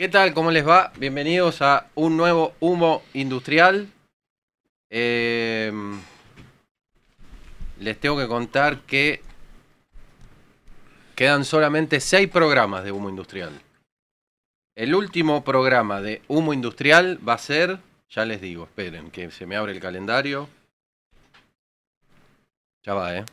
¿Qué tal? ¿Cómo les va? Bienvenidos a un nuevo humo industrial. Eh, les tengo que contar que quedan solamente seis programas de humo industrial. El último programa de humo industrial va a ser, ya les digo, esperen, que se me abre el calendario. Ya va, ¿eh?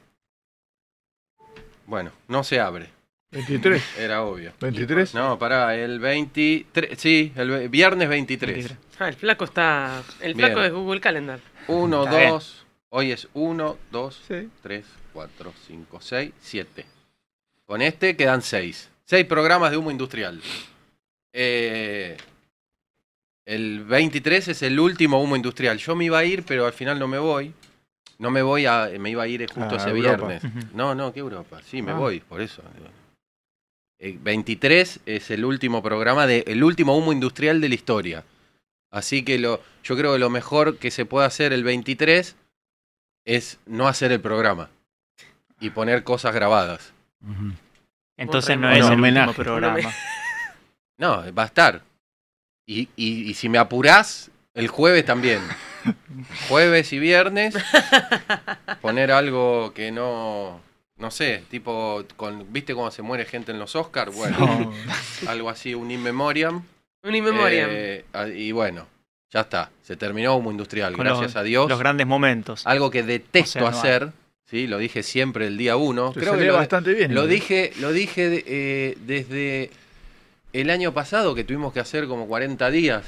Bueno, no se abre. 23. Era obvio. 23. No, pará, el 23. Sí, el viernes 23. Ah, el flaco está. El Bien. flaco de Google Calendar. 1, Está bien. 2. Hoy es 1, 2, Sí. 3, 4, 5, 6, 7. Con este quedan 6. 6 programas de humo industrial. Eh, el 23 es el último humo industrial. Yo me iba a ir, pero al final no me voy. No me voy a. Me iba a ir justo A ese Europa. viernes. No, no, ¿qué Europa? Sí, me Ah. voy, por eso. El 23 es el último programa, de, el último humo industrial de la historia. Así que lo, yo creo que lo mejor que se puede hacer el 23 es no hacer el programa y poner cosas grabadas. Entonces no es el homenaje. último programa. No, va a estar. Y, y- y si me apurás, el jueves también. Jueves y viernes, poner algo que no, no sé, tipo, con, ¿viste cómo se muere gente en los Oscars? Bueno, algo así, un in memoriam. Un in memoriam. Eh, y bueno, ya está, se terminó Humo Industrial, Con gracias los, a Dios. Los grandes momentos. Algo que detesto O sea, no hay. hacer, ¿sí? lo dije siempre el día uno. Te Creo que lo, bastante bien. lo dije, lo dije de- eh, desde el año pasado que tuvimos que hacer como 40 días,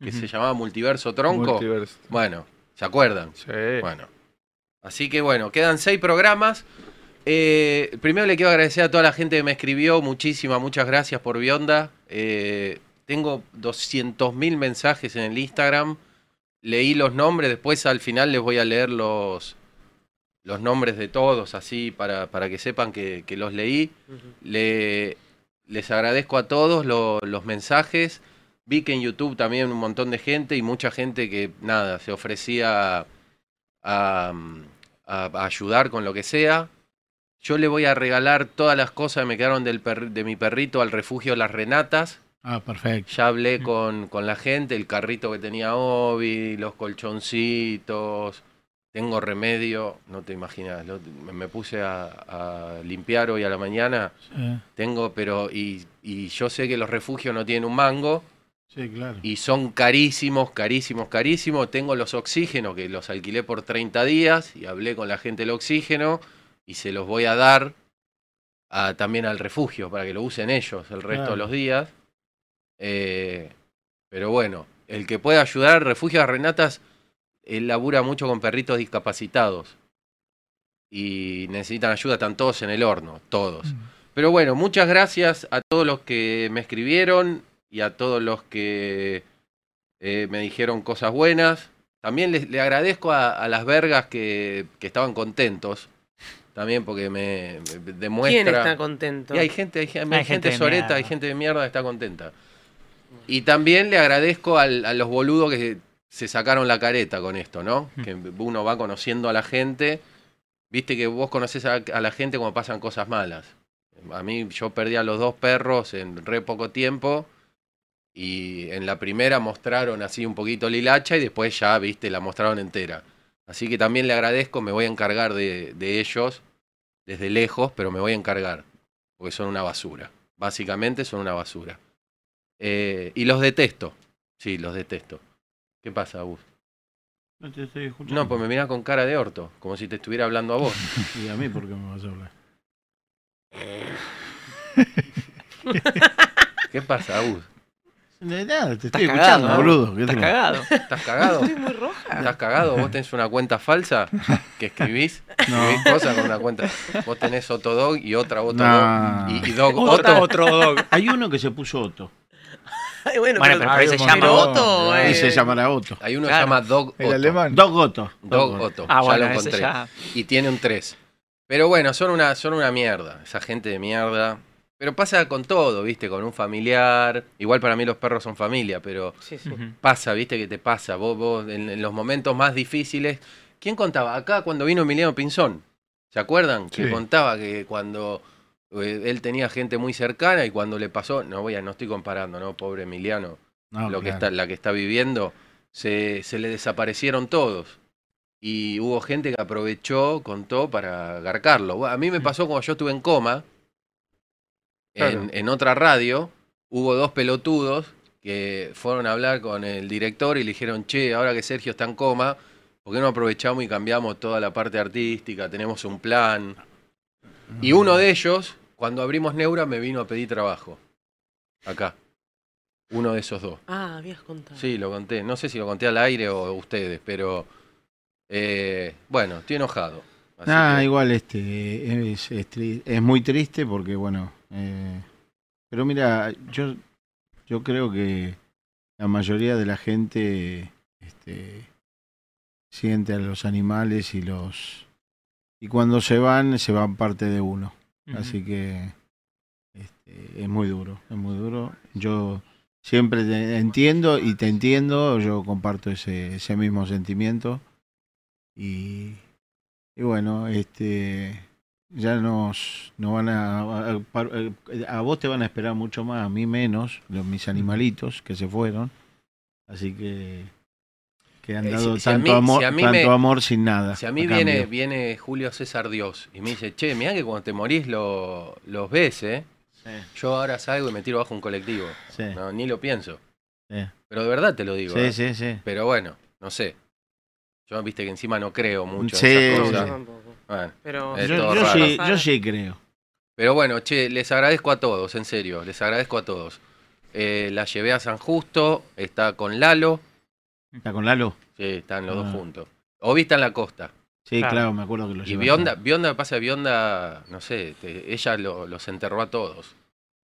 que se llamaba Multiverso Tronco. Multiverso. Bueno, ¿se acuerdan? Sí. Bueno. Así que bueno, quedan seis programas. Eh, primero le quiero agradecer a toda la gente que me escribió. Muchísimas, muchas gracias por Bionda. Eh, tengo 200.000 mensajes en el Instagram. Leí los nombres. Después al final les voy a leer los, los nombres de todos, así para, para que sepan que, que los leí. Le- les agradezco a todos lo- los mensajes. Vi que en YouTube también un montón de gente y mucha gente que, nada, se ofrecía a, a- a ayudar con lo que sea. Yo le voy a regalar todas las cosas que me quedaron del per- de mi perrito al refugio Las Renatas. Ah, perfecto. Ya hablé con, con la gente, el carrito que tenía Obi, los colchoncitos. Tengo remedio, no te imaginas. lo- me, puse a, a limpiar hoy a la mañana. Sí, Tengo, pero. Y, y yo sé que los refugios no tienen un mango. sí, claro. Y son carísimos, carísimos, carísimos. Tengo los oxígenos que los alquilé por 30 días y hablé con la gente del oxígeno y se los voy a dar a- también al refugio para que lo usen ellos el resto de los días. Eh, pero bueno, el que pueda ayudar al refugio de Renatas, él labura mucho con perritos discapacitados y necesitan ayuda, están todos en el horno, todos. Pero bueno, muchas gracias a todos los que me escribieron y a todos los que eh, me dijeron cosas buenas. También le, le agradezco a, a las vergas que, que estaban contentos. También porque me, me demuestra. ¿Quién está contento? Y hay gente, hay, Hay hay gente, soreta, hay gente de mierda que está contenta. Y también le agradezco al- a los boludos que se sacaron la careta con esto, ¿no? Mm. Que uno va conociendo a la gente. Viste que vos conocés a, a la gente cuando pasan cosas malas. A mí yo perdí a los dos perros en re poco tiempo. Y en la primera mostraron así un poquito lilacha y después ya, viste, la mostraron entera. Así que también le agradezco, me voy a encargar de, de ellos desde lejos, pero me voy a encargar. Porque son una basura. Básicamente son una basura. Eh, y los detesto. Sí, los detesto. ¿Qué pasa, Gus? No te estoy escuchando. No, pues me mirás con cara de orto, como si te estuviera hablando a vos. Y a mí, ¿por qué me vas a hablar? ¿Qué pasa, Gus? De nada, te Estás estoy cagado, escuchando, boludo. ¿Qué Estás cagado. ¿Estás cagado? Estoy muy roja. ¿Estás cagado? ¿Vos tenés una cuenta falsa que escribís? No. Escribís cosas con una cuenta. Vos tenés Otodog y otra Otodog. No. Y, y Dog Otro, Otto. otro dog. Hay uno que se puso Otto. Ay, bueno, Bueno, pero por ahí se pero llama Otto, Y eh. se llamará Otto. Hay uno que Claro. se llama Dog El Otto. alemán. Dog Otto. Dog Otto. Ah, ya bueno, lo encontré. ya. Y tiene un 3. Pero bueno, son una, son una mierda. Esa gente de mierda. Pero pasa con todo, ¿viste? Con un familiar. Igual para mí los perros son familia, pero Sí, sí. Ujú. pasa, ¿viste? Que te pasa. Vos, vos en, en los momentos más difíciles. ¿Quién contaba? Acá cuando vino Emiliano Pinzón. ¿Se acuerdan? Que contaba que cuando eh, él tenía gente muy cercana y cuando le pasó. No voy a, no estoy comparando, ¿no? Pobre Emiliano. No, lo que está, la que está viviendo. Se, se le desaparecieron todos. Y hubo gente que aprovechó, contó para garcarlo. A mí me pasó cuando yo estuve en coma, Claro. en, en otra radio, hubo dos pelotudos que fueron a hablar con el director y le dijeron, che, ahora que Sergio está en coma, ¿por qué no aprovechamos y cambiamos toda la parte artística? Tenemos un plan. Y uno de ellos, cuando abrimos Neura, me vino a pedir trabajo. Acá. Uno de esos dos. Ah, habías contado. Sí, lo conté. No sé si lo conté al aire o ustedes, pero eh, bueno, estoy enojado. Así Ah, que- igual este es, es, tri- es muy triste porque bueno, eh, pero mira, yo yo creo que la mayoría de la gente este, siente a los animales y los y cuando se van se van parte de uno, así que este, es muy duro, es muy duro. Yo siempre te entiendo y te entiendo, yo comparto ese, ese mismo sentimiento. Y y bueno, este ya nos, nos van a, a, a vos te van a esperar mucho más, a mí menos, los mis animalitos que se fueron, así que que han Eh, dado si- si a tanto mí- amor, si tanto me- amor sin nada. Si a mí a viene, viene Julio César Dios y me dice, che, mirá que cuando te morís lo- los ves, ¿eh? Sí, Yo ahora salgo y me tiro bajo un colectivo. sí, No, ni lo pienso. sí. Pero de verdad te lo digo. Sí, ¿eh? sí, sí. Pero bueno, no sé. Yo viste que encima no creo mucho en esas No, sí. Bueno, Pero Yo, sí, yo sí creo. Pero bueno, che, les agradezco a todos, en serio, les agradezco a todos. Eh, la llevé a San Justo, está con Lalo, ¿Está con Lalo? sí, están los Ah. dos juntos. Obi está en la costa. Sí, Claro. claro, me acuerdo que lo Y. Bionda, Bionda, pasa Bionda, no sé, te- ella lo- los enterró a todos.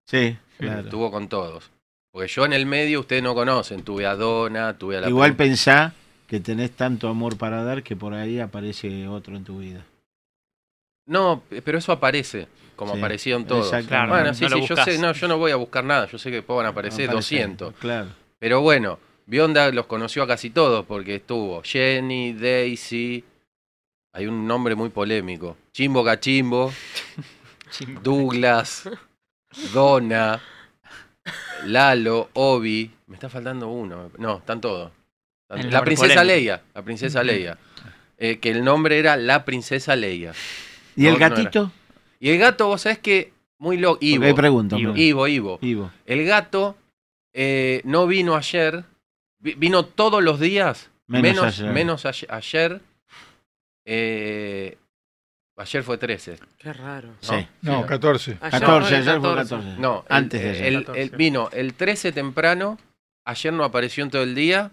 Sí, claro. Estuvo con todos. Porque yo en el medio, ustedes no conocen, tuve a Donna, tuve a la... Igual pensá que tenés tanto amor para dar que por ahí aparece otro en tu vida. No, pero eso aparece, como Sí, aparecieron todos. Claro, bueno, no- sí, no sí, yo sé, no, yo no voy a buscar nada, yo sé que a aparecer Aparece, 200. Claro. Pero bueno, Bionda los conoció a casi todos porque estuvo Jenny, Daisy, hay un nombre muy polémico, Chimbo Cachimbo, Chimbo. Douglas, Donna, Lalo, Obi, me está faltando uno, no, están todos. La princesa polémico. Leia, la princesa Leia, Eh, que el nombre era la princesa Leia. ¿Y No, el no gatito? Y el gato, vos sabés que, muy loco, Ivo, preguntas. Ivo. Ivo, Ivo. Ivo. El gato eh, no vino ayer, vi- vino todos los días, Menos menos, ayer. menos aye- ayer. eh, ayer fue 13. Qué raro. Sí. No, 14. Ayer 14, fue el ayer fue 14. 14. No, el- Antes de ayer. el- 14. el- vino el 13 temprano, ayer no apareció en todo el día.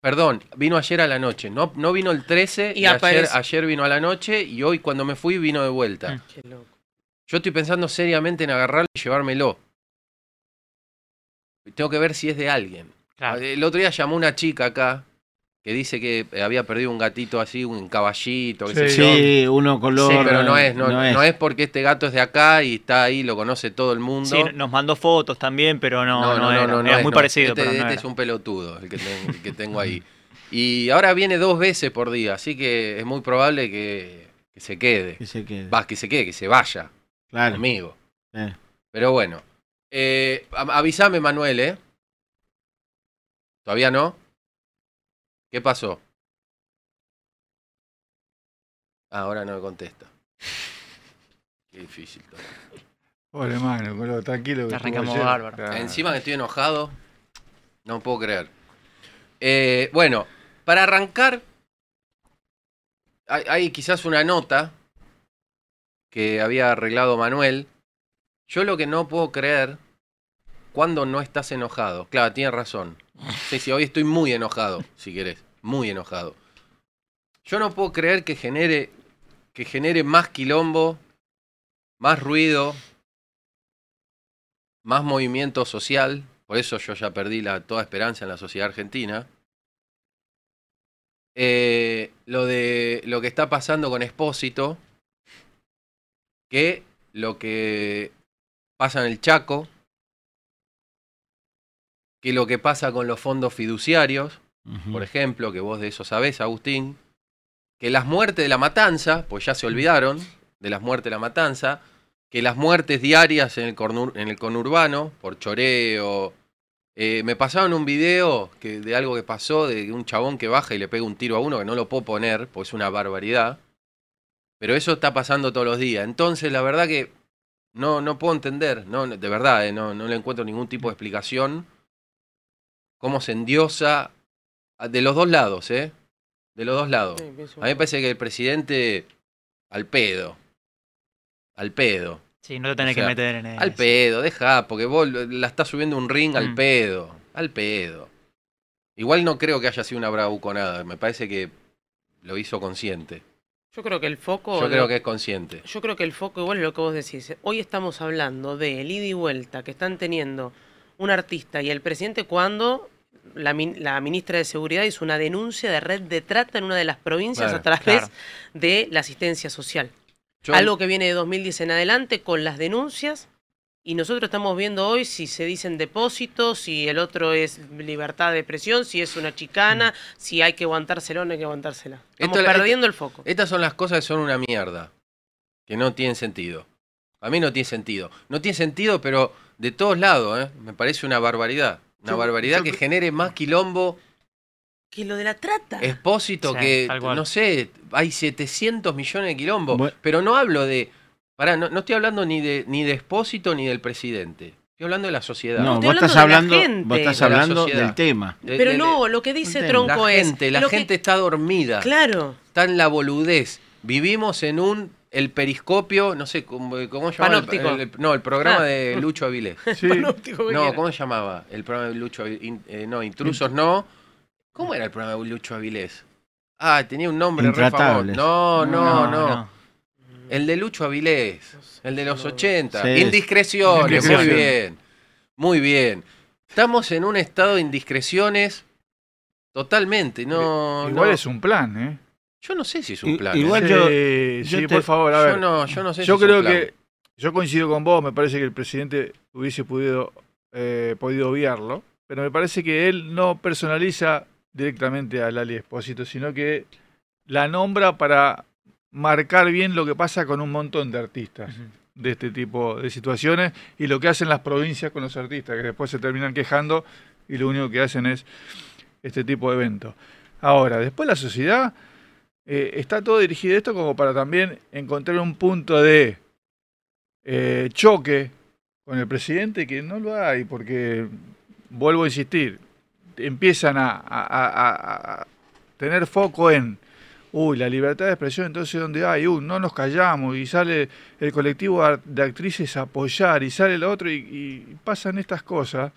Perdón, vino ayer a la noche. No, no vino el 13 Y y, ayer, ayer vino a la noche y hoy cuando me fui vino de vuelta. Mm. Qué loco. Yo estoy pensando seriamente en agarrarlo y llevármelo. Tengo que ver si es de alguien. Claro. El otro día llamó una chica acá que dice que eh, había perdido un gatito así, un caballito, qué sé Sí, uno color. Sí, pero no es, no, no es. no es porque este gato es de acá y está ahí, lo conoce todo el mundo. Sí, nos mandó fotos también, pero no, no, era. Era es, muy no. parecido, Este, pero no este era. es un pelotudo el que, ten- el que tengo ahí. Y ahora viene dos veces por día, así que es muy probable que, que se quede. Que se quede. Va, que se quede, que se vaya. Claro. Amigo. Eh. Pero bueno. Eh, avísame, Manuel, ¿eh? ¿Todavía no? ¿Qué pasó? Ah, ahora no me contesta. Qué difícil todo. Pobre mano, tranquilo que Arrancamos ayer. bárbaro. Claro. Encima que estoy enojado, no puedo creer. Eh, bueno, para arrancar, hay, hay quizás una nota que había arreglado Manuel. Yo lo que no puedo creer, cuando no estás enojado. Claro, tiene razón. Sí, sí, hoy estoy muy enojado, si querés. Muy enojado. Yo no puedo creer que genere, que genere más quilombo, más ruido, más movimiento social, por eso yo ya perdí la, toda esperanza en la sociedad argentina. Eh, lo de lo que está pasando con Espósito, que lo que pasa en el Chaco, que lo que pasa con los fondos fiduciarios, por ejemplo, que vos de eso sabés, Agustín, que las muertes de la matanza, pues ya se olvidaron de las muertes de la matanza, que las muertes diarias en el, cornur- en el conurbano, por choreo. eh, me pasaron un video que, de algo que pasó, de un chabón que baja y le pega un tiro a uno, que no lo puedo poner, pues es una barbaridad. Pero eso está pasando todos los días. Entonces, la verdad que no, no puedo entender, no, de verdad, eh, no, no le encuentro ningún tipo de explicación. Cómo se endiosa a- de los dos lados, ¿eh? De los dos lados. Sí, A mí me parece que el presidente al pedo. Al pedo. Sí, no te tenés O sea, que meter en eso. Al pedo, deja, porque vos la estás subiendo un ring al Mm. pedo. Al pedo. Igual no creo que haya sido una bravuconada. Me parece que lo hizo consciente. Yo creo que el foco. Yo creo que es consciente. Yo creo que el foco, igual es lo que vos decís. Hoy estamos hablando de el ida y vuelta que están teniendo un artista y el presidente cuando la, min- la ministra de Seguridad hizo una denuncia de red de trata en una de las provincias Claro, a través claro. de la asistencia social. Yo- Algo que viene de 2010 en adelante con las denuncias. Y nosotros estamos viendo hoy si se dicen depósitos, si el otro es libertad de expresión, si es una chicana, si hay que aguantársela o no hay que aguantársela. Estamos Esto- perdiendo el foco. Estas son las cosas que son una mierda. Que no tienen sentido. A mí no tiene sentido. No tiene sentido, pero de todos lados, ¿eh? Me parece una barbaridad. Una Yo- barbaridad yo que genere más quilombo Que lo de la trata. expósito Sí, que, no sé, hay 700 millones de quilombos. Bueno. Pero no hablo de... Pará, no, no estoy hablando ni de, ni de expósito ni del presidente. Estoy hablando de la sociedad. No, vos estás hablando vos estás De la hablando del tema. De- Pero de- no, lo que dice. Tronco la es. gente, la que- gente está dormida. Claro. Está en la boludez. Vivimos en un... El periscopio, no sé, ¿cómo, cómo se llama? El- Panóptico. el- no, el programa Ah. de Lucho Avilés. Sí. Panóptico No. ¿cómo se llamaba? El programa de Lucho Avilés. In- eh, no, Intrusos no. ¿Cómo era el programa de Lucho Avilés? Ah, tenía un nombre re famoso. Intratables. No, no, no, no. El de Lucho Avilés. El de los 80. Sí. Indiscreciones. Muy bien. Muy bien. Estamos en un estado de indiscreciones totalmente. No, Igual no. es un plan, ¿eh? Yo no sé si es un I- plan. ¿eh? igual sí, yo- sí, yo por favor, a ver. yo no, yo no sé Yo si es un creo plan. que yo coincido con vos, me parece que el presidente hubiese podido, eh, podido obviarlo, pero me parece que él no personaliza directamente a Lali Espósito, sino que la nombra para marcar bien lo que pasa con un montón de artistas de este tipo de situaciones y lo que hacen las provincias con los artistas, que después se terminan quejando y lo único que hacen es este tipo de eventos. Ahora, después la sociedad eh, está todo dirigido esto como para también encontrar un punto de eh, choque con el presidente que no lo hay, porque, vuelvo a insistir, empiezan a, a- a- a- a tener foco en, uy, la libertad de expresión, entonces donde hay, uy, no nos callamos, y sale el colectivo de actrices a apoyar, y sale lo otro, y, y pasan estas cosas,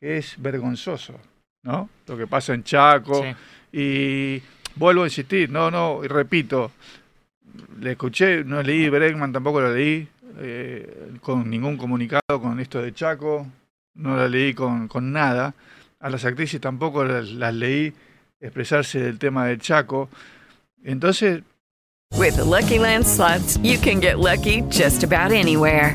que es vergonzoso, ¿no? Lo que pasa en Chaco, Sí. y vuelvo a insistir, no, no, y repito, le escuché, no leí Bregman, tampoco lo leí, eh, con ningún comunicado con esto de Chaco, no la leí con, con nada. A las actrices tampoco las, leí expresarse del tema del Chaco. Entonces, just about anywhere.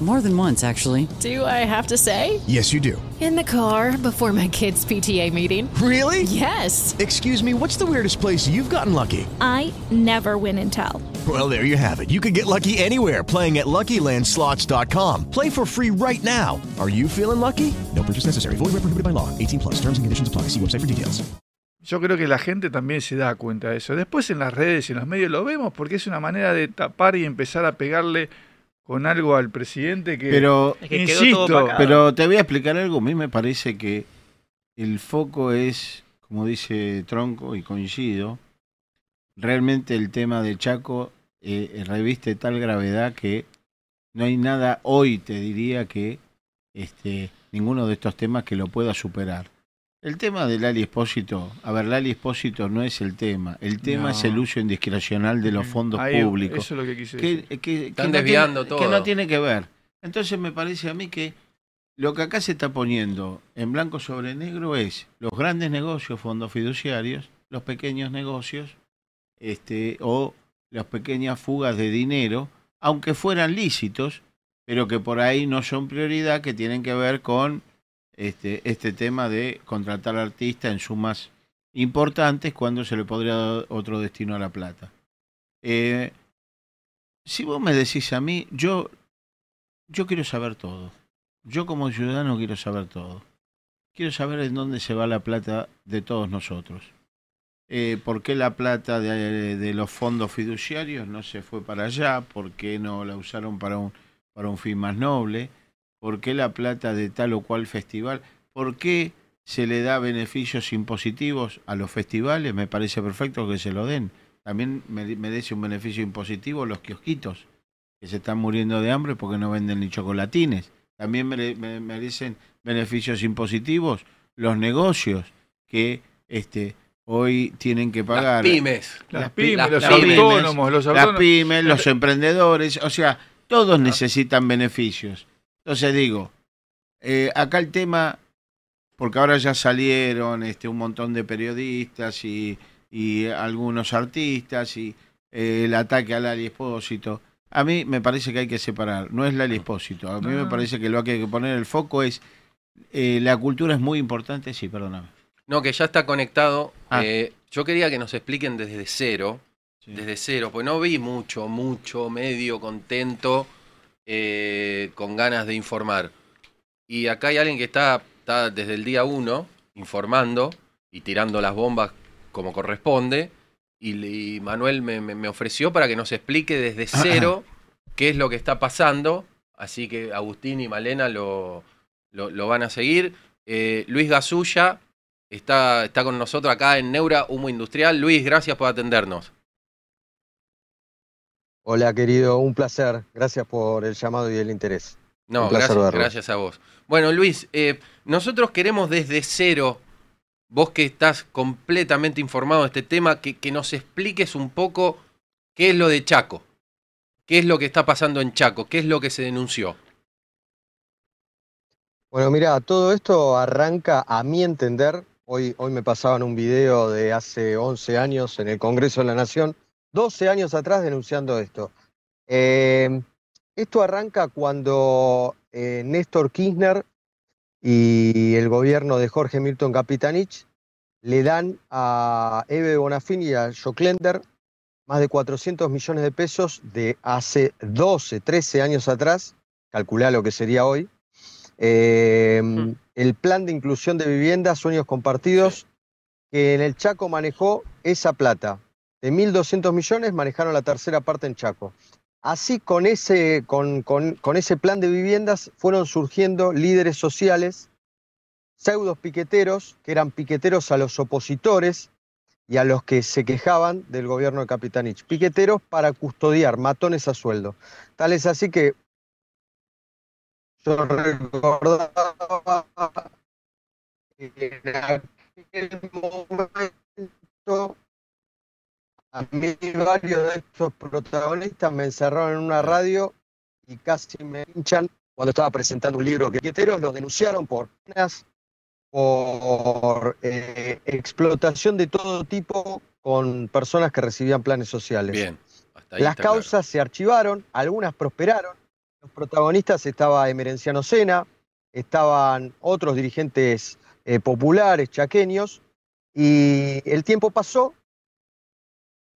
More than once, actually. Do I have to say? Yes, you do. In the car before my kids' PTA meeting. Really? Yes. Excuse me, what's the weirdest place you've gotten lucky? I never win and tell. Well, there you have it. You can get lucky anywhere playing at LuckyLandSlots.com. Play for free right now. Are you feeling lucky? No purchase necessary. Void where prohibited by law. 18 plus. Terms and conditions apply. See website for details. yo creo que la gente también se da cuenta de eso. Después en las redes y en los medios lo vemos porque es una manera de tapar y empezar a pegarle con algo al presidente que, Pero, insisto, pero te voy a explicar algo. A mí me parece que el foco es, como dice Tronco, y coincido, realmente el tema de Chaco eh, reviste tal gravedad que no hay nada hoy, te diría, que este, ninguno de estos temas que lo pueda superar. El tema del Ali Espósito, a ver, Lali Espósito no es el tema. El tema No. es el uso indiscrecional de los fondos Ahí, públicos. eso es lo que quise que, decir. que- Están que no desviando tiene, todo. Que no tiene que ver. Entonces me parece a mí que lo que acá se está poniendo en blanco sobre negro es los grandes negocios, fondos fiduciarios, los pequeños negocios, este, o las pequeñas fugas de dinero, aunque fueran lícitos, pero que por ahí no son prioridad, que tienen que ver con este, este tema de contratar artistas en sumas importantes cuando se le podría dar otro destino a la plata. Eh, si vos me decís a mí, yo, yo quiero saber todo. Yo como ciudadano quiero saber todo. Quiero saber en dónde se va la plata de todos nosotros. Eh, ¿Por qué la plata de, de los fondos fiduciarios no se fue para allá? ¿Por qué no la usaron para un, para un fin más noble? ¿Por qué la plata de tal o cual festival? ¿Por qué se le da beneficios impositivos a los festivales? Me parece perfecto que se lo den. También me- merece un beneficio impositivo los kiosquitos, que se están muriendo de hambre porque no venden ni chocolatines. También mere- me- merecen beneficios impositivos los negocios que este hoy tienen que pagar. pymes. Las pymes, los pymes, autónomos, los Las autónomos. pymes, los emprendedores, o sea, todos necesitan beneficios. Entonces digo, eh, acá el tema, porque ahora ya salieron este, un montón de periodistas y, y algunos artistas y eh, el ataque al Ali Espósito. A mí me parece que hay que separar, no es Lali Espósito. A mí me parece que lo que hay que poner el foco es eh, la cultura es muy importante, sí, perdóname. No, que ya está conectado. Ah. Eh, yo quería que nos expliquen desde cero. Desde cero, pues no vi mucho, mucho, medio contento, eh, con ganas de informar. Y acá hay alguien que está, está desde el día uno informando y tirando las bombas como corresponde. Y, Manuel me, me- me ofreció para que nos explique desde cero qué es lo que está pasando. Así que Agustín y Malena lo, lo, lo van a seguir. Eh, Luis Gasulla está, está con nosotros acá en Neura Humo Industrial. Luis, gracias por atendernos. Hola querido, un placer. Gracias por el llamado y el interés. No, gracias, verlo. gracias a vos. Bueno, Luis, eh, nosotros queremos desde cero, vos que estás completamente informado de este tema, que, que nos expliques un poco qué es lo de Chaco, qué es lo que está pasando en Chaco, qué es lo que se denunció. Bueno, mira, todo esto arranca, a mi entender, hoy, hoy me pasaban un video de hace 11 años en el Congreso de la Nación, 12 años atrás denunciando esto. Eh, esto arranca cuando eh, Néstor Kirchner y el gobierno de Jorge Milton Capitanich le dan a Eve Bonafini y a Joclender más de 400 millones de pesos de hace 12, 13 años atrás, calculá lo que sería hoy, eh, el plan de inclusión de vivienda, sueños compartidos, que en el Chaco manejó esa plata. De 1.200 millones manejaron la tercera parte en Chaco. Así con ese, con, con- ese plan de viviendas fueron surgiendo líderes sociales, pseudos piqueteros, que eran piqueteros a los opositores y a los que se quejaban del gobierno de Capitanich. Piqueteros para custodiar, matones a sueldo. Tal es así que yo recordaba en aquel momento a mí varios de estos protagonistas me encerraron en una radio y casi me hinchan cuando estaba presentando un libro que piqueteros los denunciaron por penas, por eh, explotación de todo tipo con personas que recibían planes sociales. Bien. Hasta ahí Las claro. causas se archivaron, algunas prosperaron. Los protagonistas estaba Emerenciano Sena, estaban otros dirigentes eh, populares, chaqueños, y el tiempo pasó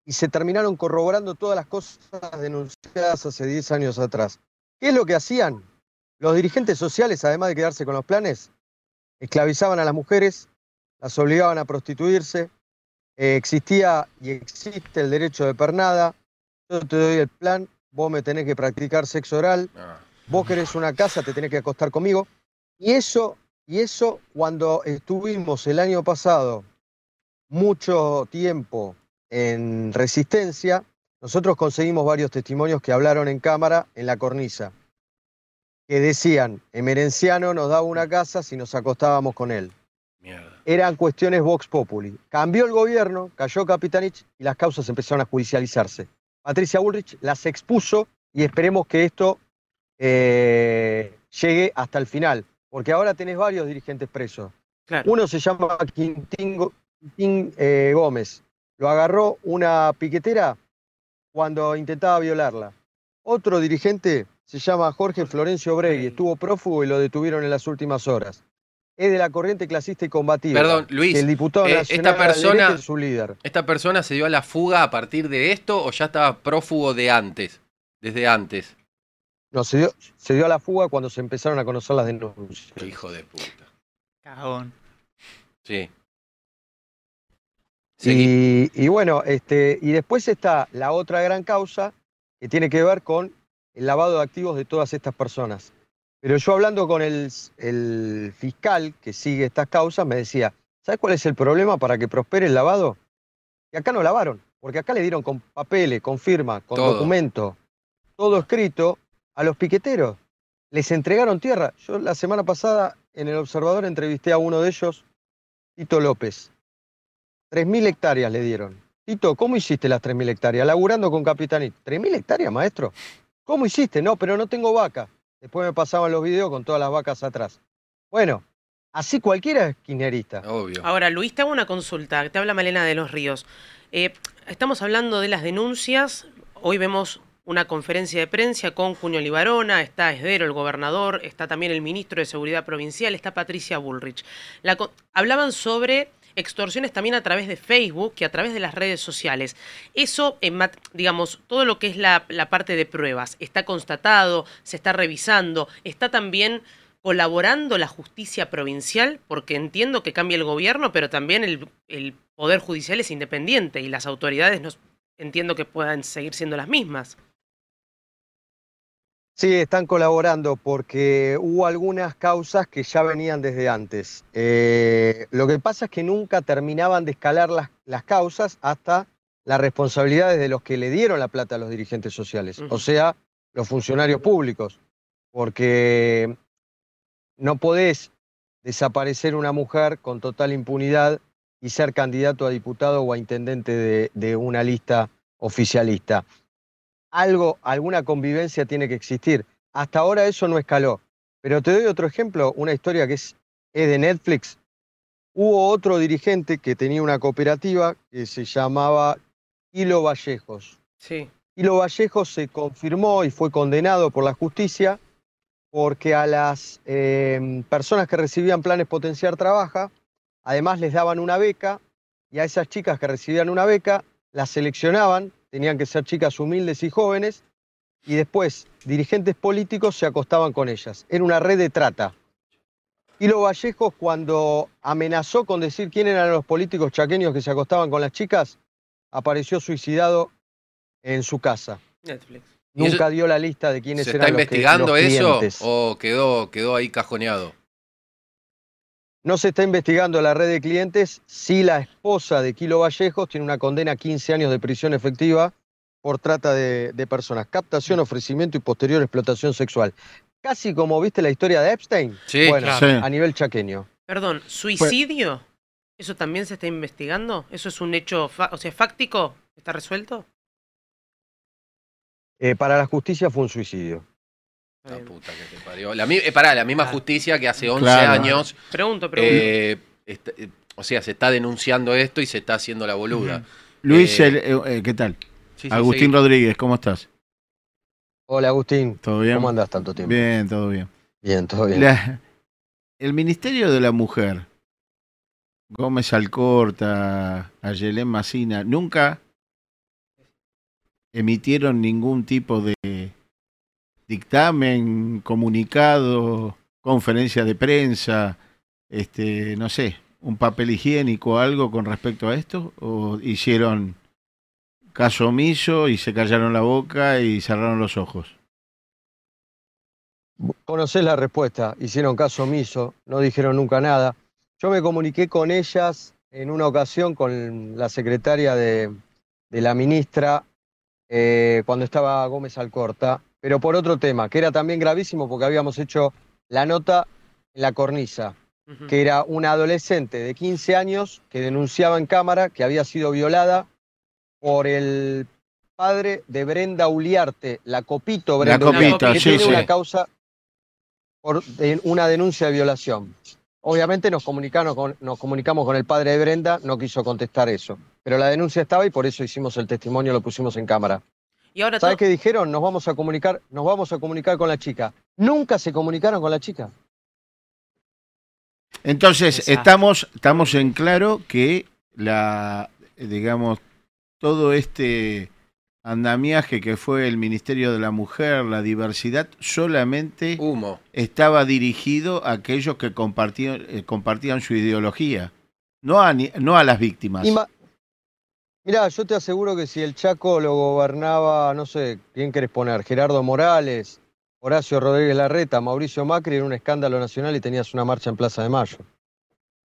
y se terminaron corroborando todas las cosas denunciadas hace 10 años atrás. ¿Qué es lo que hacían? Los dirigentes sociales, además de quedarse con los planes, esclavizaban a las mujeres, las obligaban a prostituirse, eh, existía y existe el derecho de pernada, yo te doy el plan, vos me tenés que practicar sexo oral, Ah, vos querés una casa, te tenés que acostar conmigo. Y eso, y eso cuando estuvimos el año pasado mucho tiempo en resistencia, nosotros conseguimos varios testimonios que hablaron en cámara en la cornisa, que decían, Emerenciano nos daba una casa si nos acostábamos con él. Mierda. Eran cuestiones Vox Populi. Cambió el gobierno, cayó Capitanich y las causas empezaron a judicializarse. Patricia Bullrich las expuso y esperemos que esto eh, llegue hasta el final, porque ahora tenés varios dirigentes presos. Uno se llama Quintín, eh, Gómez. Lo agarró una piquetera cuando intentaba violarla. Otro dirigente se llama Jorge Florencio Bregui. Estuvo prófugo y lo detuvieron en las últimas horas. Es de la corriente clasista y combativa. Perdón, Luis. El diputado eh, nacional esta persona, es su líder. ¿Esta persona se dio a la fuga a partir de esto o ya estaba prófugo de antes? Desde antes. No, se dio, se dio a la fuga cuando se empezaron a conocer las denuncias. Hijo de puta. Cagón. Sí. Y, y bueno, este, y después está la otra gran causa que tiene que ver con el lavado de activos de todas estas personas. Pero yo hablando con el, el fiscal que sigue estas causas, me decía, ¿sabes cuál es el problema para que prospere el lavado? Que acá no lavaron, porque acá le dieron con papeles, con firma, con Todo. documento, todo escrito a los piqueteros. Les entregaron tierra. Yo la semana pasada en El Observador entrevisté a uno de ellos, Tito López. 3.000 hectáreas le dieron. Tito, ¿cómo hiciste las 3.000 hectáreas? Laburando con Capitanit. ¿3.000 hectáreas, maestro? ¿Cómo hiciste? No, pero no tengo vaca. Después me pasaban los videos con todas las vacas atrás. Bueno, así cualquiera es kirchnerista. Obvio. Ahora, Luis, te hago una consulta. Te habla Malena de los Ríos. Eh, estamos hablando de las denuncias. Hoy vemos una conferencia de prensa con Junio Libarona, está Esdero, el gobernador, está también el ministro de Seguridad Provincial, está Patricia Bullrich. La hablaban sobre extorsiones también a través de Facebook y a través de las redes sociales. Eso, en mat- digamos, todo lo que es la, parte de pruebas, está constatado, se está revisando, está también colaborando la justicia provincial, porque entiendo que cambia el gobierno, pero también el, el Poder Judicial es independiente y las autoridades no entiendo que puedan seguir siendo las mismas. Sí, están colaborando porque hubo algunas causas que ya venían desde antes. Eh, lo que pasa es que nunca terminaban de escalar las, las causas hasta las responsabilidades de los que le dieron la plata a los dirigentes sociales, o sea, los funcionarios públicos, porque no podés desaparecer una mujer con total impunidad y ser candidato a diputado o a intendente de- de una lista oficialista algo, alguna convivencia tiene que existir. Hasta ahora eso no escaló. Pero te doy otro ejemplo, una historia que es, es de Netflix. Hubo otro dirigente que tenía una cooperativa que se llamaba Hilo Vallejos. Sí. Hilo Vallejos se confirmó y fue condenado por la justicia porque a las eh, personas que recibían planes Potenciar Trabaja, además les daban una beca y a esas chicas que recibían una beca las seleccionaban, tenían que ser chicas humildes y jóvenes, y después dirigentes políticos se acostaban con ellas. Era una red de trata. Hilo Vallejos, cuando amenazó con decir quién eran los políticos chaqueños que se acostaban con las chicas, apareció suicidado en su casa. Netflix. ¿Y Nunca dio la lista de quiénes ¿Se eran está los que- investigando los eso clientes. o quedó, quedó ahí cajoneado? No se está investigando la red de clientes. Sí, la esposa de Kilo Vallejos tiene una condena a 15 años de prisión efectiva por trata de, de personas, captación, ofrecimiento y posterior explotación sexual. Casi como viste la historia de Epstein. Sí, bueno, claro. Sí. a nivel chaqueño. Perdón, ¿suicidio? ¿Eso también se está investigando? ¿Eso es un hecho, fa- o sea, fáctico? ¿Está resuelto? Eh, para la justicia fue un suicidio. La puta que te parió. La, eh, pará, la misma justicia que hace 11 Claro. años. Pregunto, pregunto. eh, está- eh, o sea, se está denunciando esto y se está haciendo la boluda. Luis, Eh, el- eh, eh, ¿qué tal? sí, sí, Agustín. Rodríguez, ¿cómo estás? Hola Agustín. ¿Todo bien? ¿Cómo andás tanto tiempo? Bien, todo bien. Bien, todo bien. La- el Ministerio de la Mujer, Gómez Alcorta, Ayelén Macina, nunca emitieron ningún tipo de dictamen, comunicado, conferencia de prensa, este, no sé, un papel higiénico algo con respecto a esto, o hicieron caso omiso y se callaron la boca y cerraron los ojos. Conocés la respuesta, hicieron caso omiso, no dijeron nunca nada. Yo me comuniqué con ellas en una ocasión con la secretaria de, de la ministra eh, cuando estaba Gómez Alcorta, pero por otro tema, que era también gravísimo porque habíamos hecho la nota en la cornisa, que era una adolescente de 15 años que denunciaba en cámara que había sido violada por el padre de Brenda Uliarte, la Copito La Brenda Copito, Uliarte, que sí, tiene sí. una causa por de- una denuncia de violación. Obviamente nos, comunicaron con- nos comunicamos con el padre de Brenda, no quiso contestar eso. Pero la denuncia estaba y por eso hicimos el testimonio, lo pusimos en cámara. Y ahora ¿Sabes qué dijeron? Nos vamos a comunicar, nos vamos a comunicar con la chica. Nunca se comunicaron con la chica. Entonces, Exacto. estamos, estamos en claro que la, digamos, todo este andamiaje que fue el Ministerio de la Mujer, la diversidad, solamente Humo. estaba dirigido a aquellos que compartían, eh, compartían su ideología, no a, ni- no a las víctimas. Ima- Mirá, yo te aseguro que si el Chaco lo gobernaba, no sé, ¿quién querés poner? Gerardo Morales, Horacio Rodríguez Larreta, Mauricio Macri, era un escándalo nacional y tenías una marcha en Plaza de Mayo.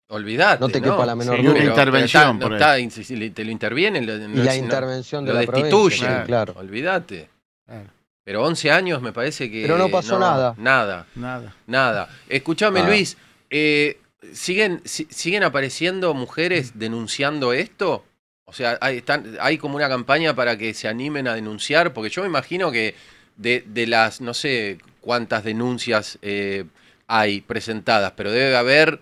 Olvidate. No te quepa la menor Sí, duda. una intervención pero por está- no te lo intervienen. lo- Y no- la no- intervención de lo la provincia, destituyen. sí, claro. Olvídate. Pero 11 años me parece que. Pero no pasó nada. Nada. Nada. Nada. Escúchame, Nada. Luis. eh, ¿siguen, si- ¿Siguen apareciendo mujeres denunciando esto? O sea, hay, están, hay como una campaña para que se animen a denunciar, porque yo me imagino que de, de las, no sé cuántas denuncias eh, hay presentadas, pero debe haber,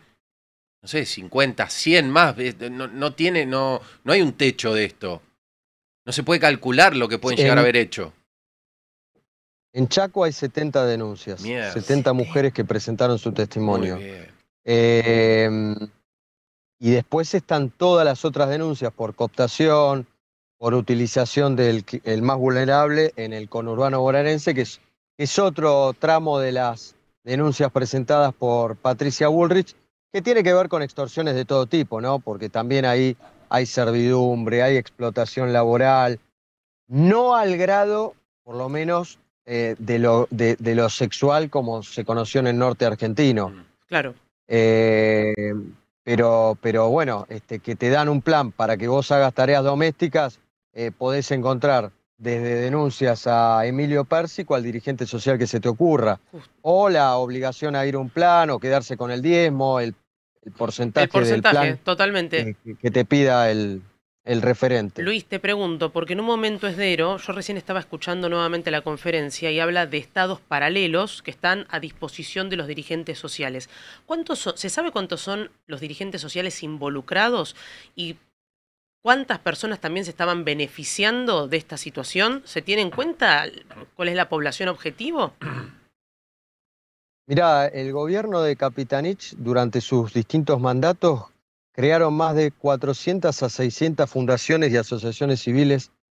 no sé, 50, 100 más. No, no tiene, no, no hay un techo de esto. No se puede calcular lo que pueden llegar a haber hecho. En Chaco hay 70 denuncias, Mierda. 70 mujeres que presentaron su testimonio. Muy bien. Eh, y después están todas las otras denuncias por cooptación, por utilización del el más vulnerable en el conurbano bonaerense, que es, es otro tramo de las denuncias presentadas por Patricia Bullrich, que tiene que ver con extorsiones de todo tipo, ¿no? Porque también ahí hay servidumbre, hay explotación laboral, no al grado, por lo menos, eh, de, lo, de, de lo sexual como se conoció en el norte argentino. Claro. Eh, pero, pero bueno, este, que te dan un plan para que vos hagas tareas domésticas, eh, podés encontrar desde denuncias a Emilio Pérsico al dirigente social que se te ocurra, o la obligación a ir a un plan, o quedarse con el diezmo, el, el porcentaje, El porcentaje, del plan totalmente. que, que te pida el, el referente. Luis, te pregunto, porque en un momento esdero, yo recién estaba escuchando nuevamente la conferencia y habla de estados paralelos que están a disposición de los dirigentes sociales. ¿Cuántos ¿Se sabe cuántos son los dirigentes sociales involucrados y cuántas personas también se estaban beneficiando de esta situación? ¿Se tiene en cuenta cuál es la población objetivo? Mirá, el gobierno de Capitanich, durante sus distintos mandatos, crearon más de 400 a 600 fundaciones y asociaciones civiles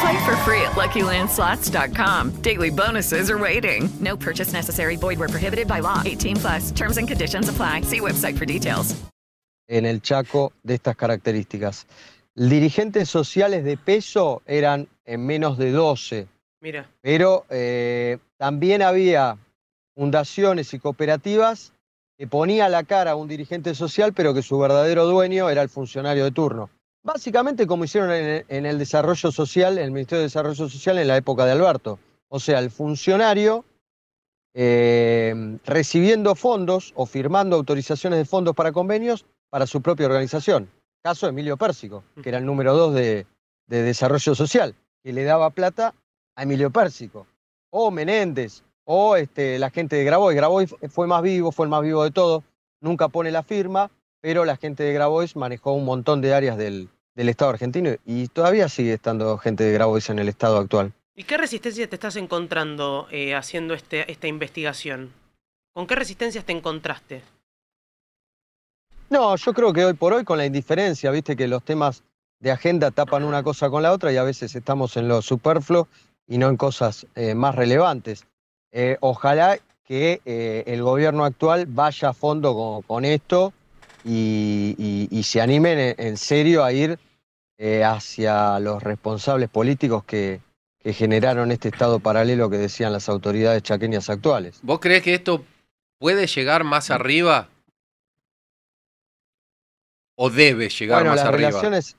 Play for free at LuckyLandSlots.com. Daily bonuses are waiting. No purchase necessary. Void where prohibited by law. 18 plus. Terms and conditions apply. See website for details. En el Chaco de estas características. Dirigentes sociales de peso eran en menos de 12. Mira. Pero eh, también había fundaciones y cooperativas que ponía la cara a un dirigente social, pero que su verdadero dueño era el funcionario de turno. Básicamente como hicieron en, el desarrollo social, en el Ministerio de Desarrollo Social en la época de Alberto. O sea, el funcionario eh, recibiendo fondos o firmando autorizaciones de fondos para convenios para su propia organización. Caso de Emilio Pérsico, que era el número dos de, de Desarrollo Social, que le daba plata a Emilio Pérsico. O Menéndez, o este, la gente de Grabois. Grabois fue más vivo, fue el más vivo de todos, nunca pone la firma, pero la gente de Grabois manejó un montón de áreas del, del Estado argentino y todavía sigue estando gente de Grabois en el Estado actual. ¿Y qué resistencia te estás encontrando eh, haciendo este, esta investigación? ¿Con qué resistencias te encontraste? No, yo creo que hoy por hoy con la indiferencia, viste que los temas de agenda tapan una cosa con la otra y a veces estamos en lo superfluo y no en cosas eh, más relevantes. Eh, ojalá que el gobierno actual vaya a fondo con, con esto y, y- y se animen en, serio a ir eh, hacia los responsables políticos que, que generaron este estado paralelo que decían las autoridades chaqueñas actuales. ¿Vos crees que esto puede llegar más arriba? ¿O debe llegar bueno, más las arriba? relaciones...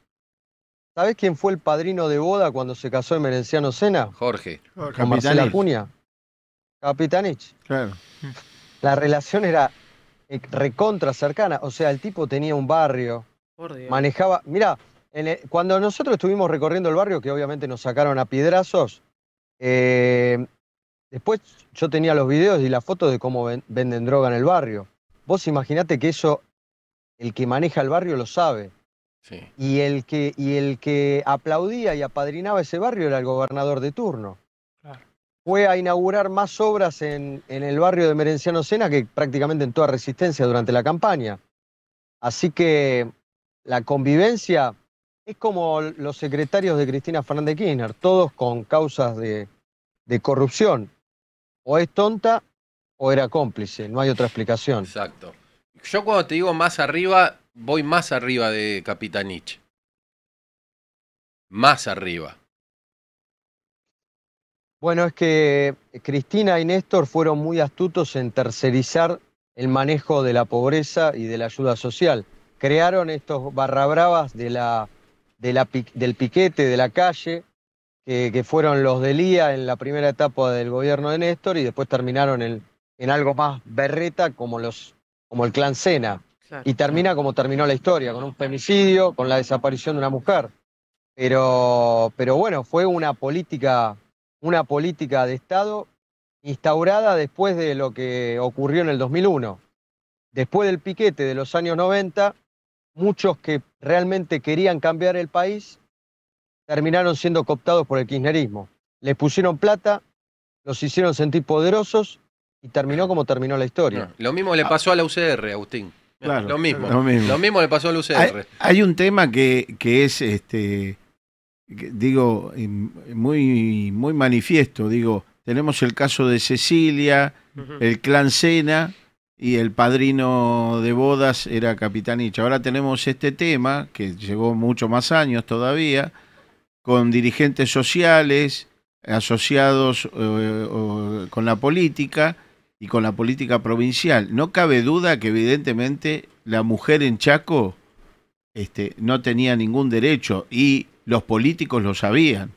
¿Sabés quién fue el padrino de boda cuando se casó en Merenciano Sena? Jorge. Con Marcela Acuña. Capitanich. Claro. La relación era recontra cercana. O sea, el tipo tenía un barrio, Por Dios. manejaba. Mira, cuando nosotros estuvimos recorriendo el barrio, que obviamente nos sacaron a piedrazos, eh, después yo tenía los videos y las fotos de cómo ven- venden droga en el barrio. Vos imaginate que eso, el que maneja el barrio lo sabe. Sí. Y el que, y el que aplaudía y apadrinaba ese barrio era el gobernador de turno. Fue a inaugurar más obras en, el barrio de Merenciano Sena que prácticamente en toda resistencia durante la campaña. Así que la convivencia es como los secretarios de Cristina Fernández de Kirchner, todos con causas de, de corrupción. O es tonta o era cómplice, no hay otra explicación. Exacto. Yo cuando te digo más arriba, voy más arriba de Capitanich. Más arriba. Bueno, es que Cristina y Néstor fueron muy astutos en tercerizar el manejo de la pobreza y de la ayuda social. Crearon estos barra bravas de la, de la pi- del piquete de la calle, que, que fueron los del IA en la primera etapa del gobierno de Néstor y después terminaron en, en algo más berreta como, los, como el clan Sena. Y termina como terminó la historia, con un femicidio, con la desaparición de una mujer. Pero, pero bueno, fue una política, una política de Estado instaurada después de lo que ocurrió en el 2001. Después del piquete de los años 90, muchos que realmente querían cambiar el país terminaron siendo cooptados por el kirchnerismo. Les pusieron plata, los hicieron sentir poderosos y terminó como terminó la historia. Lo mismo le pasó a la UCR, Agustín. Claro, lo mismo. lo mismo. le pasó a la UCR. Hay, hay un tema que, que es, este, digo, muy, muy manifiesto. Digo, tenemos el caso de Cecilia, el clan Sena y el padrino de bodas era Capitanich. Ahora tenemos este tema, que llevó mucho más años todavía, con dirigentes sociales asociados eh, o- con la política y con la política provincial. No cabe duda que evidentemente la mujer en Chaco este, no tenía ningún derecho y los políticos lo sabían.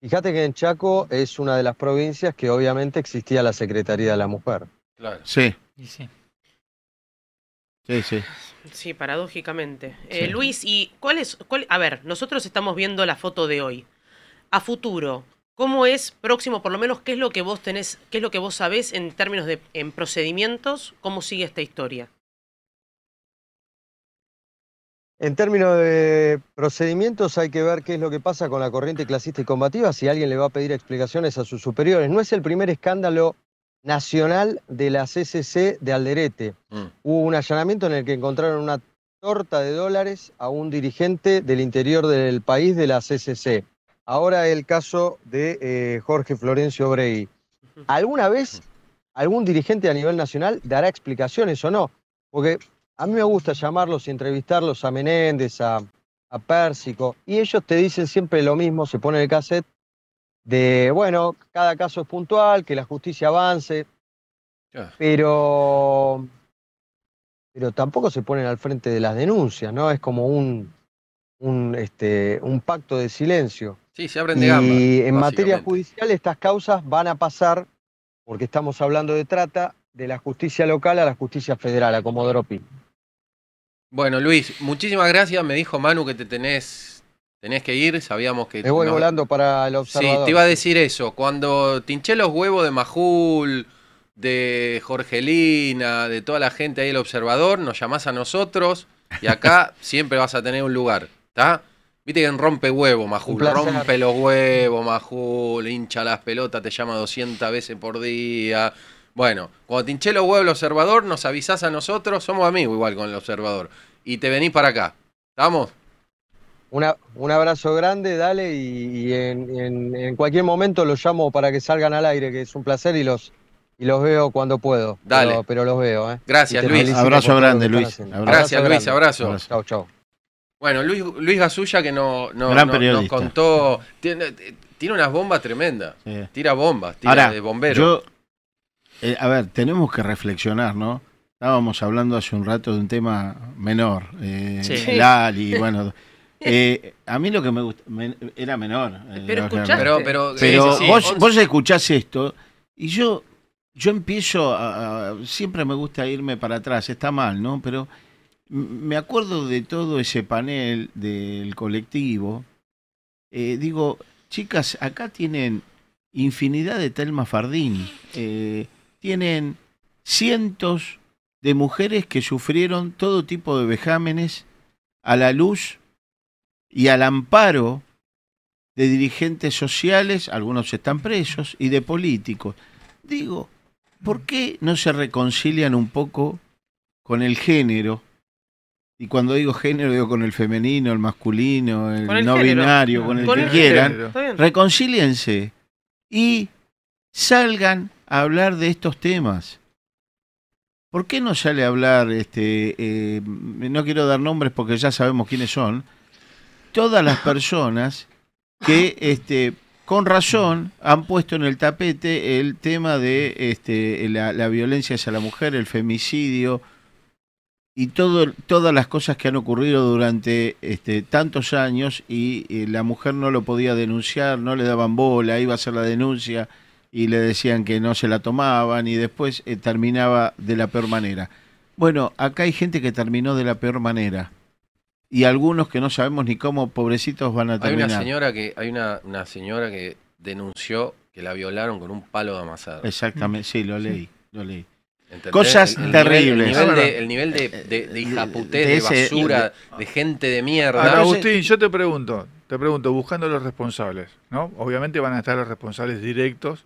Fíjate que en Chaco es una de las provincias que obviamente existía la Secretaría de la Mujer. Claro. Sí. Y sí. Sí, sí. Sí, paradójicamente. Eh. Luis, ¿y cuál es? Cuál, a ver, nosotros estamos viendo la foto de hoy. A futuro, ¿cómo es próximo, por lo menos, qué es lo que vos tenés, qué es lo que vos sabés en términos de en procedimientos? ¿Cómo sigue esta historia? En términos de procedimientos hay que ver qué es lo que pasa con la corriente clasista y combativa, si alguien le va a pedir explicaciones a sus superiores. No es el primer escándalo nacional de la CCC de Alderete. Mm. Hubo un allanamiento en el que encontraron una torta de dólares a un dirigente del interior del país de la CCC. Ahora el caso de eh, Jorge Florencio Brey. ¿Alguna vez algún dirigente a nivel nacional dará explicaciones o no? Porque a mí me gusta llamarlos y entrevistarlos a Menéndez, a, a Pérsico, y ellos te dicen siempre lo mismo, se pone el cassette, de, bueno, cada caso es puntual, que la justicia avance, pero, pero tampoco se ponen al frente de las denuncias, ¿no? Es como un, un, este, un pacto de silencio. Sí, se abren de gamba. Y en materia judicial estas causas van a pasar, porque estamos hablando de trata, de la justicia local a la justicia federal, a Comodoro Pi. Bueno, Luis, muchísimas gracias. Me dijo Manu que te tenés, tenés que ir. Sabíamos que. Me voy no- volando para el Sí, observador. te iba a decir eso. Cuando te hinché los huevos de Majul, de Jorgelina, de toda la gente ahí del observador, nos llamás a nosotros y acá siempre vas a tener un lugar. ¿Está? Viste que en rompe huevo, Majul. Rompe los huevos, Majul. Hincha las pelotas, te llama 200 veces por día. Bueno, cuando te hinché los huevos el observador, nos avisás a nosotros. Somos amigos igual con el observador. Y te venís para acá. ¿Estamos? Una- un abrazo grande, dale, y, y en, en- en cualquier momento los llamo para que salgan al aire, que es un placer y los, y los veo cuando puedo. Dale. Pero, pero los veo, ¿eh? Gracias, Luis. Abrazo grande, Luis. Abrazo. Gracias, Luis. Abrazo. Chau, chau. Bueno, Luis, Luis Gasulla que no, no- Gran no- nos contó. Tiene, tiene unas bombas tremendas. Tira bombas, tira Ahora, de bombero. yo, eh, a ver, tenemos que reflexionar, ¿no? Estábamos hablando hace un rato de un tema menor, eh, Sí. Lali, bueno. eh, a mí lo que me gusta, era menor. eh, Pero escuchaste. Pero- pero- Pero sí, sí, sí. vos, vos escuchás esto y yo, yo empiezo a, a- Siempre me gusta irme para atrás, está mal, ¿no? Pero me acuerdo de todo ese panel del colectivo. Eh, digo, chicas, acá tienen infinidad de Telma Fardín. eh, tienen cientos de mujeres que sufrieron todo tipo de vejámenes a la luz y al amparo de dirigentes sociales, algunos están presos, y de políticos. Digo, ¿por qué no se reconcilian un poco con el género? Y cuando digo género, digo con el femenino, el masculino, el, no género. binario, con el Con que el quieran. Reconcíliense y salgan hablar de estos temas. ¿Por qué no sale a hablar, este, eh, no quiero dar nombres porque ya sabemos quiénes son, todas las personas que este, con razón han puesto en el tapete el tema de este, la, violencia hacia la mujer, el femicidio y todo, todas las cosas que han ocurrido durante este, tantos años y eh, la mujer no lo podía denunciar, no le daban bola, iba a hacer la denuncia y le decían que no se la tomaban y después eh, terminaba de la peor manera. Bueno, acá hay gente que terminó de la peor manera y algunos que no sabemos ni cómo pobrecitos van a hay terminar. una señora que, hay una, una señora que denunció que la violaron con un palo de amasado. Exactamente, sí, lo leí, lo leí. ¿Entendés? Cosas El- el terribles. Nivel, el nivel de, el nivel de, de, de hijaputés, de de ese- basura, de gente de mierda. Ahora, Agustín, yo te pregunto, te pregunto, buscando los responsables, ¿no? Obviamente van a estar los responsables directos,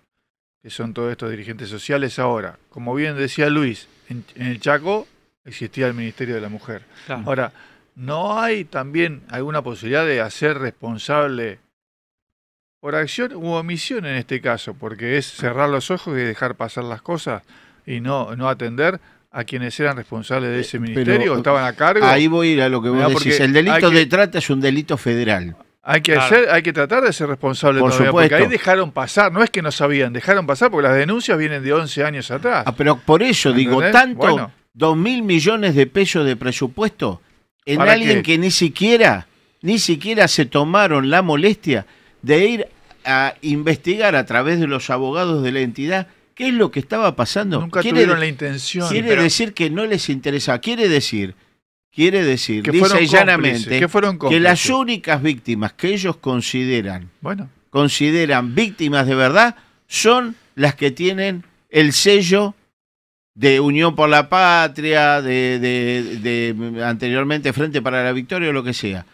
que son todos estos dirigentes sociales ahora. Como bien decía Luis, en, en el Chaco existía el Ministerio de la Mujer. Claro. Ahora, ¿no hay también alguna posibilidad de hacer responsable por acción u omisión en este caso? Porque es cerrar los ojos y dejar pasar las cosas y no, no atender a quienes eran responsables de ese ministerio, Pero, estaban a cargo. Ahí voy a ir a lo que vos decís. porque El delito que- de trata es un delito federal. Hay que, Claro. hacer, hay que tratar de ser responsable Por todavía, porque supuesto. ahí dejaron pasar, no es que no sabían, dejaron pasar porque las denuncias vienen de 11 años atrás. Ah, pero por eso digo, tanto Bueno. dos mil millones de pesos de presupuesto en ¿Para alguien qué? que ni siquiera, ni siquiera se tomaron la molestia de ir a investigar a través de los abogados de la entidad qué es lo que estaba pasando. Nunca Quiere tuvieron la intención. Quiere Pero- decir que no les interesa. Quiere decir, quiere decir, Que dice fueron llanamente, que fueron que las únicas víctimas que ellos consideran, Bueno. consideran víctimas de verdad, son las que tienen el sello de Unión por la Patria, de, de- de- anteriormente Frente para la Victoria o lo que sea.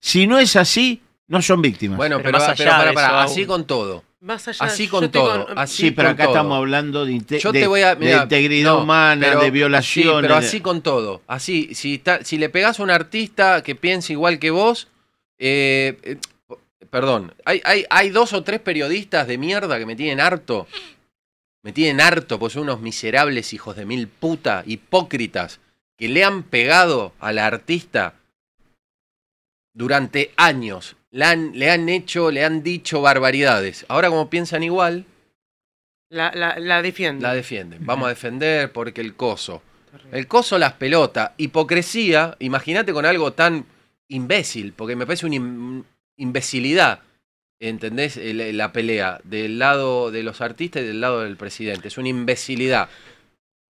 Si no es así, no son víctimas. Bueno, Pero pero, más pero, allá para, de para, eso, así con todo. Más allá Así yo con estoy todo. con- así sí, pero con acá todo. estamos hablando de, inte- Yo de- te voy a. de mirá, integridad no, humana, pero- de Sí, violaciones. pero así con todo. Así, si, está- si le pegás a un artista que piensa igual que vos, eh, eh, perdón, hay, hay, hay dos o tres periodistas de mierda que me tienen harto. Me tienen harto, pues son unos miserables hijos de mil puta, hipócritas, que le han pegado a la artista durante años. Le han, le han hecho, le han dicho barbaridades. Ahora como piensan igual, La, la, la defiendo. la defienden. Vamos a defender porque el coso. El coso las pelota. Hipocresía, imagínate con algo tan imbécil, porque me parece una im- imbecilidad. ¿Entendés? La pelea del lado de los artistas y del lado del presidente. Es una imbecilidad.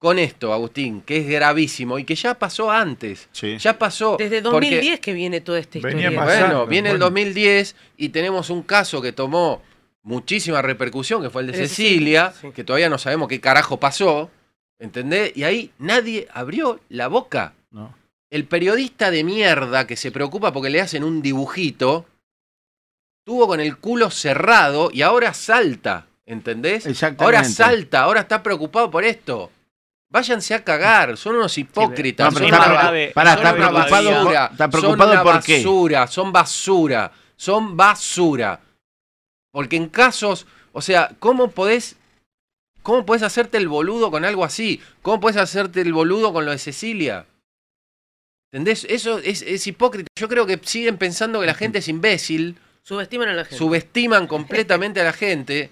Con esto, Agustín, que es gravísimo y que ya pasó antes. Ya pasó. Desde porque- 2010 que viene toda esta Venía historia. pasando. bueno, viene el bueno. 2010 y tenemos un caso que tomó muchísima repercusión, que fue el de Cecilia, Cecilia, sí. que todavía no sabemos qué carajo pasó, ¿entendés? Y ahí nadie abrió la boca. No. El periodista de mierda que se preocupa porque le hacen un dibujito, tuvo con el culo cerrado y ahora salta, ¿entendés? Exactamente. Ahora salta, ahora está preocupado por esto. Váyanse a cagar, son unos hipócritas. No, pero son grave. son está preocupado por- basura, está preocupado son por qué. basura, son basura, son basura. Porque en casos, o sea, ¿cómo podés, cómo podés hacerte el boludo con algo así? ¿Cómo podés hacerte el boludo con lo de Cecilia? ¿Entendés? Eso es, es hipócrita. Yo creo que siguen pensando que la gente es imbécil, Subestiman a la gente. subestiman completamente a la gente,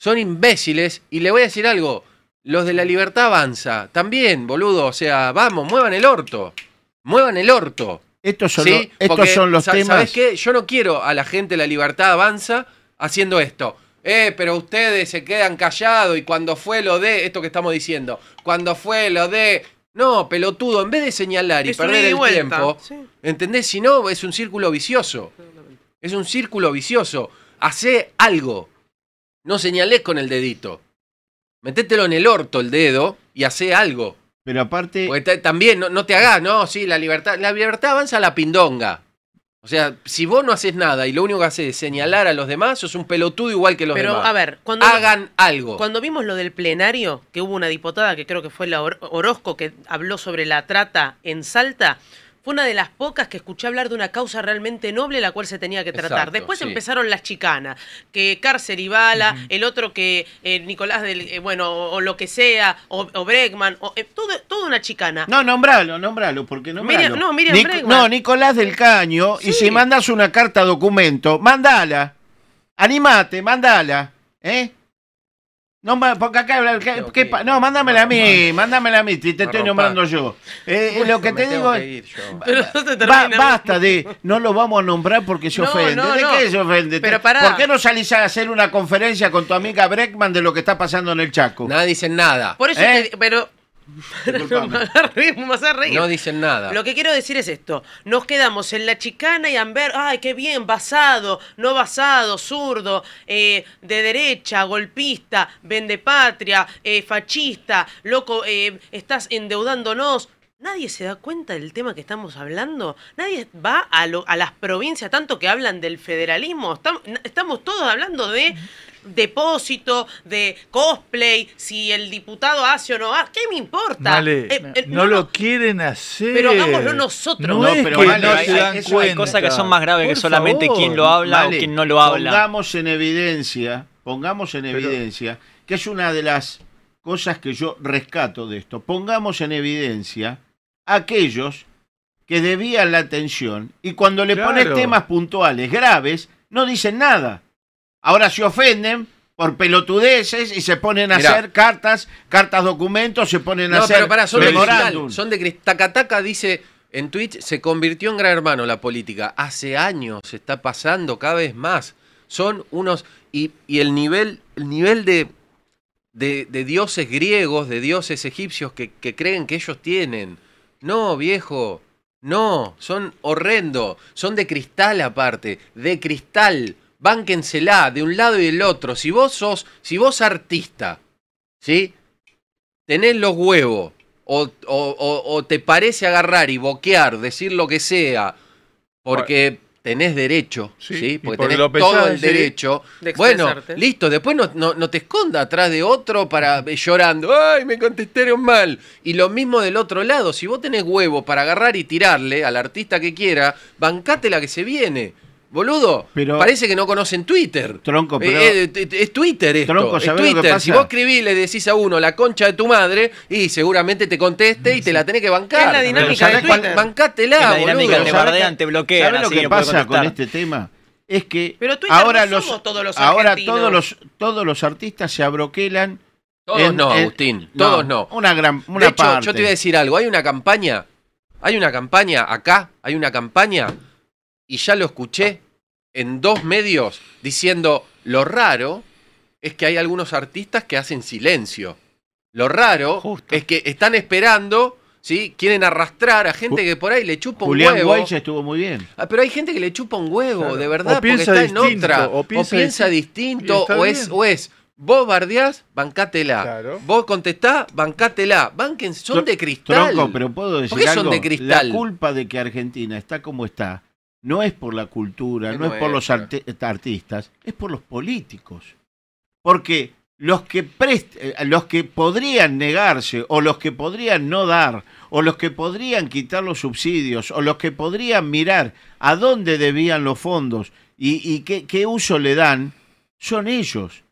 son imbéciles. Y le voy a decir algo, los de la libertad avanza, también, boludo, o sea, vamos, muevan el orto, muevan el orto. Estos son, ¿sí? los, estos Porque, son los temas. ¿Sabes qué? Yo no quiero a la gente de la libertad avanza haciendo esto. Eh, pero ustedes se quedan callados y cuando fue lo de, esto que estamos diciendo, cuando fue lo de... No, pelotudo, en vez de señalar y Es perder el vuelta, tiempo, sí. ¿entendés? Si no, es un círculo vicioso. Es un círculo vicioso. Hacé algo. No señalés con el dedito. Metételo en el orto el dedo y hacé algo. Pero aparte, Porque también no, no te hagas, no, sí, la libertad. La libertad avanza a la pindonga. O sea, si vos no haces nada y lo único que haces es señalar a los demás, sos un pelotudo igual que los Pero, demás. a ver, cuando- Hagan algo. Cuando vimos lo del plenario, que hubo una diputada que creo que fue la Or- Orozco que habló sobre la trata en Salta, fue una de las pocas que escuché hablar de una causa realmente noble la cual se tenía que tratar. Exacto, Después sí. empezaron las chicanas, que cárcel y bala, el otro que eh, Nicolás del, eh, bueno, o, o lo que sea, o, o Bregman, o, eh, todo, toda una chicana. no, nombralo, nombralo, porque nombralo. Miriam- no, Miriam Nic- Bregman. no, Nicolás del Caño, y si mandas una carta documento, mandala. Animate, mandala. ¿Eh? No, porque acá, ¿qué- qué pa- no, mándamela a mí, mándamela a mí, si te estoy nombrando yo. Eh, eh, lo que Me te digo que es, te ba- basta de, no lo vamos a nombrar porque se No, ofende. no, ¿De qué se ofende? Pero pará. ¿Por qué no salís a hacer una conferencia con tu amiga Breckman de lo que está pasando en el Chaco? Nada dicen nada. Por eso ¿Eh? te- pero Reír. No dicen nada. Lo que quiero decir es esto. Nos quedamos en la chicana y ver, ay, qué bien, basado, no basado, zurdo, eh, de derecha, golpista, vendepatria, eh, fascista, loco, eh, estás endeudándonos. Nadie se da cuenta del tema que estamos hablando. Nadie va a, lo- a las provincias, tanto que hablan del federalismo. Estam- estamos todos hablando de depósito, de cosplay, si el diputado hace o no hace. ¿Qué me importa? Vale, Eh, eh, no, lo quieren hacer. Pero hagámoslo nosotros. No, No, es pero que vale, no hay- se hay- dan eso hay cuenta. cosas que son más graves que solamente favor. quién lo habla Vale, o quién no lo habla. Pongamos en evidencia, pongamos en Pero- evidencia, que es una de las cosas que yo rescato de esto. Pongamos en evidencia aquellos que debían la atención y cuando le pones Claro. temas puntuales, graves, no dicen nada. Ahora se ofenden por pelotudeces y se ponen a Mirá. hacer cartas, cartas documentos, se ponen a No, hacer pero pará, son de memorándum. cristal. Son de cristal. Takataka dice en Twitch, se convirtió en gran hermano la política. Hace años se está pasando cada vez más. Son unos. Y, y el nivel, el nivel de, de, de dioses griegos, de dioses egipcios que, que creen que ellos tienen. No, viejo. No, son horrendo. Son de cristal aparte. De cristal. Bánquensela de un lado y del otro. Si vos sos, si vos artista, ¿sí? Tenés los huevos, o, o- o- o te parece agarrar y boquear, decir lo que sea, porque tenés derecho, ¿sí? Porque porque tenés lo todo el sí, derecho. de Bueno, listo, después no, no, no te esconda atrás de otro para eh, llorando, ¡ay, me contestaron mal! Y lo mismo del otro lado, si vos tenés huevo para agarrar y tirarle al artista que quiera, bancate la que se viene. Boludo, Pero- parece que no conocen Twitter. Tronco, pero- Eh, eh, t- es Twitter esto. Tronco, es ¿sabés lo que Twitter. Si vos escribís y le decís a uno la concha de tu madre, y seguramente te conteste y te la tenés que bancar. Es la dinámica Pero de ¿sabés Twitter. Bancátela, Es la boludo. dinámica, te ¿Sabés bardean, te bloquean, ¿sabés lo que pasa con este tema? Es que Pero Twitter ahora no los somos todos los ahora argentinos. todos los todos los artistas se abroquelan Todos en- no, en- Agustín. Todos no. Una gran una de hecho, parte. yo te voy a decir algo. Hay una campaña, hay una campaña acá, hay una campaña, y ya lo escuché en dos medios diciendo lo raro es que hay algunos artistas que hacen silencio. Lo raro es que están esperando, ¿sí? Quieren arrastrar a gente que por ahí le chupa un Julián huevo. Weich estuvo muy bien. Ah, pero hay gente que le chupa un huevo, Claro. de verdad, porque está en distinto, otra. o O piensa distinto. o es, bien. o es, vos bardeás, bancátela. Claro. Vos contestás, bancátela. Banquen, son de cristal. Tronco, pero puedo decir ¿Por qué son algo? de cristal? La culpa de que Argentina está como está no es por la cultura, no es por los arte- artistas, es por los políticos. Porque los que eh, los que podrían negarse o los que podrían no dar o los que podrían quitar los subsidios o los que podrían mirar a dónde debían los fondos y, y qué, qué uso le dan son ellos.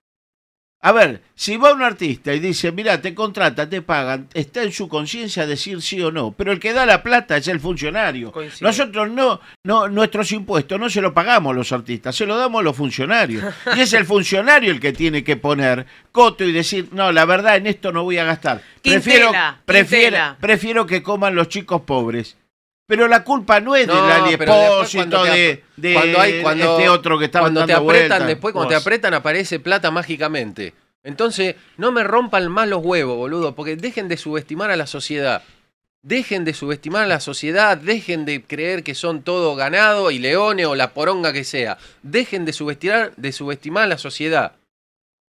A ver, si va un artista y dice, mira, te contrata, te pagan, está en su conciencia decir sí o no, pero el que da la plata es el funcionario. Nosotros no, no, nuestros impuestos no se los pagamos los artistas, se los damos a los funcionarios. Y es el funcionario el que tiene que poner coto y decir, no, la verdad en esto no voy a gastar. Prefiero, Quintela, prefiero, Quintela. prefiero que coman los chicos pobres. Pero la culpa no es No, del Ali pero después Espósito, de, de cuando hay- cuando- este otro que estaba Cuando te apretan, después cuando te apretan aparece plata mágicamente. Entonces, no me rompan más los huevos, boludo, porque dejen de subestimar a la sociedad. Dejen de subestimar a la sociedad, dejen de creer que son todo ganado y leones o la poronga que sea. Dejen de subestimar, de subestimar a la sociedad.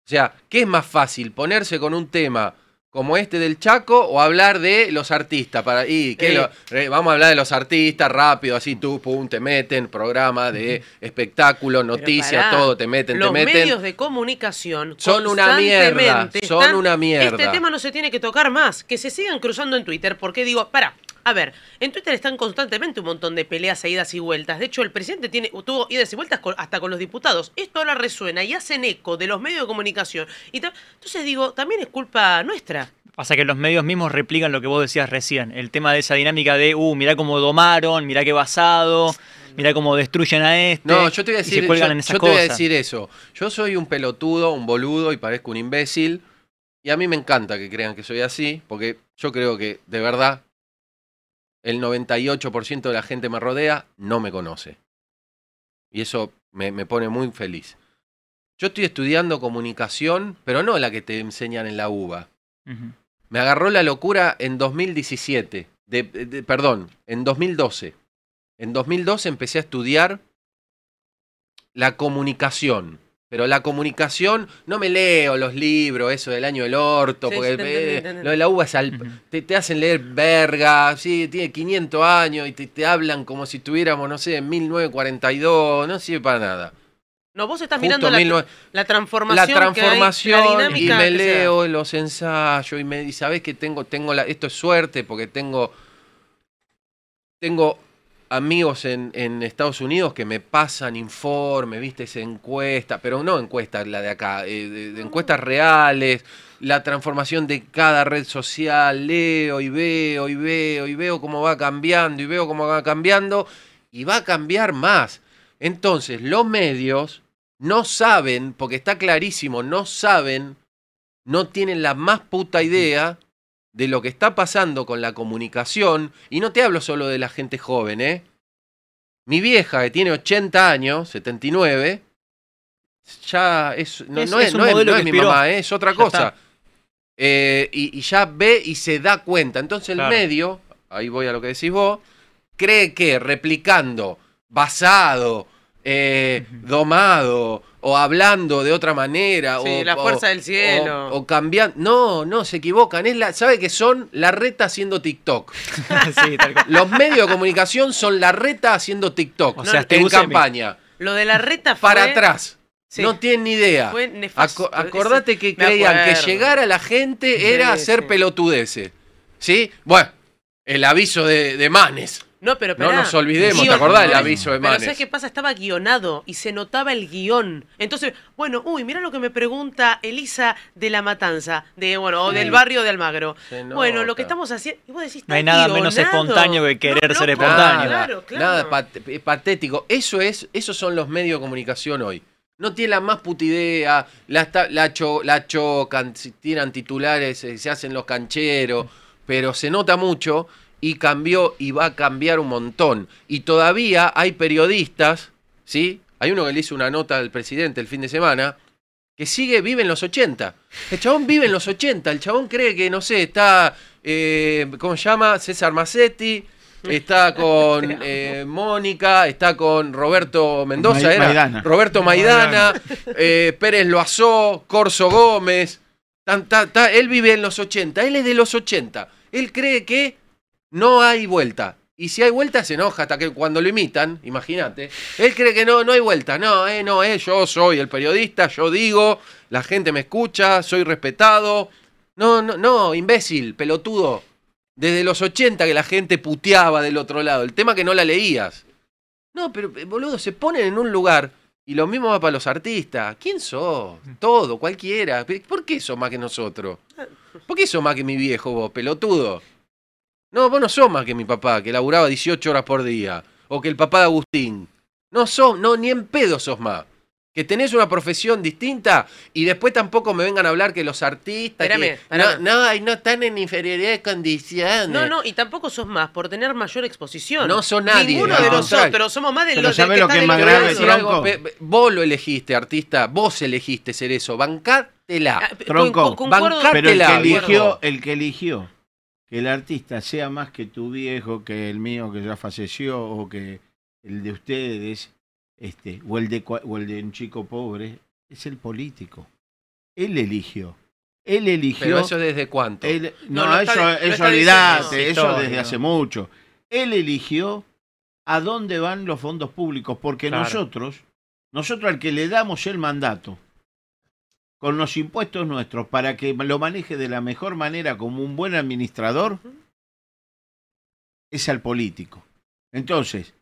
O sea, ¿qué es más fácil? ¿Ponerse con un tema como este del Chaco o hablar de los artistas? Para, y, ¿qué Eh. lo- vamos a hablar de los artistas rápido, así tú, pum, te meten, programa de espectáculo, noticias, pará, todo, te meten, Los te meten. medios de comunicación Son una mierda, son están, una mierda. Este tema no se tiene que tocar más, que se sigan cruzando en Twitter, porque digo, para, a ver, en Twitter están constantemente un montón de peleas e idas y vueltas. De hecho, el presidente tiene tuvo idas y vueltas con- hasta con los diputados. Esto ahora resuena y hacen eco de los medios de comunicación. Y entonces digo, también es culpa nuestra. Pasa que los medios mismos replican lo que vos decías recién. El tema de esa dinámica de, uh, mirá cómo domaron, mirá qué basado, mirá cómo destruyen a este. No, yo te voy a decir, yo, yo te voy a decir eso. Yo soy un pelotudo, un boludo y parezco un imbécil. Y a mí me encanta que crean que soy así, porque yo creo que, de verdad, el 98% de la gente me rodea no me conoce. Y eso me, me pone muy feliz. Yo estoy estudiando comunicación, pero no la que te enseñan en la UBA. Me agarró la locura en 2017. De, de- perdón, en 2012. En 2012 empecé a estudiar la comunicación. Pero la comunicación, no me leo los libros, eso del año del orto, Sí, porque te eh, te lo de la uva es al- te, te hacen leer verga, sí, tiene 500 años y te, te hablan como si estuviéramos, no sé, en 1942, no sirve para nada. No, vos estás Justo mirando la, 19 la transformación. la que hay, transformación y me leo los ensayos y me y sabes que tengo tengo la esto es suerte porque tengo tengo amigos en, Estados Unidos que me pasan informes, viste, esa encuesta, pero no encuestas la de acá, eh, encuestas reales, la transformación de cada red social, leo y veo y veo y veo cómo va cambiando y veo cómo va cambiando y va a cambiar más. Entonces, los medios no saben, porque está clarísimo, no saben, no tienen la más puta idea de lo que está pasando con la comunicación, y no te hablo solo de la gente joven, ¿eh? Mi vieja, que tiene 80 años, 79, ya es, no, Es- no es no es- no mi mamá, ¿eh? es otra Ya cosa. Eh, y, y ya ve y se da cuenta. Entonces el Claro. medio, ahí voy a lo que decís vos, cree que replicando, basado, eh, domado o hablando de otra manera Sí, o, la o- fuerza del cielo. o, o cambiando no no se equivocan es la sabe que son la reta haciendo TikTok sí, tal cual. los medios de comunicación son la reta haciendo TikTok O sea, en campaña Lo de la reta fue... para atrás Sí. no tienen ni idea Fue. Aco- acordate que creían que llegar a la gente era hacer pelotudeces ¿sí? bueno el aviso de, de Manes No, pero No esperá. nos olvidemos, ¿te Guion- acordás del aviso de Pero Manes? ¿sabes qué pasa? Estaba guionado y se notaba el guion. Entonces, bueno, uy, mira lo que me pregunta Elisa de la Matanza, de bueno, o Sí. del barrio de Almagro. Bueno, lo que estamos haciendo. Y vos decís, No hay "Está nada menos guionado". espontáneo que querer ser no, espontáneo. Claro, claro. Nada pat- eh, patético. Eso es, esos son los medios de comunicación hoy. No tienen la más puta idea, la, la, cho- la chocan, si tiran titulares, eh, se hacen los cancheros, pero se nota mucho y cambió y va a cambiar un montón. Y todavía hay periodistas, ¿sí? Hay uno que le hizo una nota al presidente el fin de semana, que sigue, vive en los 80. El chabón vive en los 80, el chabón cree que, no sé, está, eh, ¿cómo se llama? César Massetti, está con eh, Mónica, está con Roberto Mendoza, Ma- era Maidana. Roberto Maidana, eh, Pérez Loazó, Corso Gómez. tan- ta- ta- él vive en los 80, él es de los 80. Él cree que no hay vuelta. Y si hay vuelta se enoja hasta que cuando lo imitan, imagínate. Él cree que no, no hay vuelta. No, eh, no, eh, yo soy el periodista, yo digo, la gente me escucha, soy respetado. No, no, no, imbécil, pelotudo. Desde los 80 que la gente puteaba del otro lado. El tema que no la leías. No, pero eh, boludo, se ponen en un lugar y lo mismo va para los artistas. ¿Quién sos? Todo, cualquiera. ¿Por qué sos más que nosotros? ¿Por qué sos más que mi viejo vos, pelotudo? No, vos no sos más que mi papá, que laburaba 18 horas por día. O que el papá de Agustín. No sos, no, ni en pedo sos más. Que tenés una profesión distinta y después tampoco me vengan a hablar que los artistas. Espérame, que. No, no, y no están en inferioridad de condiciones. No, no, y tampoco sos más por tener mayor exposición. No sos nadie, Ninguno de nosotros somos más de Pero los ¿sabe del lo que que más grave, algo, vos lo elegiste, artista. Vos elegiste ser eso. Bancátela. Ah, Tronco, concuerdo- pero el que Bancátela, eligió, el que eligió que el artista sea más que tu viejo, que el mío que ya falleció, o que el de ustedes, este, o el de o el de un chico pobre, es el político. Él eligió. Él eligió. Pero eso desde cuánto. él- No, no, lo está eso, eso olvidate, eso desde hace mucho. Él eligió a dónde van los fondos públicos, porque Claro. nosotros, nosotros al que le damos el mandato, con los impuestos nuestros, para que lo maneje de la mejor manera como un buen administrador, es al político. Entonces,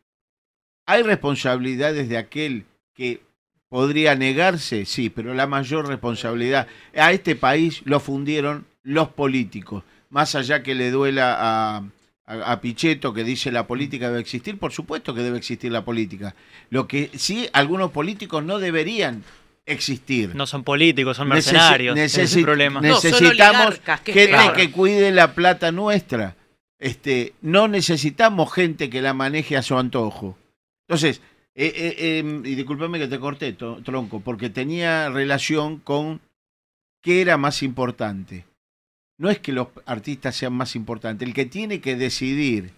¿hay responsabilidades de aquel que podría negarse? Sí, pero la mayor responsabilidad a este país lo fundieron los políticos. Más allá que le duela a, a, a Pichetto que dice la política debe existir, por supuesto que debe existir la política. Lo que sí, algunos políticos no deberían existir. No son políticos, son Necesi- mercenarios. Necesi- problema. No, son necesitamos gente que cuide la plata nuestra. Este, no necesitamos gente que la maneje a su antojo. Entonces, eh, eh, eh, y discúlpame que te corté, tronco, porque tenía relación con qué era más importante. No es que los artistas sean más importantes, el que tiene que decidir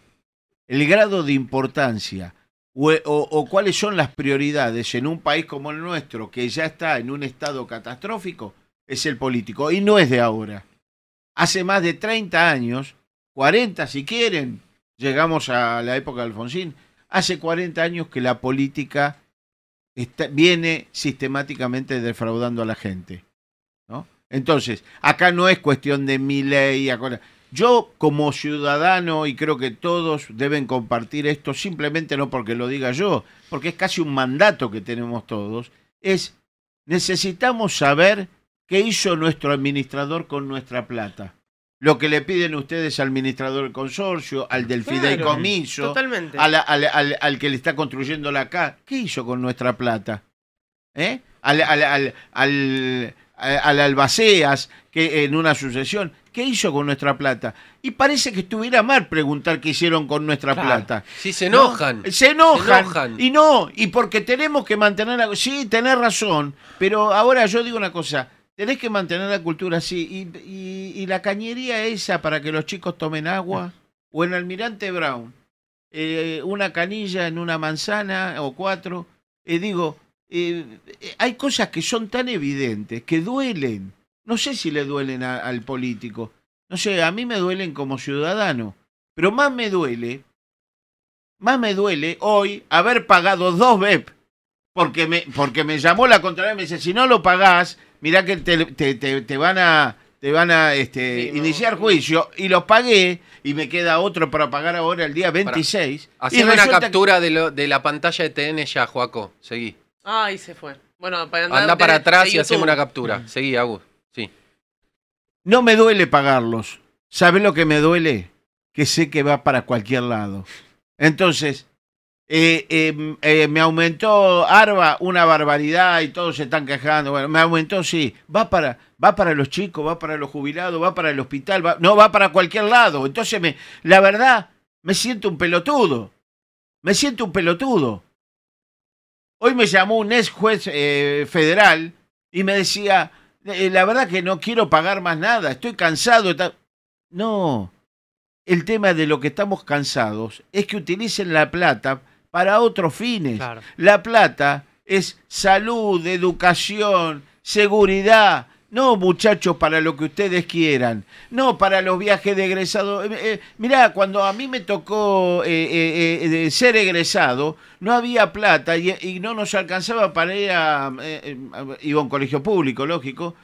el grado de importancia o, cuáles son las prioridades en un país como el nuestro, que ya está en un estado catastrófico, es el político. Y no es de ahora. Hace más de 30 años, 40 si quieren, llegamos a la época de Alfonsín, hace 40 años que la política viene sistemáticamente defraudando a la gente. Entonces, acá no es cuestión de mi ley. acá- Yo como ciudadano, y creo que todos deben compartir esto, simplemente no porque lo diga yo, porque es casi un mandato que tenemos todos, es necesitamos saber ¿Qué hizo nuestro administrador con nuestra plata? Lo que le piden ustedes al administrador del consorcio, al del Claro, fideicomiso, totalmente. a la- al, al- al que le está construyendo la casa. ¿Qué hizo con nuestra plata? ¿Eh? Al, al, al, al, al albaceas que en una sucesión. ¿Qué hizo con nuestra plata? Y parece que estuviera mal preguntar qué hicieron con nuestra Claro. plata. Sí, se ¿No? enojan. Se enojan. Se enojan. Y no, y porque tenemos que mantener la... Sí, tenés razón, pero ahora yo digo una cosa, tenés que mantener la cultura así. Y, y- y la cañería esa para que los chicos tomen agua, o en Almirante Brown, eh, una canilla en una manzana o cuatro, eh, digo, eh, eh, hay cosas que son tan evidentes, que duelen. No sé si le duelen a- al político. No sé, a mí me duelen como ciudadano. Pero más me duele, más me duele hoy haber pagado dos BEP. Porque me, porque me llamó la Contraloría y me dice, si no lo pagás, mirá que te, te- te- te van a, te van a este, iniciar juicio. Y los pagué y me queda otro para pagar ahora el día 26. y Haceme una que- captura de, lo- de la pantalla de TN ya, Joaco. Seguí. Ay, se fue. Bueno, para andar Anda para de- atrás de y YouTube. una captura. Seguí, Agus. No me duele pagarlos. ¿Sabe lo que me duele? Que sé que va para cualquier lado. Entonces, eh, eh, eh, me aumentó Arba una barbaridad y todos se están quejando. Bueno, me aumentó, sí. Va para, va para los chicos, va para los jubilados, va para el hospital, va- no va para cualquier lado. Entonces, me, la verdad, me siento un pelotudo. Me siento un pelotudo. Hoy me llamó un ex juez eh, federal y me decía, "Eh, la verdad que no quiero pagar más nada, estoy cansado. de ta-". No, el tema de lo que estamos cansados es que utilicen la plata para otros fines. La plata es salud, educación, seguridad. No, muchachos, para lo que ustedes quieran. No, para los viajes de egresado. Eh, eh, mirá, cuando a mí me tocó eh, eh, eh, ser egresado, no había plata y, no nos alcanzaba para ir a... iba a un colegio público, lógico.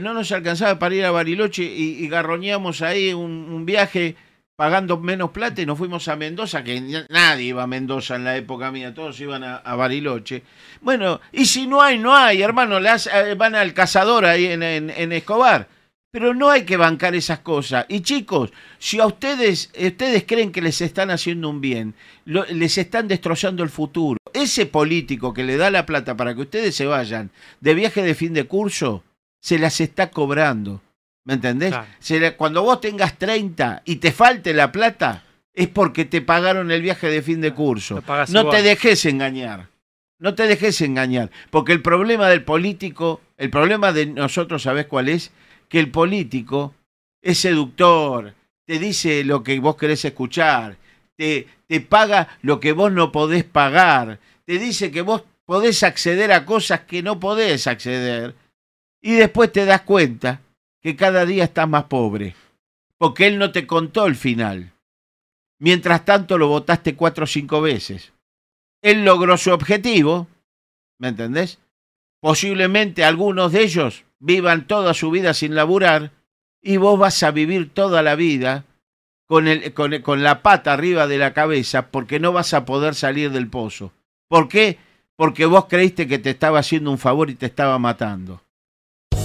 no nos alcanzaba para ir a Bariloche y, garroñamos ahí un viaje pagando menos plata y nos fuimos a Mendoza, que na- nadie iba a Mendoza en la época mía, todos iban a, Bariloche. Bueno, y si no hay, no hay, hermano, las, eh, van al cazador ahí en, en- en Escobar. Pero no hay que bancar esas cosas. Y chicos, si a ustedes, ustedes creen que les están haciendo un bien, les están destrozando el futuro. Ese político que le da la plata para que ustedes se vayan de viaje de fin de curso, se las está cobrando. ¿Me entendés? Cuando vos tengas 30 y te falte la plata, es porque te pagaron el viaje de fin de curso. pagas No igual. te dejes engañar. No te dejes engañar. Porque el problema del político, el problema de nosotros, ¿sabés cuál es? Que el político es seductor, te dice lo que vos querés escuchar, te, te paga lo que vos no podés pagar, te dice que vos podés acceder a cosas que no podés acceder. Y después te das cuenta que cada día estás más pobre. Porque él no te contó el final. Mientras tanto lo votaste cuatro o cinco veces. Él logró su objetivo, ¿me entendés? Posiblemente algunos de ellos vivan toda su vida sin laburar y vos vas a vivir toda la vida con, el, con, con la pata arriba de la cabeza porque no vas a poder salir del pozo. ¿Por qué? Porque vos creíste que te estaba haciendo un favor y te estaba matando.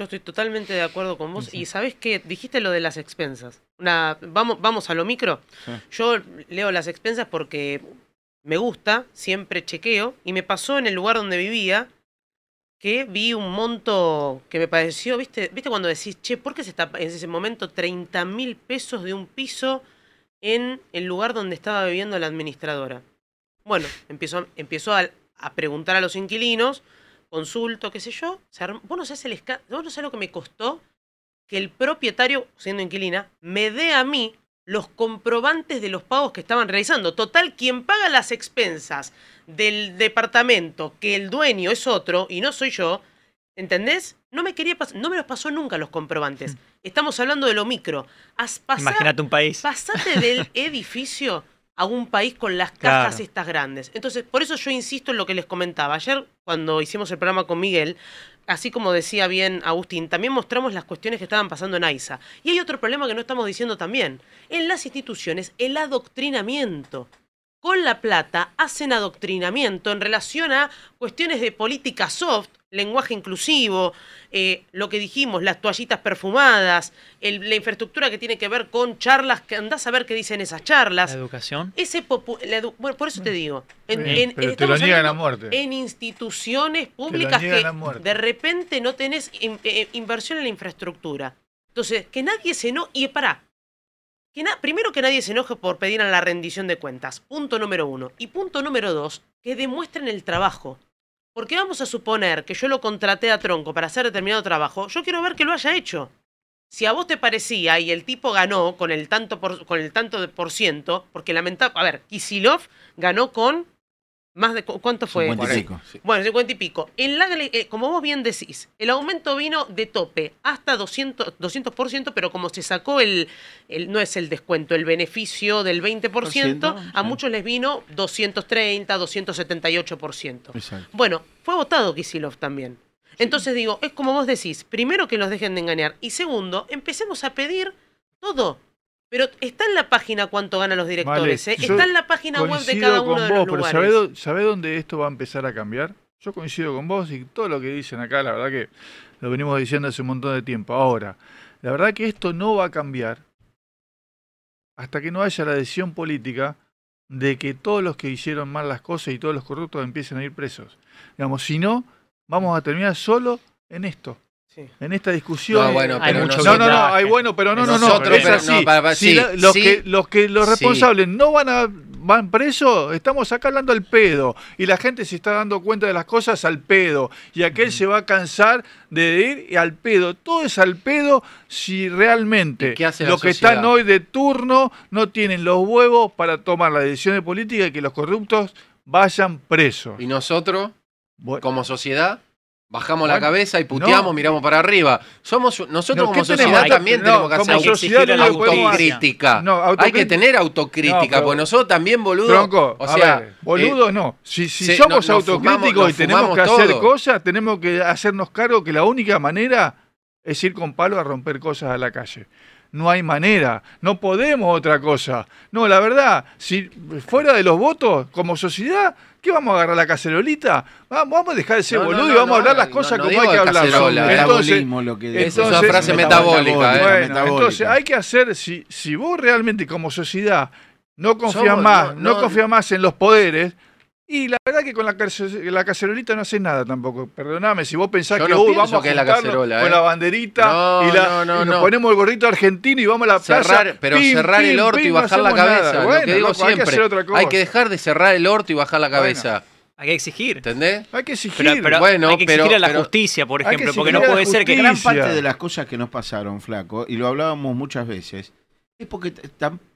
Yo estoy totalmente de acuerdo con vos. Y sabes qué? Dijiste lo de las expensas. Una, vamos, vamos a lo micro. Yo leo las expensas porque me gusta, siempre chequeo. Y me pasó en el lugar donde vivía que vi un monto que me pareció, ¿viste? ¿Viste cuando decís, che, ¿por qué se está en ese momento 30 mil pesos de un piso en el lugar donde estaba viviendo la administradora? Bueno, empezó, empezó a, a preguntar a los inquilinos, consulto, qué sé yo. se armó- vos no sabés el vos no sabés lo que me costó que el propietario, siendo inquilina, me dé a mí los comprobantes de los pagos que estaban realizando. Total, quien paga las expensas del departamento, que el dueño es otro y no soy yo, ¿entendés? No me quería no me los pasó nunca los comprobantes. Estamos hablando de lo micro. Haz Imagínate un país. Pasate del edificio a un país con las cajas Claro. estas grandes. Entonces, por eso yo insisto en lo que les comentaba. Ayer, cuando hicimos el programa con Miguel, así como decía bien Agustín, también mostramos las cuestiones que estaban pasando en AISA. Y hay otro problema que no estamos diciendo también. En las instituciones, el adoctrinamiento. Con la plata hacen adoctrinamiento en relación a cuestiones de política soft, lenguaje inclusivo, eh, lo que dijimos, las toallitas perfumadas, el- la infraestructura que tiene que ver con charlas, que andás a ver qué dicen esas charlas. La educación. Ese popu- la edu- bueno, por eso te digo. En, pero te lo niegan a muerte. En instituciones públicas que a muerte. de repente no tenés in- eh, inversión en la infraestructura. Entonces, que nadie se enoje. Y pará. Que primero que nadie se enoje por pedir a la rendición de cuentas. Punto número uno. Y punto número dos, que demuestren el trabajo. Porque vamos a suponer que yo lo contraté a Tronco para hacer determinado trabajo. Yo quiero ver que lo haya hecho. Si a vos te parecía y el tipo ganó con el tanto por, con el tanto de por ciento, porque lamentable, a ver, Kisilov ganó con más de cu- cuánto fue? 50 y pico. Bueno, 50 y pico. En la, eh, como vos bien decís, el aumento vino de tope hasta 200, 200% pero como se sacó el, el- no es el descuento, el beneficio del 20%, a sí. muchos les vino 230, 278%. Exacto. Bueno, fue votado Kisilov también. Entonces digo, es como vos decís, primero que los dejen de engañar y segundo, empecemos a pedir todo. Pero está en la página cuánto ganan los directores, Vale, ¿eh? está en la página web de cada con uno de vos, los pero lugares. ¿sabés dó- ¿sabés dónde esto va a empezar a cambiar? Yo coincido con vos y todo lo que dicen acá, la verdad que lo venimos diciendo hace un montón de tiempo. Ahora, la verdad que esto no va a cambiar hasta que no haya la decisión política de que todos los que hicieron mal las cosas y todos los corruptos empiecen a ir presos. Digamos, si no, vamos a terminar solo en esto. En esta discusión. No, bueno, Hay pero mucho no, no, no, hay bueno, pero no, no, no. Es pero así. no, para- para- Si sí, la- los, sí, que, los que los sí. responsables no van a van presos, estamos acá hablando al pedo. Y la gente se está dando cuenta de las cosas al pedo. Y aquel se va a cansar de ir y al pedo. Todo es al pedo si realmente qué hace la los que están hoy de turno no tienen los huevos para tomar las decisiones políticas y que los corruptos vayan presos. Y nosotros, Bueno. como sociedad, bajamos la cabeza y puteamos, no. miramos para arriba. Somos nosotros No, como sociedad Hay- también no, tenemos que hacer sociedad podemos- autocrítica. No, Hay que tener autocrítica, pero- porque nosotros también, boludo. Tronco, o sea, ver, boludo eh, no. Si, somos fumamos- autocríticos y tenemos que hacer cosas, tenemos que hacernos cargo que la única manera es ir con palo a romper cosas a la calle. No hay manera, no podemos otra cosa. No, la verdad, si fuera de los votos, como sociedad, ¿qué vamos a agarrar la cacerolita? Vamos, vamos a dejar de ser No, no, boludo y vamos a hablar las cosas como hay que hablar. Entonces, lo que es una frase metabólica, metabólica. ¿eh? bueno, metabólica. entonces hay que hacer, si, si vos realmente como sociedad no confías más, no. confías más en los poderes, y la verdad que con la, cacerolita no haces nada tampoco. Perdóname, si vos pensás Yo que no pienso vamos a que la con ¿eh? la banderita No, y, la, no, no, y nos no. ponemos el gorrito argentino y vamos a la plaza. Cerrar, pero pim, cerrar el pim, orto y pim, bajar la cabeza. lo Bueno, que digo loco, hay que siempre. hacer otra cosa. Hay que dejar de cerrar el orto y bajar la cabeza. Hay que exigir. ¿Entendés? Hay que exigir. Pero, pero Bueno, hay que pero- exigir a la pero- justicia, por ejemplo, porque no puede ser que... Gran parte de las cosas que nos pasaron, flaco, y lo hablábamos muchas veces, es porque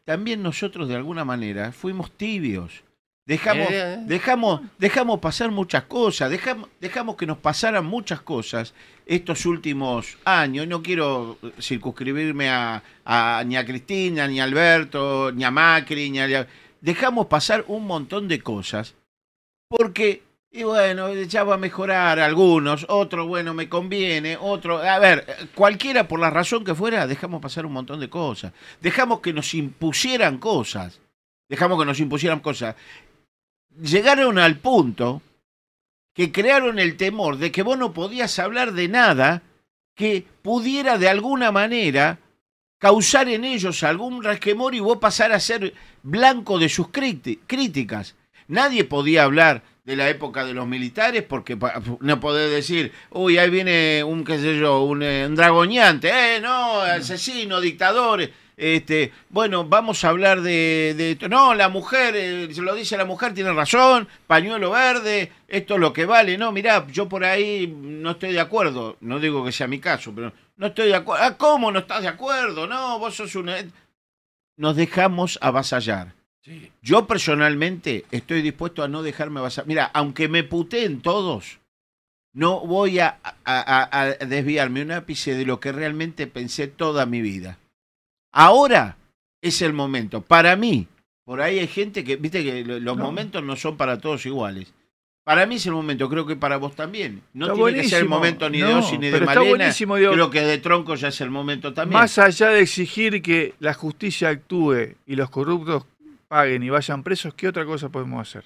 también nosotros de alguna manera fuimos tibios. Dejamos, Eh, eh. dejamos, dejamos pasar muchas cosas, dejamos, dejamos que nos pasaran muchas cosas estos últimos años. No quiero circunscribirme a, a- ni a Cristina, ni a Alberto, ni a Macri, ni a... Dejamos pasar un montón de cosas porque, y bueno, ya va a mejorar algunos, otro, bueno, me conviene, otro, a ver, cualquiera por la razón que fuera, dejamos pasar un montón de cosas. Dejamos que nos impusieran cosas. Dejamos que nos impusieran cosas. Llegaron al punto que crearon el temor de que vos no podías hablar de nada que pudiera de alguna manera causar en ellos algún resquemor y vos pasar a ser blanco de sus críticas. Nadie podía hablar de la época de los militares, porque no podés decir, uy, ahí viene un, qué sé yo, un, eh, un dragoñante, eh, no, asesino, dictadores. Este, bueno, vamos a hablar de, de- no, la mujer, eh, se lo dice la mujer, tiene razón, pañuelo verde, esto es lo que vale, no, mirá, yo por ahí no estoy de acuerdo, no digo que sea mi caso, pero no estoy de acuerdo, ah, ¿cómo no estás de acuerdo? No, vos sos un... Nos dejamos avasallar. Yo personalmente estoy dispuesto a no dejarme avasallar. Mira, aunque me puteen todos, no voy a, a- a- a desviarme un ápice de lo que realmente pensé toda mi vida. Ahora es el momento. Para mí, por ahí hay gente que, viste que lo- los No. momentos no son para todos iguales. Para mí es el momento, creo que para vos también. No Está tiene que ser el momento ni de No, Osi ni de Malena. creo que de Tronco ya es el momento también. Más allá de exigir que la justicia actúe y los corruptos paguen y vayan presos, ¿qué otra cosa podemos hacer?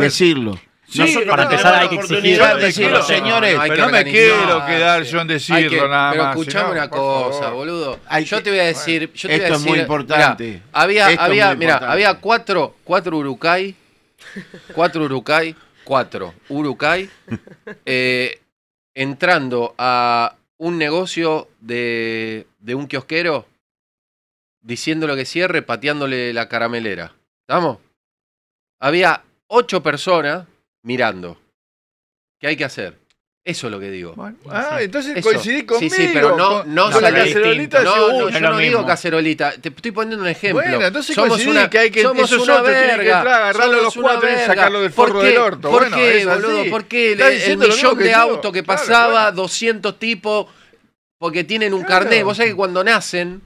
Decirlo. Sí, Nosotros para empezar hay que exigirlo. de decirlo, señores. no, Pero no me quiero quedar yo en decirlo que- nada pero más, escuchame sino, una cosa, favor. boludo. Hay yo que- te voy a decir, yo te esto voy a es muy decir- importante. mirá, había, Esto es había, muy mirá, importante. había cuatro, cuatro Urucay, cuatro Urucay, cuatro Urucay, eh, entrando a un negocio de, de un kiosquero, diciéndole que cierre, pateándole la caramelera. ¿Estamos? Había ocho personas mirando. ¿Qué hay que hacer? Eso es lo que digo. Ah, entonces Eso. coincidí conmigo. Sí, sí, pero no, con- no, con la cacerolita. No, no, yo no digo cacerolita. Te estoy poniendo un ejemplo. Bueno, entonces somos coincidí una, que hay que- somos esos una tienen que verga. entrar, agarrarlo somos los cuatro y verga. sacarlo del ¿Por forro qué? del orto. ¿Por Bueno, qué, boludo? ¿Por qué el, millón de autos que Claro, pasaba, bueno. 200 tipos, porque tienen un Claro. carnet? Vos sabés que cuando nacen,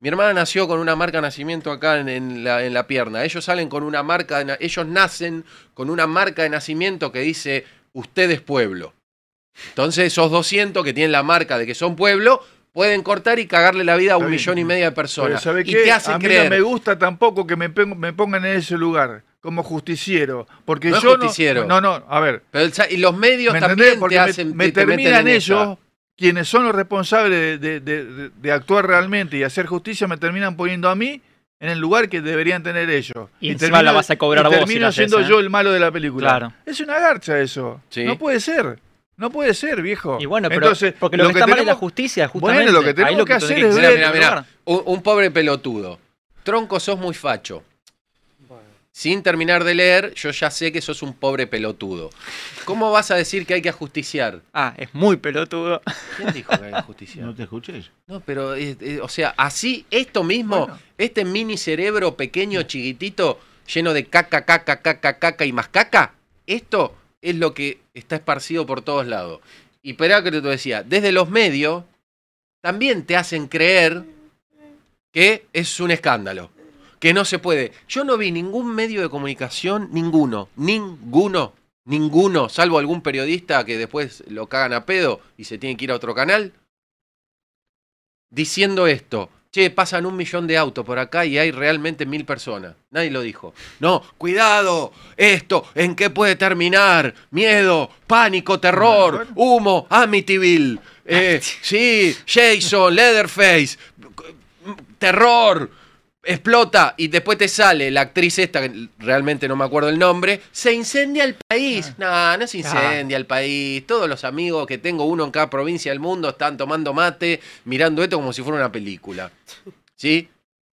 mi hermana nació con una marca de nacimiento acá en, en la, en la pierna. Ellos salen con una marca, de ellos nacen con una marca de nacimiento que dice, usted es pueblo. Entonces esos 200 que tienen la marca de que son pueblo, pueden cortar y cagarle la vida a un millón y medio de personas. ¿sabe Y qué? te hacen a mí creer. no me gusta tampoco que me, pon- me pongan en ese lugar como justiciero. Porque No es yo justiciero. no. No, no, a ver. Pero el y los medios ¿Me también te me- hacen me, te- meten terminan ellos, quienes son los responsables de, de- de- de actuar realmente y hacer justicia, me terminan poniendo a mí en el lugar que deberían tener ellos. Y encima la vas a cobrar y vos si termino haces, siendo ¿eh? yo el malo de la película. Claro. Es una garcha eso. Sí. No puede ser. No puede ser, viejo. Y bueno, pero Entonces, porque lo, que, está mal es la justicia, justamente. Bueno, lo que Ahí tenemos lo que hacer es Mirá, ver- mirá, mirá. Un, un pobre pelotudo. Tronco, sos muy facho. Sin terminar de leer, yo ya sé que sos un pobre pelotudo. ¿Cómo vas a decir que hay que ajusticiar? Ah, es muy pelotudo. ¿Quién dijo que hay que ajusticiar? No te escuché. No, pero, eh, eh, o sea, así, esto mismo, este mini cerebro pequeño, chiquitito, lleno de caca, caca, caca, caca y más caca, esto es lo que está esparcido por todos lados. Y espera que te decía, desde los medios también te hacen creer que es un escándalo, que no se puede. Yo no vi ningún medio de comunicación, ninguno, ninguno, ninguno, salvo algún periodista que después lo cagan a pedo y se tiene que ir a otro canal, diciendo esto. Che, pasan un millón de autos por acá y hay realmente mil personas. Nadie lo dijo. No, cuidado, esto, ¿en qué puede terminar? Miedo, pánico, terror, humo, Amityville. Eh, sí, Jason, Leatherface, terror, explota y después te sale la actriz esta, que realmente no me acuerdo el nombre, se incendia el país. No, no se incendia el país. Todos los amigos que tengo, uno en cada provincia del mundo, están tomando mate, mirando esto como si fuera una película. ¿Sí?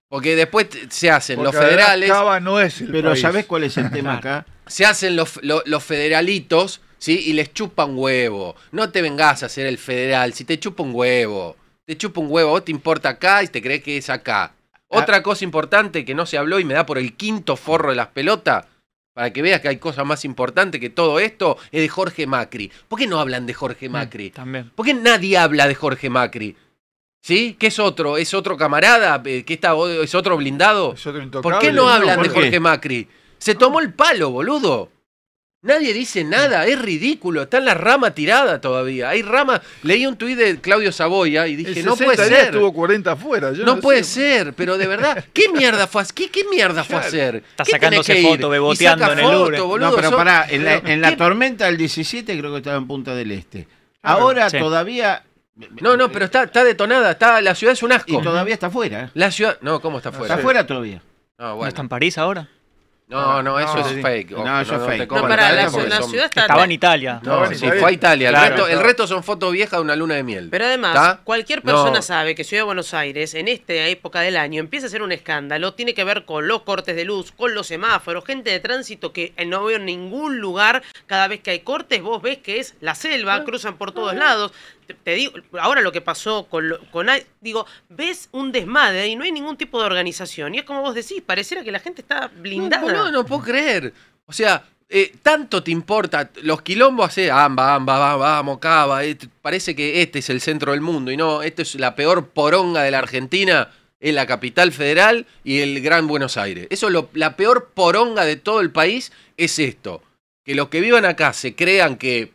Porque después se hacen Porque los federales. Cava no es el Pero país. ¿sabés cuál es el tema acá? Se hacen los, lo- los federalitos, ¿sí? Y les chupan huevo. No te vengas a hacer el federal, si te chupa un huevo. Te chupa un huevo, vos te importa acá y te crees que es acá. Otra cosa importante que no se habló y me da por el quinto forro de las pelotas, para que veas que hay cosas más importantes que todo esto, es de Jorge Macri. ¿Por qué no hablan de Jorge Macri? También. ¿Por qué nadie habla de Jorge Macri? ¿Sí? ¿Qué es otro? ¿Es otro camarada? Eh, ¿Qué está? ¿Es otro blindado? ¿Por qué no hablan ¿por de? Jorge Macri? Se tomó el palo, boludo. Nadie dice nada, es ridículo. Está en la rama tirada todavía. Hay rama. Leí un tuit de Claudio Saboya y dije, El no 60 puede ser. estuvo 40 afuera. yo No, no puede sé. ser, pero de verdad, ¿qué mierda fue, a- qué, qué mierda fue a hacer? Está ¿Qué tenés sacándose foto, beboteando saca en el foto, Louvre. boludo, no, pero pará, en la, en la ¿Qué- tormenta del 17 creo que estaba en Punta del Este. Claro, Ahora sí. todavía... No, no, pero está, está detonada, está, la ciudad es un asco. Y todavía está afuera. ¿eh? La ciudad, no, ¿cómo está afuera? Está afuera todavía. No, ¿No está en París ahora? No, no, eso No, es sí. fake. No, eso es fake. No, cabeza la- ciudad está- Estaba en Italia. No, sí, fue a Italia. El, Claro, resto, el resto son fotos viejas de una luna de miel. Pero además, cualquier persona No. sabe que Ciudad de Buenos Aires, en esta época del año, empieza a ser un escándalo. Tiene que ver con los cortes de luz, con los semáforos, gente de tránsito que no veo en ningún lugar. Cada vez que hay cortes, vos ves que es la selva, cruzan por todos lados. Te, digo, ahora lo que pasó con, con. Digo, ves un desmadre y no hay ningún tipo de organización. Y es como vos decís, pareciera que la gente está blindada. No, no, no puedo creer. O sea, eh, tanto te importa. Los quilombos hace, amba, amba, vamos, vamos, cava. eh, parece que este es el centro del mundo. Y no, esto es la peor poronga de la Argentina. Es la capital federal y el Gran Buenos Aires. Eso es lo- la peor poronga de todo el país es esto. Que los que vivan acá se crean que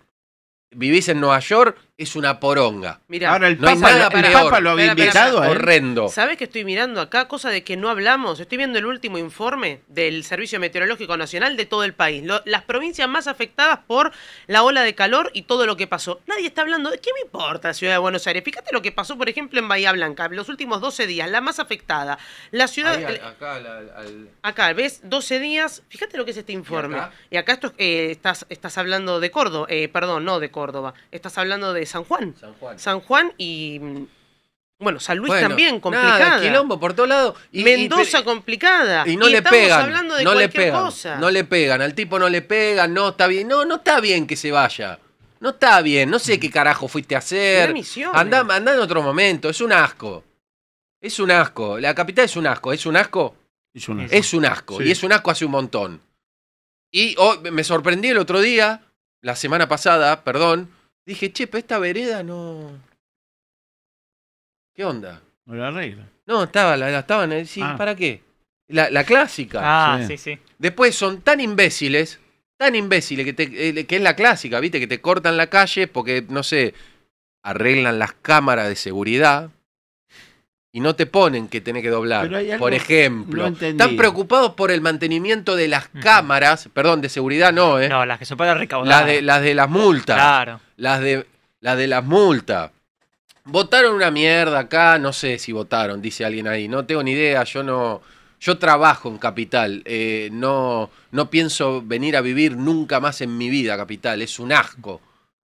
vivís en Nueva York es una poronga. Mirá, Ahora el No Papa, nada el peor. Papa lo había Espera, espera, invitado a él. Horrendo. ¿Sabes que estoy mirando acá? Cosa de que no hablamos. Estoy viendo el último informe del Servicio Meteorológico Nacional de todo el país. Lo- las provincias más afectadas por la ola de calor y todo lo que pasó. Nadie está hablando de qué me importa la ciudad de Buenos Aires. Fíjate lo que pasó, por ejemplo, en Bahía Blanca, los últimos 12 días, la más afectada. La ciudad. Ahí, el- acá, la- al- Acá, ¿ves? 12 días. Fíjate lo que es este informe. Y acá? acá, esto, eh, estás, estás hablando de Córdoba. eh, perdón, no de Córdoba. Estás hablando de San Juan. San Juan. San Juan y. mm, Bueno, San Luis Bueno, también, nada, complicada. quilombo por todos lados. Y- y- Mendoza complicada. Y no le estamos pegan. hablando de no le cualquier pegan. cosa. No le pegan. Al tipo no le pegan. No está bien. No, no está bien que se vaya. No está bien. No sé qué carajo fuiste a hacer. Anda, anda en otro momento. Es un asco. Es un asco. La capital es un asco. ¿Es un asco? Es un Es un asco. Sí. Y es un asco hace un montón. Y hoy me sorprendí el otro día, la semana pasada, perdón. Dije, che, pero esta vereda no. ¿Qué onda? No la arregla. No, estaba, la, la estaban. Sí, Ah. ¿para qué? La, la clásica. Ah, Sí. sí, sí. Después son tan imbéciles, tan imbéciles que, te- eh, que es la clásica, ¿viste? Que te cortan la calle porque, no sé, arreglan las cámaras de seguridad y no te ponen que tenés que doblar. Pero hay algo- por ejemplo, no están preocupados por el mantenimiento de las cámaras, perdón, de seguridad no, ¿eh? No, las que son para recaudar. las, de, las de las multas. Claro. Las de, las de las multas. Votaron una mierda acá, no sé si votaron, dice alguien ahí. No tengo ni idea, yo no. Yo trabajo en Capital, eh, no, no pienso venir a vivir nunca más en mi vida, Capital, es un asco.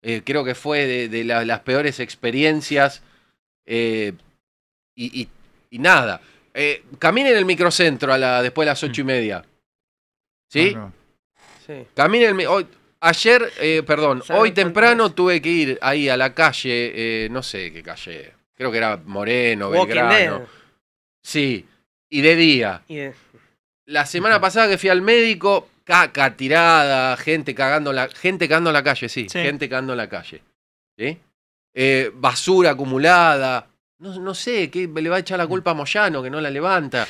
Eh, creo que fue de, de la- las peores experiencias eh, y, y- y nada. Eh, camine en el microcentro a la, después de las ocho y media. ¿Sí? No, no. Sí. Camine el mi- hoy, ayer, eh, perdón, ¿Saben hoy temprano es? tuve que ir ahí a la calle, eh, no sé qué calle, creo que era Moreno, Walking Belgrano. Dead. Sí, y de día. Y de- La semana pasada que fui al médico, caca tirada, gente cagando en la, gente cagando en la calle, sí, Sí. gente cagando en la calle. ¿Sí? Eh, basura acumulada. No, no sé, ¿qué le va a echar la culpa a Moyano que no la levanta?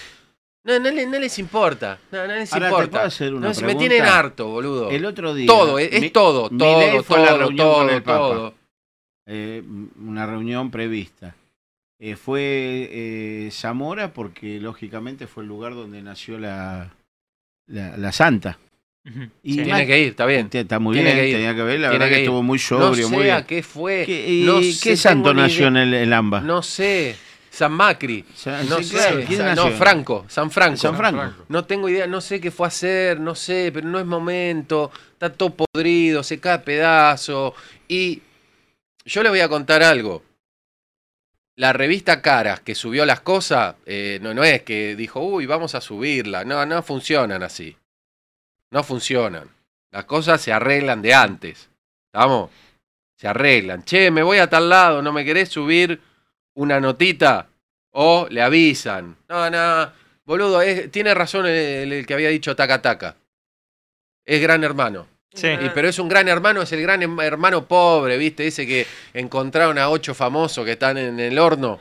No, no, le- no les importa. No, no les Ahora, ¿te importa. puedo hacer una No, se me pregunta? tienen harto, boludo. El otro día. Todo, es, es Mi- todo, todo, fue la todo, con todo, el Papa. todo. Eh, una reunión prevista. Eh, fue eh, Zamora porque lógicamente fue el lugar donde nació la, la, la santa. Y Sí. Tiene que ir, está bien. Está muy Tiene bien, que ir. tenía que ver, la Tiene verdad que, ir. estuvo muy sobrio, no muy a bien. qué fue. ¿Qué, y no qué sé, santo nació en el, el AMBA? No sé. San Macri. No sí, sé. no, Franco. San Franco. San Franco. No tengo idea, no sé qué fue a hacer, no sé, pero no es momento. Está todo podrido, se cae a pedazo. Y yo le voy a contar algo. La revista Caras que subió las cosas, eh, no, no es que dijo, uy, vamos a subirla. No, no funcionan así. No funcionan. Las cosas se arreglan de antes. ¿Estamos? Se arreglan. Che, me voy a tal lado, ¿no me querés subir una notita? O le avisan. No, no, boludo, es- tiene razón el, el que había dicho taca taca. Es gran hermano. Sí. Y, pero es un gran hermano, es el gran hermano pobre, ¿viste? Ese que encontraron a ocho famosos que están en el horno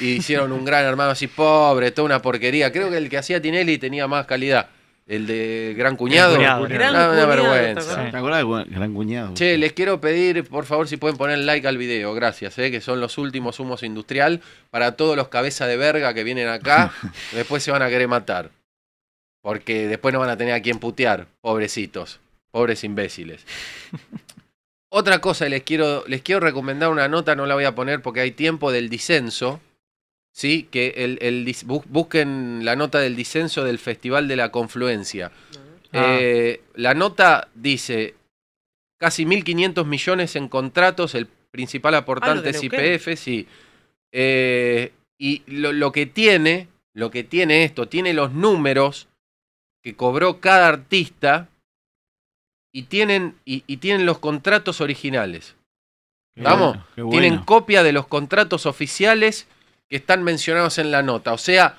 y hicieron un gran hermano así pobre, toda una porquería. Creo que el que hacía Tinelli tenía más calidad. El de Gran Cuñado. Cuñado, Una- Gran una, Cuñado, vergüenza. ¿te ¿Te acuerdas del buen- gran cuñado? Che, les quiero pedir, por favor, si pueden poner like al video, gracias, eh, que son los últimos humos industrial para todos los cabezas de verga que vienen acá, después se van a querer matar. Porque después no van a tener a quien putear, pobrecitos, pobres imbéciles. Otra cosa, les quiero, les quiero recomendar una nota, no la voy a poner porque hay tiempo del disenso. Sí, que el, busquen la nota del disenso del Festival de la Confluencia. Ah. Eh, la nota dice casi 1.500 millones en contratos, el principal aportante Ah, de es. IPF, sí. Eh, y lo, lo que tiene, lo que tiene esto, tiene los números que cobró cada artista y tienen, y, y tienen los contratos originales. Qué ¿Vamos? bueno, Tienen copia de los contratos oficiales que están mencionados en la nota. O sea,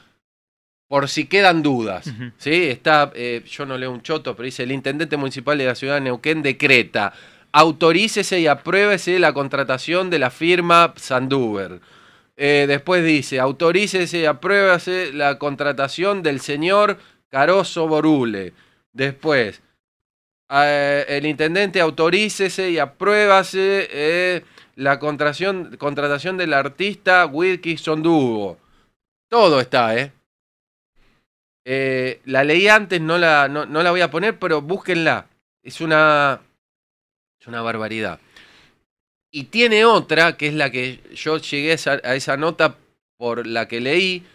por si quedan dudas. ¿sí? Está, eh, yo no leo un choto, pero dice, el intendente municipal de la ciudad de Neuquén decreta, autorícese y apruébese la contratación de la firma Sanduber. Eh, después dice, autorícese y apruébase la contratación del señor Caroso Borule. Después, eh, el intendente autorícese y apruébase eh, la contratación, del artista Wilkison Dugo. Todo está, ¿eh? Eh, la leí antes, no la, no, la voy a poner, pero búsquenla. Es una, es una barbaridad. Y tiene otra, que es la que yo llegué a esa, nota por la que leí,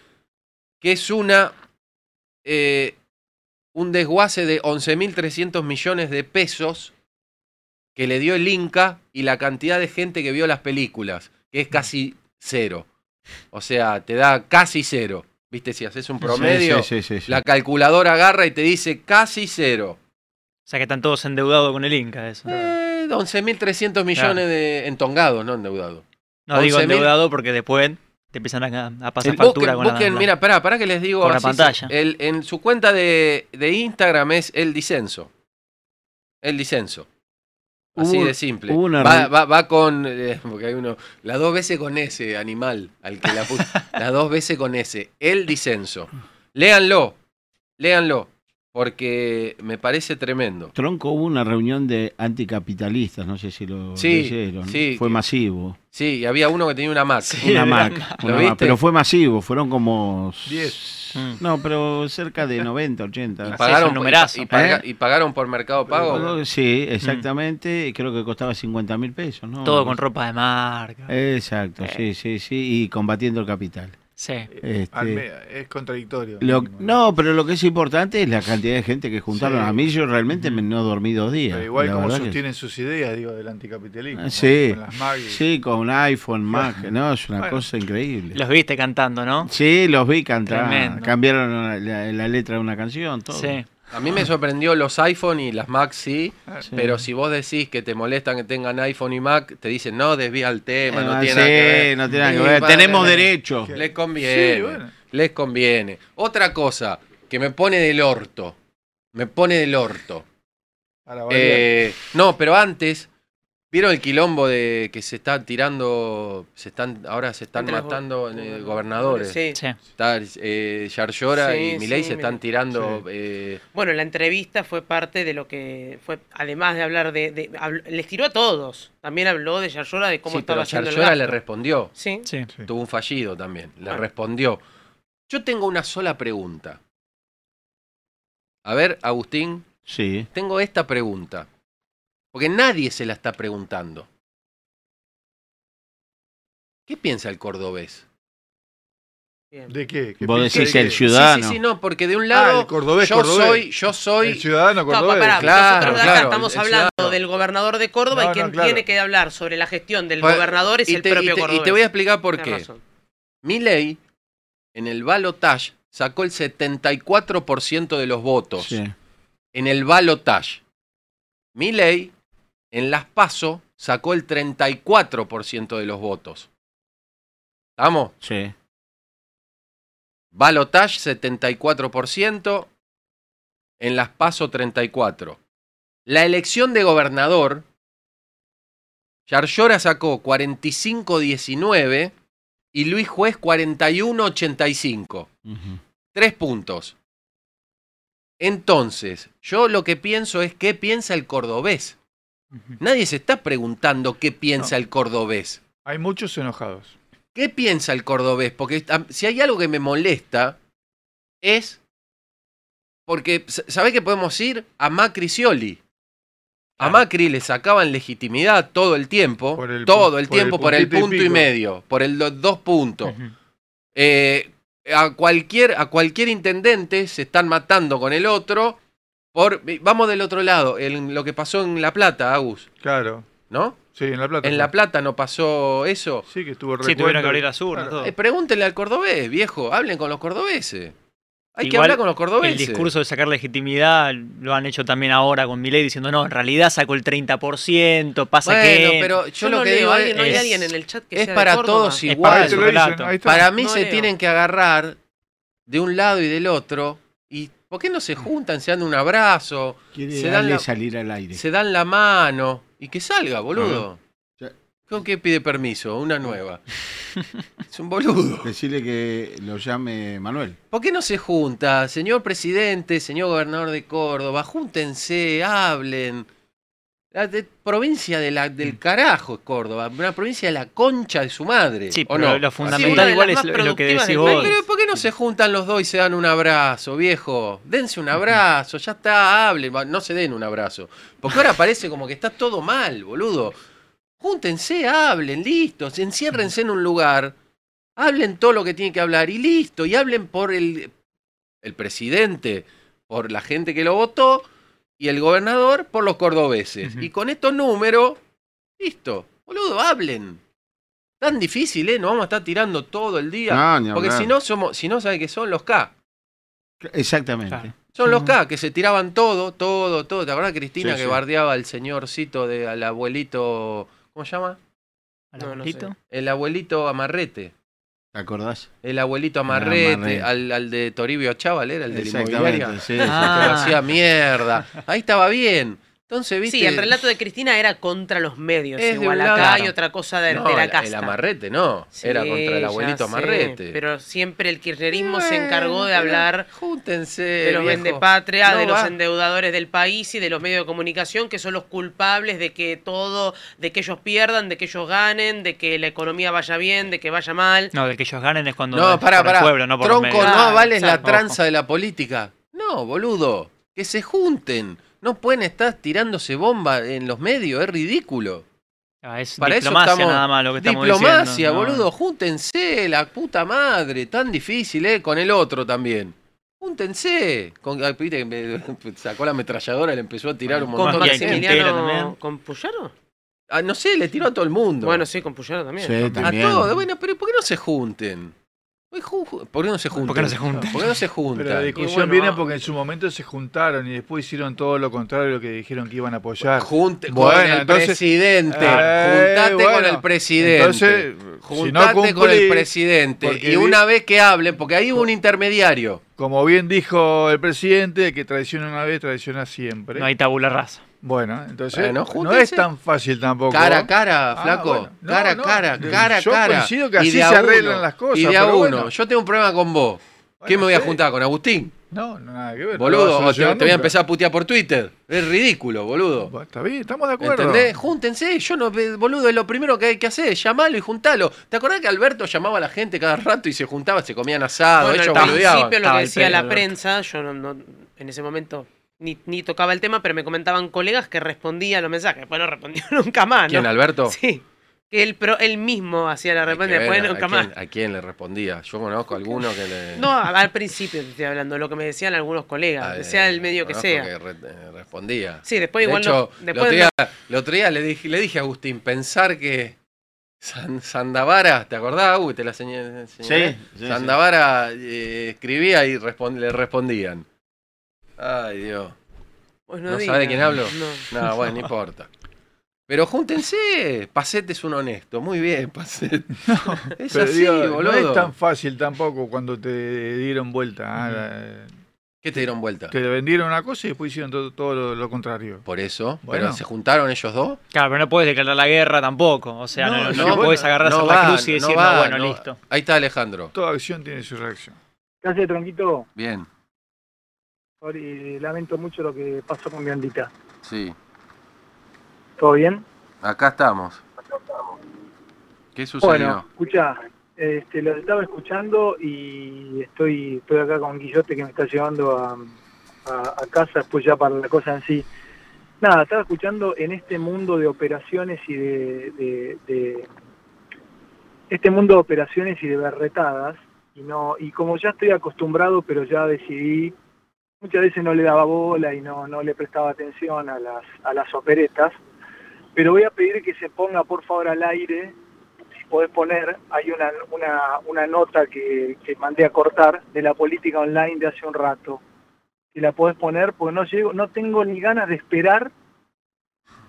que es una, un desguace de 11.300 millones de pesos que le dio el Inca y la cantidad de gente que vio las películas, que es casi cero. O sea, te da casi cero. ¿Viste? Si haces un promedio, sí, sí, sí, sí. la calculadora agarra y te dice casi cero. O sea que están todos endeudados con el Inca, eso. Eh, 11.300 millones de entongados, no endeudados. No digo 11.000. endeudado porque después te empiezan a, a pasar El- factura busquen, con la- busquen, la- mira, pará, pará que les digo. la así pantalla. el- en su cuenta de, de Instagram es el disenso. El disenso. Así Hubo- de simple. una Va, va- va con. eh, porque hay uno. Las dos veces con ese animal al que la las dos veces con ese. El disenso. Léanlo. Léanlo. Porque me parece tremendo. Tronco hubo una reunión de anticapitalistas, no sé si lo Sí, leyeron. sí, Fue masivo. Sí, y había uno que tenía una Mac. una Mac. ¿Lo una Mac, viste? Pero fue masivo, fueron como... 10. No, pero cerca de 90, 80. Y pagaron, por- y, paga- ¿Eh? y pagaron por Mercado Pago. Sí, exactamente. y Creo que costaba 50 mil pesos, ¿no? Todo con ropa de marca. Exacto, sí, sí, sí. Y combatiendo el capital. Sí. Este, es contradictorio. lo- no, pero lo que es importante es la cantidad de gente que juntaron. Sí. A mí yo realmente me no dormí dos días. Pero igual la como que- sostienen sus ideas, digo, del anticapitalismo. Ah. Sí, Con las y- sí, con iPhone, Mac, no, es una Bueno. cosa increíble. Los viste cantando, ¿no? Sí, los vi cantar, cambiaron la, la- la letra de una canción, todo. Sí. A mí me sorprendió los iPhone y las Mac sí, Sí. pero si vos decís que te molestan que tengan iPhone y Mac, te dicen, no, desvía el tema, no Ah, tiene sí, que ver. no tiene nada que ver, padre, tenemos les- derecho. Les conviene, Sí, bueno. les conviene. Otra cosa que me pone del orto, me pone del orto. Eh, no, pero antes, ¿vieron el quilombo de que se están tirando, se están, ahora se están Entre matando eh, gobernadores? Sí. Sí. Está eh, Yarlora Sí, y Milei sí, se están tirando... eh, Bueno, la entrevista fue parte de lo que fue, además de hablar de, de- habl- les tiró a todos. También habló de Yarlora de cómo sí, pero estaba haciendo el Yarlora le respondió. Sí. Sí. Tuvo un fallido también. Le Bueno. respondió. Yo tengo una sola pregunta. A ver, Agustín, Sí. tengo esta pregunta. Porque nadie se la está preguntando. ¿Qué piensa el cordobés? ¿De qué? ¿Qué Vos piensa decís de el qué? ciudadano. Sí, sí, sí, no, porque de un Ah, lado el cordobés, yo cordobés. soy, yo soy, El ciudadano No, cordobés. pará, Claro, nosotros acá claro, estamos hablando ciudadano. del gobernador de Córdoba No, y quien no, claro. tiene que hablar sobre la gestión del Pues, gobernador es y el te- y propio te- y cordobés. te voy a explicar por Tenés qué. Milei en el balotage sacó el 74% de los votos. Sí. En el balotage. Milei en las PASO sacó el 34% de los votos. ¿Estamos? Sí. Balotage 74%, en las PASO 34%. La elección de gobernador, Yarlora sacó 45-19 y Luis Juez 41-85. Ujú. Tres puntos. Entonces, yo lo que pienso es qué piensa el cordobés. Nadie se está preguntando qué piensa el cordobés. Hay muchos enojados. ¿Qué piensa el cordobés? Porque a- si hay algo que me molesta es porque, ¿sabés que podemos ir a Macri Scioli? A Macri le sacaban legitimidad todo el tiempo, Por el todo el por el tiempo por el y punto y, medio, por el do- dos puntos. Eh, a cualquier, a cualquier intendente se están matando con el otro. Por, vamos del otro lado, en lo que pasó en La Plata, Agus. Claro. ¿No? Sí, en La Plata. En. La Plata no pasó eso. Sí, que estuvo Sí, tuvieron que abrir a sur, todo. Eh, pregúntenle al cordobés, viejo. Hablen con los cordobeses. Hay que hablar con los cordobeses. El discurso de sacar legitimidad lo han hecho también ahora con Milei diciendo, no, en realidad sacó el 30%, pasa Bueno, que... pero yo, Yo lo no que leo, digo alguien- no hay alguien en el chat que es sea de para Córdoba. todos Es igual. para. Para mí No se leo. tienen que agarrar de un lado y del otro. ¿Y por qué no se juntan, se dan un abrazo, Quiere se dan, darle la, salir al aire. se dan la mano y que salga, boludo? ¿Con qué pide permiso? Una nueva. es un boludo. Decirle que lo llame Manuel. ¿Por qué no se junta? Señor presidente, señor gobernador de Córdoba, júntense, hablen. La de- provincia de la, del carajo es Córdoba, una provincia de la concha de su madre. Sí, ¿o pero no? lo fundamental igual es lo, lo que decís vos. Pero ¿por qué no se juntan los dos y se dan un abrazo, viejo? Dense un abrazo, ya está, hablen. No se den un abrazo. Porque ahora parece como que está todo mal, boludo. Júntense, hablen, listo. Enciérrense en un lugar. Hablen todo lo que tienen que hablar y listo. Y hablen por el, el presidente, por la gente que lo votó y el gobernador por los cordobeses. Y con estos números, listo. Boludo, hablen. Tan difícil, ¿eh? Nos vamos a estar tirando todo el día. No, porque si no, somos, si no, ¿sabe que son los K? Exactamente. Son los K, que se tiraban todo, todo, todo. ¿Te acuerdas, Cristina, Sí, que sí. bardeaba al señorcito, de, al abuelito. ¿Cómo se llama? ¿Al No, no abuelito? sé. El abuelito Amarrete. ¿Te acordás? El abuelito Amarrete, Amarrete. al, al de Toribio Chaval, ¿era el de la Exactamente, inmobiliaria? sí, Que sí. lo Ah. hacía mierda. Ahí estaba bien. Entonces, viste. Sí, el relato de Cristina era contra los medios. Es de igual acá lado. hay otra cosa de, No, de la el- casta. El amarrete no. Sí, era contra el abuelito sé, amarrete. Pero siempre el kirchnerismo Bueno, se encargó de hablar Júntense. de los vendepatria, No de los va- endeudadores del país y de los medios de comunicación que son los culpables de que todo, de que ellos pierdan, de que ellos ganen, de que la economía vaya bien, de que vaya mal. No, del que ellos ganen es cuando No, es para, por el para. pueblo, no por los Tronco, medios. no Claro, avales la tranza de la política. No, boludo. Que se junten. No pueden estar tirándose bomba en los medios, es ridículo. Ah, es Para eso diplomacia estamos. nada más lo que estamos diplomacia, diciendo. no. boludo. Júntense, la puta madre. Tan difícil, ¿eh? Con el otro también. Júntense. Con, viste que me- sacó la ametralladora y le empezó a tirar un montón de gente. con Puyaro. Ah, no sé, le tiró a todo el mundo. Bueno, sí, con Puyaro también. Sí, a también. todo. Bueno, pero ¿por qué no se junten? ¿Por qué no se juntan? ¿Por qué no se juntan? ¿Por qué no se juntan? Pero la discusión bueno, viene porque en su momento se juntaron y después hicieron todo lo contrario de lo que dijeron que iban a apoyar. Junte con el entonces- presidente. Eh, juntate con el presidente. entonces, si no juntate con el presidente. Y una vez que hablen, porque ahí hubo un intermediario. Como bien dijo el presidente, el que traiciona una vez, traiciona siempre. No hay tabula rasa. Bueno, entonces Bueno, no es tan fácil tampoco. Cara a cara, Ah, flaco. bueno. No, cara a no, cara, cara a yo cara. coincido que Y así se arreglan uno, las cosas, Y de a pero uno. bueno. Yo tengo un problema con vos. ¿Qué me voy a juntar con Agustín? No, no, nada que ver. Boludo, te, voy a empezar a putear por Twitter. Es ridículo, boludo. Está bien, estamos de acuerdo. ¿Entendés? Júntense, yo no, boludo, es lo primero que hay que hacer, llamalo y juntalo. ¿Te acordás que Alberto llamaba a la gente cada rato y se juntaba, se comían asado, Bueno, ellos al principio lo que decía la prensa, yo no, no- en ese momento ni, ni tocaba el tema, pero me comentaban colegas que respondían los mensajes. Después no respondió nunca más, ¿no? ¿Quién, Alberto? Sí. Que él, pero él mismo hacía la que respuesta, después a, nunca a más. quién, a quién le respondía. Yo conozco a alguno que le... No, al principio te estoy hablando, lo que me decían algunos colegas, Ah, que eh, sea el medio que sea. re- eh, respondía. Sí, después De igual hecho, no- el, después otro día, el otro día le dije, le dije a Agustín, pensar que San- Sandavara, ¿te acordás? Uy, te la señalé. Sí, sí, Sandavara eh, escribía y le respondían. Ay, Dios. Pues ¿No, digas. sabe de quién hablo? No. No, bueno, no importa. Pero júntense. Pacete es un honesto. Muy bien, Pacete. es Pero así, digo, boludo. no es tan fácil tampoco cuando te dieron vuelta. ah, ¿Qué te dieron vuelta? Te vendieron una cosa y después hicieron todo, todo lo, lo contrario. Por eso. Bueno. ¿Pero se juntaron ellos dos? Claro, pero no puedes declarar la guerra tampoco. O sea, no, No, no, no, no puedes agarrar no va, la cruz y no decir, va, no, bueno, no- listo. Ahí está Alejandro. Toda acción tiene su reacción. ¿Qué hace, Tronquito? Bien, Sorry, lamento mucho lo que pasó con Biondita. sí. ¿Todo bien? Acá estamos. ¿Qué sucedió? Bueno, escucha, este, lo estaba escuchando y estoy, estoy acá con Guillote que me está llevando a, a- a casa después ya para la cosa en sí. Nada, estaba escuchando en este mundo de operaciones y de, de- de- este mundo de operaciones y de berretadas, y no y como ya estoy acostumbrado, pero ya decidí, muchas veces no le daba bola y no, no le prestaba atención a las, a las operetas, pero voy a pedir que se ponga por favor al aire, si podés poner, hay una, una, una nota que, que mandé a cortar de la política online de hace un rato. Si la podés poner, porque no llego, no tengo ni ganas de esperar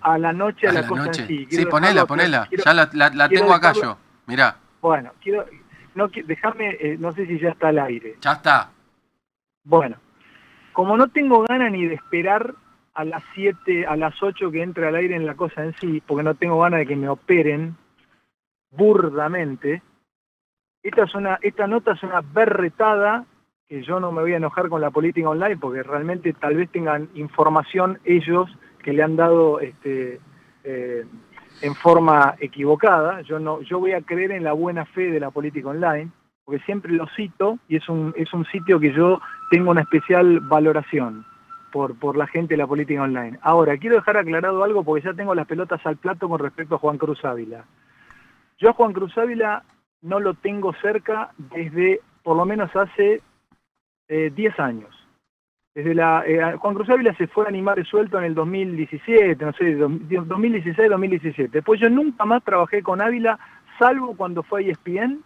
a la noche a, A la, la cosa noche. en sí. Ponela, ponela. quiero- ya la, la- la tengo acá yo. Mirá, Bueno, quiero, no, déjame, eh, no sé si ya está al aire. ya está. Bueno, como no tengo ganas ni de esperar a las 7, a las 8 que entre al aire en la cosa en sí, porque no tengo ganas de que me operen burdamente, esta, es una, esta nota es una berretada que yo no me voy a enojar con la política online porque realmente tal vez tengan información ellos que le han dado este, eh, en forma equivocada. Yo no, yo voy a creer en la buena fe de la política online, porque siempre lo cito y es un, es un sitio que yo tengo una especial valoración por, por la gente de la política online. Ahora, quiero dejar aclarado algo porque ya tengo las pelotas al plato con respecto a Juan Cruz Ávila. Yo a Juan Cruz Ávila no lo tengo cerca desde por lo menos hace eh, 10 años. Desde la, eh, Juan Cruz Ávila se fue a animar suelto en el 2017, no sé, 2016-2017. Después yo nunca más trabajé con Ávila, salvo cuando fue a ESPN,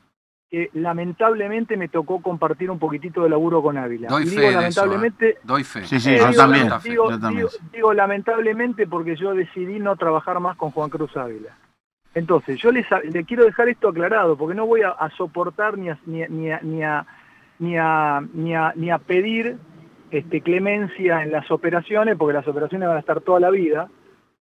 que lamentablemente me tocó compartir un poquitito de laburo con Ávila. Doy fe digo de eso, lamentablemente, ¿eh? Doy fe. Sí, sí, eh, yo digo, también. Digo, Yo también. digo- digo lamentablemente porque yo decidí no trabajar más con Juan Cruz Ávila. Entonces, yo les, a- le quiero dejar esto aclarado, porque no voy a, a soportar ni a, ni, a- ni, a, ni, a, ni, a, ni, a, ni a pedir este, clemencia en las operaciones, porque las operaciones van a estar toda la vida,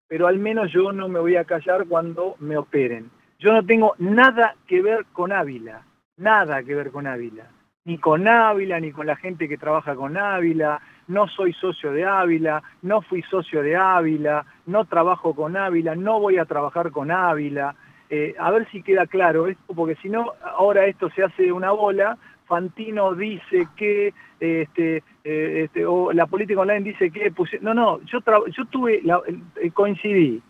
pero al menos yo no me voy a callar cuando me operen. Yo no tengo nada que ver con Ávila, nada que ver con Ávila, ni con Ávila, ni con la gente que trabaja con Ávila, no soy socio de Ávila, no fui socio de Ávila, no trabajo con Ávila, no voy a trabajar con Ávila. Eh, a ver si queda claro esto, porque si no, ahora esto se hace una bola. Fantino dice que, este, eh, este, o la política online dice que, no, no, yo, tra- yo tuve, la- coincidí,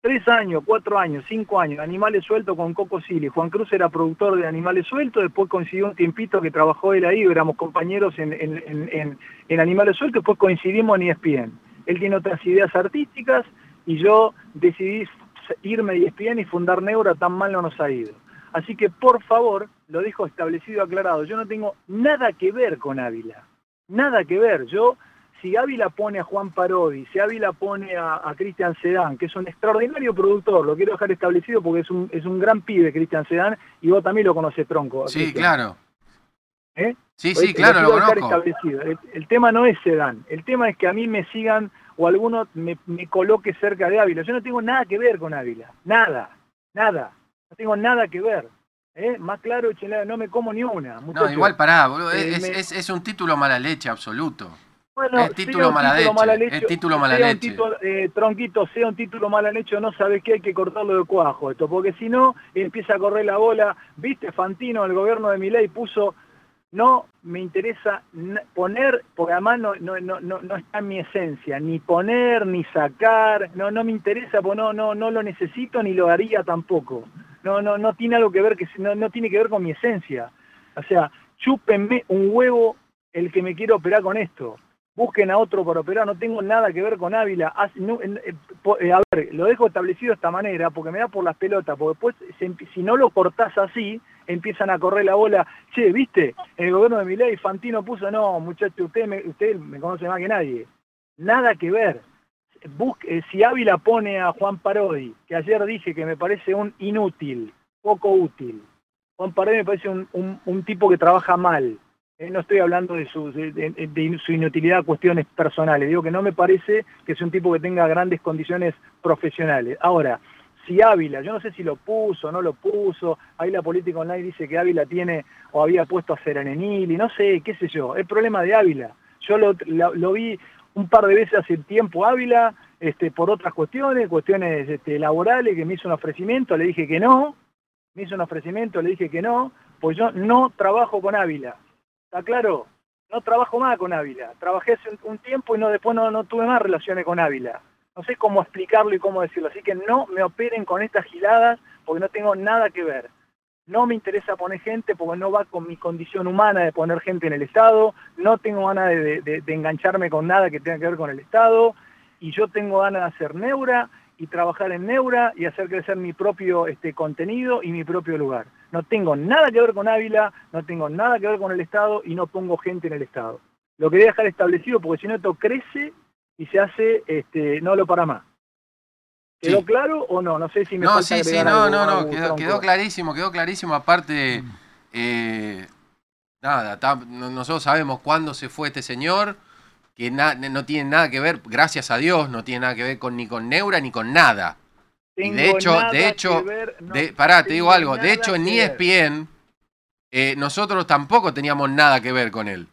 tres años, cuatro años, cinco años, Animales Sueltos con Coco Silly. Juan Cruz era productor de Animales Sueltos, después coincidió un tiempito que trabajó él ahí, éramos compañeros en, en- en- Animales Sueltos, después coincidimos en ESPN. Él tiene otras ideas artísticas y yo decidí irme de ESPN y fundar Neura, tan mal no nos ha ido. Así que, por favor, lo dejo establecido, aclarado, yo no tengo nada que ver con Ávila, nada que ver. Yo si Ávila pone a Juan Parodi, si Ávila pone a, a Cristian Sedán, que es un extraordinario productor, lo quiero dejar establecido porque es un, es un gran pibe Cristian Sedán, y vos también lo conocés, Tronco. Sí, claro. ¿Eh? Sí, sí, claro, lo conozco. El, el tema no es Sedán, el tema es que a mí me sigan o alguno me, me coloque cerca de Ávila. Yo no tengo nada que ver con Ávila, nada, nada, no tengo nada que ver. ¿eh? Más claro, no me como ni una. No, igual pará, boludo. Eh, Es, me- es- es un título mala leche absoluto. Bueno, es título mala título leche, mala leche, es título mala leche. título, eh, tronquito, sea un título mal hecho, no sabes qué hay que cortarlo de cuajo esto, porque si no empieza a correr la bola, viste, Fantino, el gobierno de Milei puso, no me interesa poner, porque además no, no, no, no, no está en mi esencia, ni poner, ni sacar, no, no me interesa, porque no, no, no lo necesito ni lo haría tampoco. No, no, no tiene algo que ver, que no, no tiene que ver con mi esencia. O sea, chúpenme un huevo el que me quiere operar con esto busquen a otro para operar, no tengo nada que ver con Ávila. Eh, eh, a ver, lo dejo establecido de esta manera porque me da por las pelotas, porque después si no lo cortás así, empiezan a correr la bola, che, ¿viste? El gobierno de Milei, Fantino puso, no, muchacho, usted me, usted me conoce más que nadie. Nada que ver. Busque, eh, si Ávila pone a Juan Parodi, que ayer dije que me parece un inútil, poco útil. Juan Parodi me parece un- un tipo que trabaja mal. No estoy hablando de su, inutilidad a cuestiones personales. Digo que no me parece que sea un tipo que tenga grandes condiciones profesionales. Ahora, si Ávila, yo no sé si lo puso no lo puso, ahí la política online dice que Ávila tiene o había puesto a Serenenili, no sé, qué sé yo, es problema de Ávila. Yo lo, lo- lo vi un par de veces hace tiempo Ávila, este, por otras cuestiones, cuestiones este, laborales, que me hizo un ofrecimiento, le dije que no, me hizo un ofrecimiento, le dije que no, pues yo no trabajo con Ávila. ¿Está claro? No trabajo más con Ávila. Trabajé hace un, tiempo y no después no, tuve más relaciones con Ávila. No sé cómo explicarlo y cómo decirlo. Así que no me operen con estas giladas porque no tengo nada que ver. No me interesa poner gente porque no va con mi condición humana de poner gente en el Estado, no tengo ganas de- de engancharme con nada que tenga que ver con el Estado, y yo tengo ganas de hacer Neura y trabajar en Neura y hacer crecer mi propio este, contenido y mi propio lugar. No tengo nada que ver con Ávila, no tengo nada que ver con el Estado y no pongo gente en el Estado. Lo quería dejar establecido porque si no esto crece y se hace, este, no lo para más. ¿Quedó claro o no? No sé si me No, falta sí, sí, no, algo, no, no, quedó, clarísimo, quedó clarísimo. Aparte, eh, nada, nosotros sabemos cuándo se fue este señor, que no tiene nada que ver, gracias a Dios, no tiene nada que ver con ni con Neura ni con nada. Y de hecho, de hecho, ver, no de, pará, te digo algo, de hecho en. ESPN eh, nosotros tampoco teníamos nada que ver con él.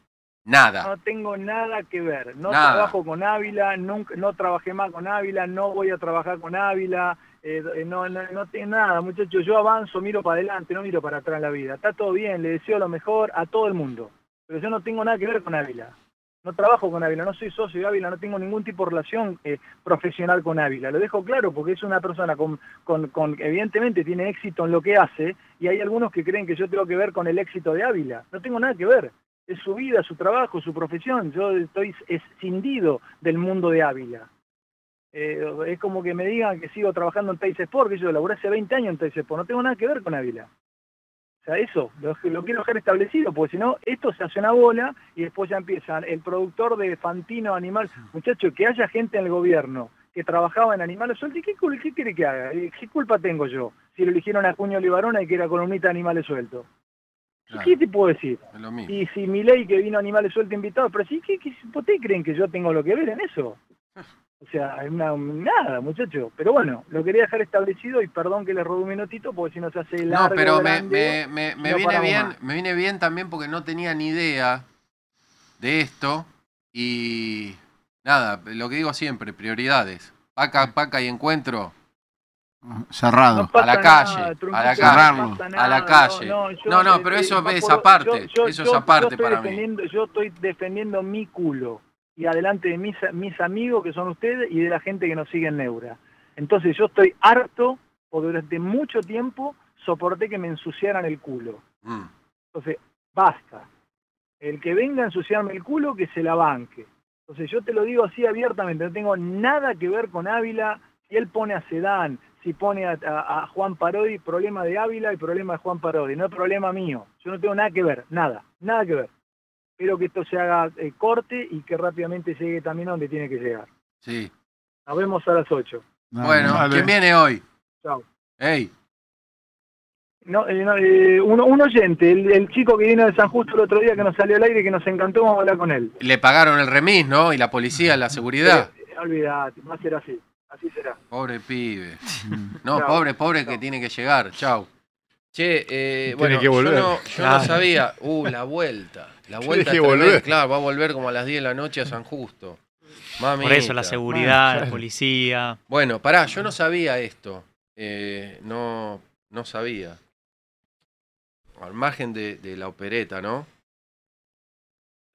Nada. No tengo nada que ver. No Nada. trabajo con Ávila, nunca, no trabajé más con Ávila, no voy a trabajar con Ávila. eh, eh, no, no, no tengo nada, muchachos. Yo avanzo, miro para adelante, no miro para atrás en la vida. Está todo bien, le deseo lo mejor a todo el mundo. Pero yo no tengo nada que ver con Ávila. No trabajo con Ávila, no soy socio de Ávila, no tengo ningún tipo de relación eh, profesional con Ávila. Lo dejo claro porque es una persona con, con, con, evidentemente tiene éxito en lo que hace y hay algunos que creen que yo tengo que ver con el éxito de Ávila. No tengo nada que ver. Es su vida, su trabajo, su profesión. Yo estoy escindido del mundo de Ávila. Eh, es como que me digan que sigo trabajando en Teis Sport, que yo laburé hace 20 años en Teis Sport. No tengo nada que ver con Ávila. O sea, eso, lo, lo quiero dejar establecido, porque si no, esto se hace una bola y después ya empiezan el productor de Fantino Animal. Muchachos, que haya gente en el gobierno que trabajaba en animales sueltos, ¿y qué, qué quiere que haga? ¿Qué culpa tengo yo si lo eligieron a Cuño Libarona y que era columnista de animales sueltos? Claro. ¿Qué te puedo decir? Es lo mismo. Y si mi ley que vino a Animales Sueltos invitado, pero sí, ¿qué, qué, ¿por qué creen que yo tengo lo que ver en eso? O sea, es una- nada, muchacho. Pero bueno, lo quería dejar establecido y perdón que le robé un minutito porque si no se hace largo. No, pero me, grande, me, me, me no viene bien, más. me viene bien también porque no tenía ni idea de esto y nada, lo que digo siempre, prioridades. Paca, paca y encuentro Cerrado. a la calle, a la no pasa a nada, la calle. no, yo, No, no, eh, pero eso es aparte, yo- yo- eso yo- es aparte para mí. Yo estoy defendiendo mi culo y adelante de mis, mis amigos que son ustedes y de la gente que nos sigue en Neura. Entonces yo estoy harto, porque durante mucho tiempo soporté que me ensuciaran el culo. Mm. Entonces, basta. El que venga a ensuciarme el culo, que se la banque. Entonces, yo te lo digo así abiertamente, no tengo nada que ver con Ávila. Si él pone a Sedán, si pone a, a- a Juan Parodi, problema de Ávila y problema de Juan Parodi, no es problema mío. Yo no tengo nada que ver, nada, nada que ver. Espero que esto se haga eh, corte y que rápidamente llegue también a donde tiene que llegar. Sí. Nos vemos a las 8. Bueno, ¿quién viene hoy? Chao. Ey, No, eh, no, eh, un, un oyente, el, el chico que vino de San Justo el otro día que nos salió al aire que nos encantó, vamos a hablar con él. le pagaron el remis, ¿no? Y la policía, la seguridad. Eh, olvidate, va a ser así. Así será. Pobre pibe. No, Chao. pobre, pobre que tiene que llegar. Chau. Che, eh, bueno, que volver. yo, no, yo Claro. no sabía. Uh, la vuelta. La vuelta que volver. Claro, va a volver como a las 10 de la noche a San Justo. Mamita. Por eso la seguridad, la policía. Bueno, pará, yo no sabía esto. Eh, no, no sabía. Al margen de, de la opereta, ¿no?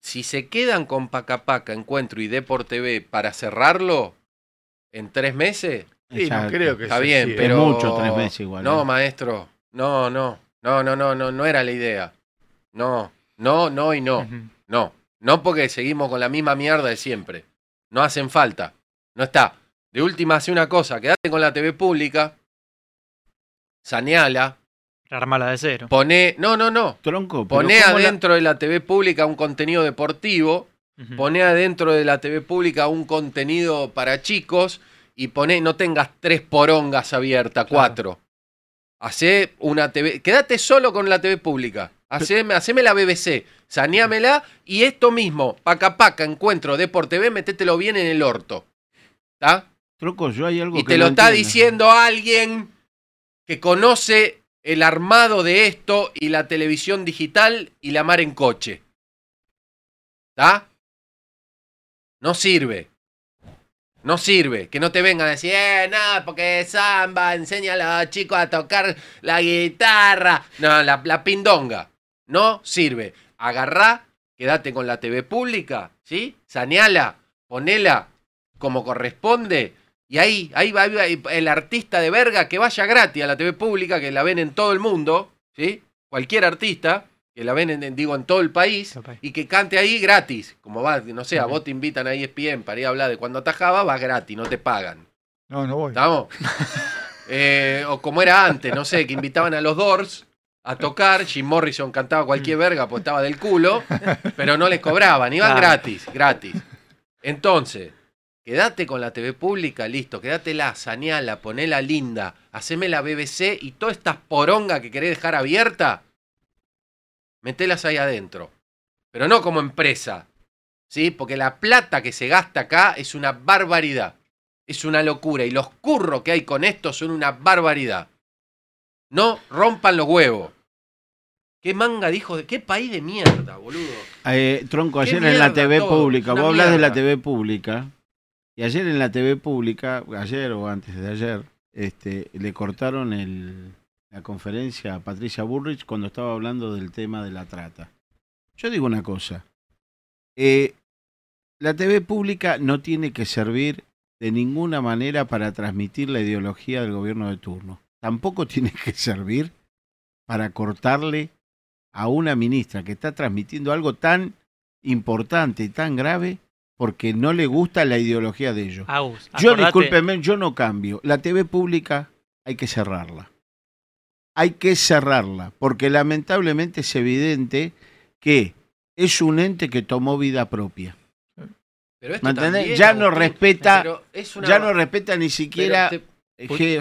Si se quedan con Paca Paca, Encuentro y Deport TV para cerrarlo en tres meses, Sí, no creo que está sea bien, pero... Es mucho tres meses igual, No, ¿eh? maestro. No, no. No, no, no, no, no era la idea. No, no, no y no. No, no porque seguimos con la misma mierda de siempre. No hacen falta. No está. De última, hace una cosa. Quédate con la TV pública. Saneala. Armala de cero. Poné. No, no, no. Tronco, Poné ¿cómo la- adentro de la TV pública un contenido deportivo. Ujú. Poné adentro de la TV pública un contenido para chicos. Y poné, no tengas tres porongas abiertas, cuatro. Hacé una TV. Quédate solo con la TV pública. Haceme, haceme la BBC, saneámela y esto mismo, paca paca, encuentro Deport TV, metételo bien en el orto. ¿Está? Tronco, yo hay algo Y que te no lo está entiendo. diciendo alguien que conoce el armado de esto y la televisión digital y la mar en coche. ¿Está? No sirve. No sirve. Que no te vengan a decir, eh, porque samba enseña a los chicos a tocar la guitarra. No, la, la pindonga. No sirve. Agarrá, quédate con la TV pública, ¿sí? Saneala, ponela como corresponde. Y ahí, ahí va ahí el artista de verga que vaya gratis a la TV pública, que la ven en todo el mundo, ¿sí? Cualquier artista que la ven, en, digo, en todo el país y que cante ahí gratis. Como va, no sé, a vos te invitan a E ESPN para ir a hablar de cuando atajaba, va gratis, no te pagan. No, no voy. ¿Estamos? Eh, o como era antes, no sé, que invitaban a los Doors a tocar, Jim Morrison cantaba cualquier verga, pues estaba del culo, pero no les cobraban, iban Claro. gratis, gratis. Entonces, quédate con la TV pública, listo, quédatela, saneala, ponela linda, haceme la BBC y todas estas porongas que querés dejar abierta, metelas ahí adentro. Pero no como empresa, ¿sí? Porque la plata que se gasta acá es una barbaridad. Es una locura. Y los curros que hay con esto son una barbaridad. No rompan los huevos. ¿Qué manga dijo? de ¿Qué país de mierda, boludo? Eh, tronco, ayer en la TV todo, pública, una vos hablas de la. TV pública, y ayer en la TV pública, ayer o antes de ayer, este, le cortaron el, la conferencia a Patricia Burrich cuando estaba hablando del tema de la trata. Yo digo una cosa, eh, la TV pública no tiene que servir de ninguna manera para transmitir la ideología del gobierno de turno. Tampoco tiene que servir para cortarle a una ministra que está transmitiendo algo tan importante y tan grave porque no le gusta la ideología de ellos. Agus, Yo, discúlpeme, yo no cambio. La TV pública hay que cerrarla. Hay que cerrarla, porque lamentablemente es evidente que es un ente que tomó vida propia. Pero esto Ya no Agustín, respeta, pero es una- ya no respeta ni siquiera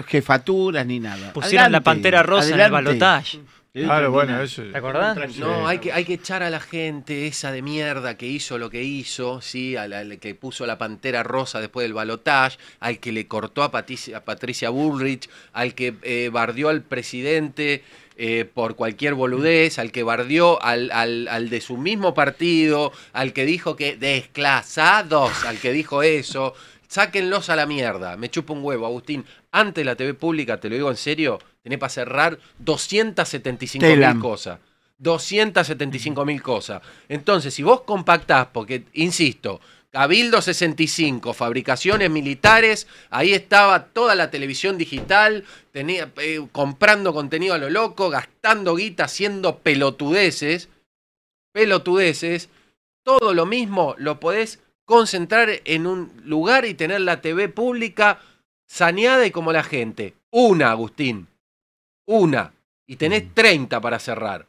jefaturas ni nada. Pusieron la Adelante, pantera rosa en el adelante. balotaje. Claro, bueno, eso. ¿Te acordás? No, hay que, hay que echar a la gente esa de mierda que hizo lo que hizo, ¿sí? Al, al que puso la pantera rosa después del balotage, al que le cortó a Patricia, a Patricia Bullrich, al que eh, bardeó al presidente eh, por cualquier boludez, al que bardeó al, al- al de su mismo partido, al que dijo que desclasados, al que dijo eso. Sáquenlos a la mierda. Me chupa un huevo, Agustín. Antes la TV pública, te lo digo en serio, tenés para cerrar 275 mil cosas. 275 mil cosas. Entonces, si vos compactás, porque, insisto, Cabildo 65, fabricaciones militares, ahí estaba toda la televisión digital, tenía, eh, comprando contenido a lo loco, gastando guita, haciendo pelotudeces, pelotudeces, todo lo mismo lo podés concentrar en un lugar y tener la TV pública saneada y como la gente. Una, Agustín. Una. Y tenés 30 para cerrar.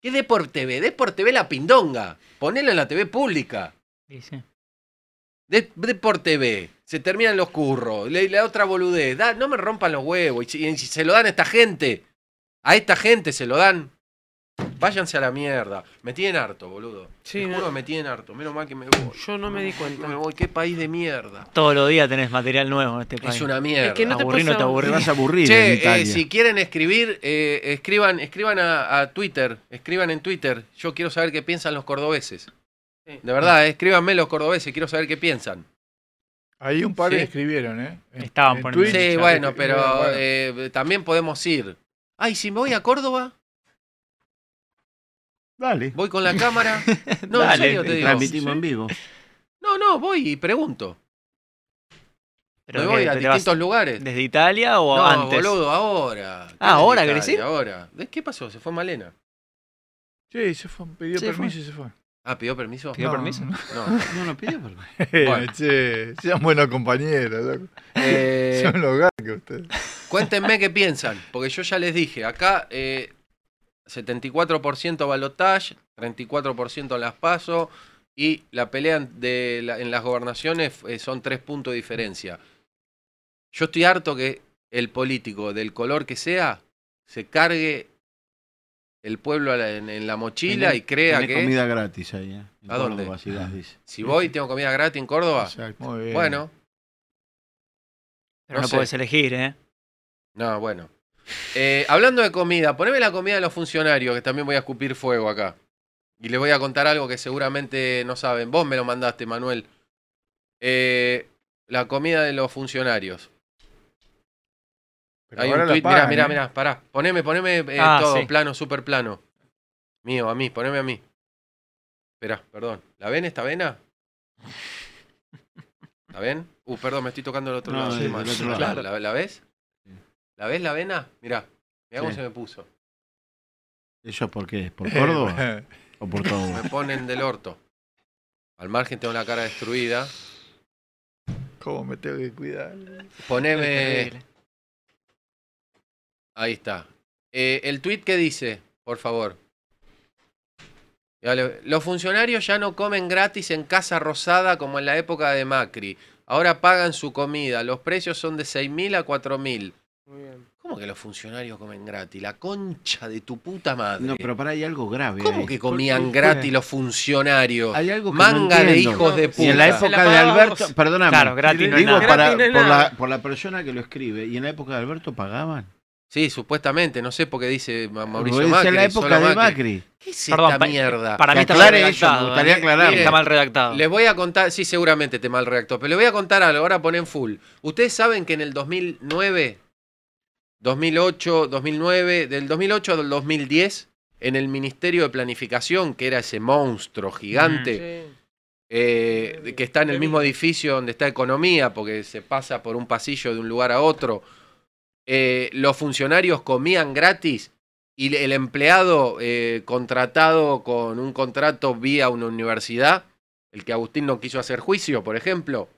¿Qué de por TV? De por TV la pindonga. Ponelo en la TV pública. De, de por TV. Se terminan los curros. La, la otra boludez. Da- no me rompan los huevos. Y si, y si se lo dan a esta gente. A esta gente se lo dan. Váyanse a la mierda. Me tienen harto, boludo. Sí, Te no. juro que me tienen harto. Menos mal que me voy. Yo no me di cuenta. Me voy. Qué país de mierda. Todos los días tenés material nuevo en este país. Es una mierda. Es que no te Aburrir no te aburrís. Vas a aburrir Che, en eh, si quieren escribir, eh, escriban, escriban a, a Twitter, escriban en Twitter. Yo quiero saber qué piensan los cordobeses. De verdad, eh, escríbanme los cordobeses, quiero saber qué piensan. Ahí un par Sí. escribieron, ¿eh? En- Estaban en poniendo- Twitch, Sí, bueno, pero bueno. eh, también podemos ir. Ay, si me voy a Córdoba, Dale. voy con la cámara. No, en Dale, serio te digo. Transmitimos en vivo. No, no, voy y pregunto. Pero me que voy a vas distintos lugares. ¿Desde Italia o No, antes? boludo, ahora. ¿Qué Ah, ¿ahora de querés ir? Italia? Ahora. ¿De ¿Qué pasó? ¿Se fue Malena? Sí, se fue, pidió Se permiso fue. y se fue. Ah, ¿pidió permiso? ¿Pidió No, permiso? no. No. No, no pidió perdón. Bueno. Che, sean buenos compañeros, loco. Eh, Son los gatos ustedes. Cuéntenme qué piensan, porque yo ya les dije, acá eh, 74% balotage, 34% en las PASO y la pelea de la- en las gobernaciones eh, son tres puntos de diferencia. Yo estoy harto que el político, del color que sea, se cargue el pueblo en, en la mochila Tenés- y crea tenés que comida gratis ahí, ¿eh? En ¿A dónde? Dice. si voy tengo comida gratis en Córdoba, Exacto. Muy bien. bueno, Pero no, no sé. podés elegir, ¿eh? No, bueno. Eh, hablando de comida, poneme la comida de los funcionarios, que también voy a escupir fuego acá. Y les voy a contar algo que seguramente no saben. Vos me lo mandaste, Manuel. Eh, la comida de los funcionarios. Pero Hay un tweet, mirá, pagan, mirá, ¿eh? mirá, pará. Poneme, poneme eh, Ah, todo, sí. plano, super plano. Mío, a mí, poneme a mí. Esperá, perdón. ¿La ven esta vena? ¿La ven? Uh, perdón, me estoy tocando el otro No, lado. sí, otro lado. Claro, ¿la, la ves? ¿La ves la vena? Mirá, mirá cómo Sí. se me puso. ¿Eso por qué? ¿Por Córdoba? ¿O por todo? Me ponen del orto. Al margen tengo la cara destruida. ¿Cómo me tengo que cuidar? Poneme. Ahí está. Eh, el tweet que dice, por favor. Dale, Los funcionarios ya no comen gratis en Casa Rosada como en la época de Macri. Ahora pagan su comida. Los precios son de 6.000 a 4.000. Muy bien. ¿Cómo que los funcionarios comen gratis? La concha de tu puta madre. No, pero para hay algo grave. ¿Cómo ahí. que comían ¿Por- gratis los funcionarios? Hay algo que Manga no de hijos de puta. Y en la época de Alberto, perdóname, Claro, gratis no es digo nada. para, Gratis no es por, nada. la, por la persona que lo escribe, y en la época de Alberto pagaban. Sí, supuestamente, no sé por qué dice Ma- Mauricio Macri. en la época de Macri. ¿Qué es Perdón, esta pa- mierda? Para mí está mal aclare eso, redactado. me gustaría ¿eh? aclararlo. Está mal redactado. Les voy a contar, sí, seguramente te mal redactó, pero les voy a contar algo, ahora ponen full. Ustedes saben que en el 2009, 2008, 2009, del 2008 al 2010, en el Ministerio de Planificación, que era ese monstruo gigante, eh, de- que está en el mismo edificio donde está Economía, porque se pasa por un pasillo de un lugar a otro, eh, los funcionarios comían gratis y el empleado eh, contratado con un contrato vía una universidad, el que Agustín no quiso hacer juicio, por ejemplo,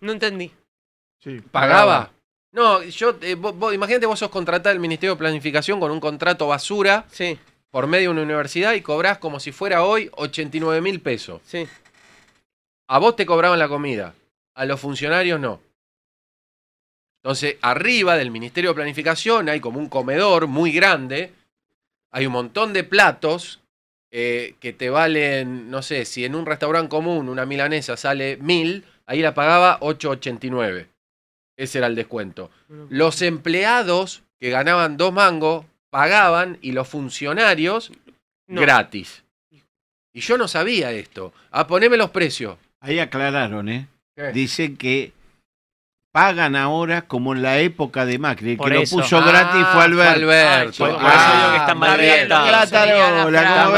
No entendí. Sí, pagaba. No, yo, eh, vos- vos- imagínate vos sos contratado del Ministerio de Planificación con un contrato basura Sí, por medio de una universidad y cobrás como si fuera hoy 89 mil pesos. sí. A vos te cobraban la comida, a los funcionarios no. Entonces, arriba del Ministerio de Planificación hay como un comedor muy grande, hay un montón de platos eh, que te valen, no sé, si en un restaurante común una milanesa sale mil, ahí la pagaba 8.89. Ese era el descuento. Los empleados que ganaban dos mangos pagaban y los funcionarios No. gratis. Y yo no sabía esto. A poneme los precios. Ahí aclararon, ¿eh? ¿Qué? Dice que pagan ahora como en la época de Macri. El que eso. lo puso Ah, gratis fue fue Alberto. Alberto. Por- por eso digo que está mal está bien. redactado. Redactado.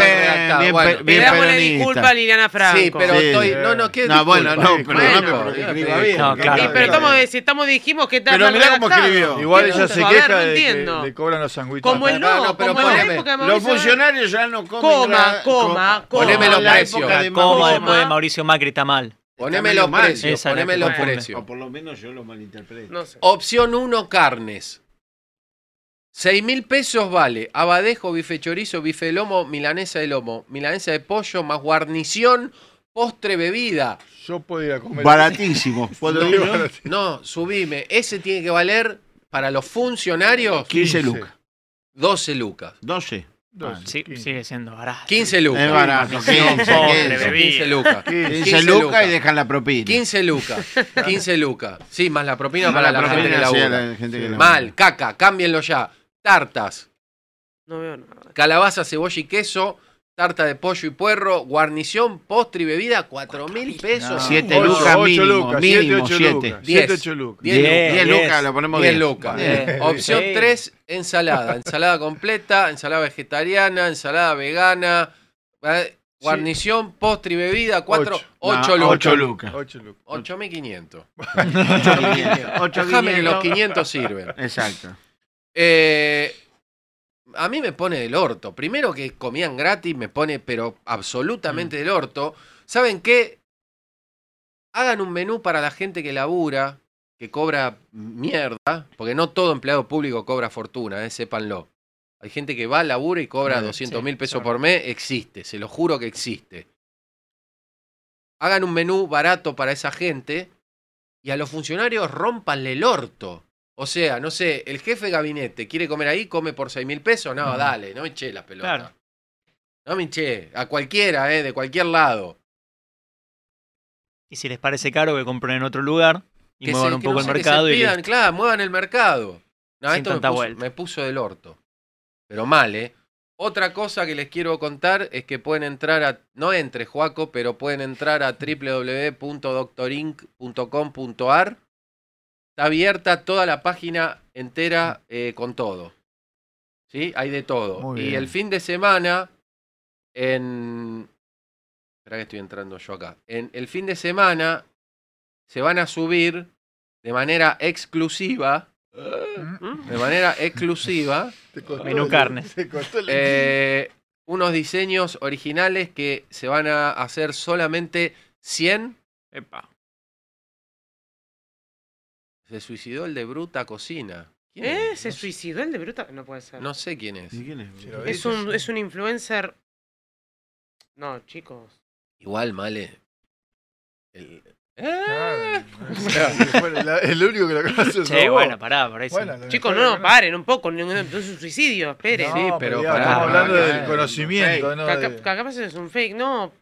bien, Bueno, bien disculpa a Liliana Franco. Sí, pero Sí. estoy. No, no, ¿qué No, bueno, disculpa? no, bueno, pero- bien. No, porque- claro. Pero estamos, si estamos dijimos que está Pero mal mirá cómo redactado. escribió. Igual ¿Qué ella se queja no de que le cobran los sándwiches. Como el No, no, no, pero como en la poneme. época de Los funcionarios ya no comen. Coma, coma, como Poneme los precios. época de ¿Cómo Macri. después de Mauricio Macri está mal? Poneme los precios. Poneme los precios. O por lo menos yo lo malinterpreto. No sé. Opción 1, carnes. 6 mil pesos vale abadejo, bife chorizo, bife de lomo, milanesa de lomo, milanesa de pollo, más guarnición, postre, bebida. Yo puedo ir a comer. Baratísimo. ¿Puedo Sí, ir, no? baratísimo. No, subime. Ese tiene que valer para los funcionarios 15 lucas. 12 lucas. 12. Dos, Sí, quince. sigue siendo barato. 15 lucas. Es barato. 15, Postre, 15. bebida. 15 lucas. 15 lucas y dejan la propina. 15 lucas. 15 lucas. Sí, más la propina Más para la la, gente que propina, sí, a labura. la gente que Sí. labura. Mal, caca, cámbienlo ya. Tartas, No veo nada. calabaza, cebolla y queso, tarta de pollo y puerro, guarnición, postre y bebida, 4 mil pesos. No. Siete Ocho, lucas mínimo, lucas, mínimo, siete, ocho siete. lucas, Diez. siete, ocho lucas. 10 Diez. lucas. 10 Diez. lucas, lo ponemos 10 10. lucas. Bien. Opción Sí. 3, ensalada. Ensalada completa, ensalada vegetariana, ensalada vegana, eh, guarnición, postre y bebida, 4, Ocho. 8 No, lucas. ocho lucas. 8 lucas. 8.500. 8 Déjame que los 500 sirven. Exacto. Eh, a mí me pone del orto. Primero que comían gratis, me pone, pero absolutamente del orto. ¿Saben qué? Hagan un menú para la gente que labura, que cobra mierda, porque no todo empleado público cobra fortuna, eh, sépanlo. Hay gente que va, labura y cobra Eh, 200 sí, mil pesos por mes. Existe, se lo juro que existe. Hagan un menú barato para esa gente y a los funcionarios rompanle el orto. O sea, no sé, el jefe de gabinete quiere comer ahí, come por 6 mil pesos. No, dale, no me hinché la pelota. Claro. No me hinché. A cualquiera, eh, de cualquier lado. Y si les parece caro, que compren en otro lugar y Que muevan se- un poco no el sé, que mercado se y pidan, claro, muevan el mercado. No, Sin esto me puso, me puso del orto. Pero mal, ¿eh? Otra cosa que les quiero contar es que pueden entrar a, no entre Juaco, pero pueden entrar a www.doctorinc.com.ar. Está abierta toda la página entera eh, con todo. ¿Sí? Hay de todo. Muy y bien. el fin de semana, en... Espera que estoy entrando yo acá. En el fin de semana se van a subir de manera exclusiva de manera exclusiva Menú carne. eh, unos diseños originales que se van a hacer solamente 100. Se suicidó el de Bruta Cocina. ¿Quién ¿Eh? es? ¿Se suicidó el de Bruta? No puede ser. No sé quién es. Es un, es un influencer. No, chicos. Igual, Male. El... el único que lo conoce Che, bueno, pará, por ahí sí. Bueno, a lo Chicos, no, no, paren un poco. No, no, no es un suicidio, espere. No, Sí, pero pero pará, estamos hablando pará, del pará. conocimiento, no de- capaz es un fake, no.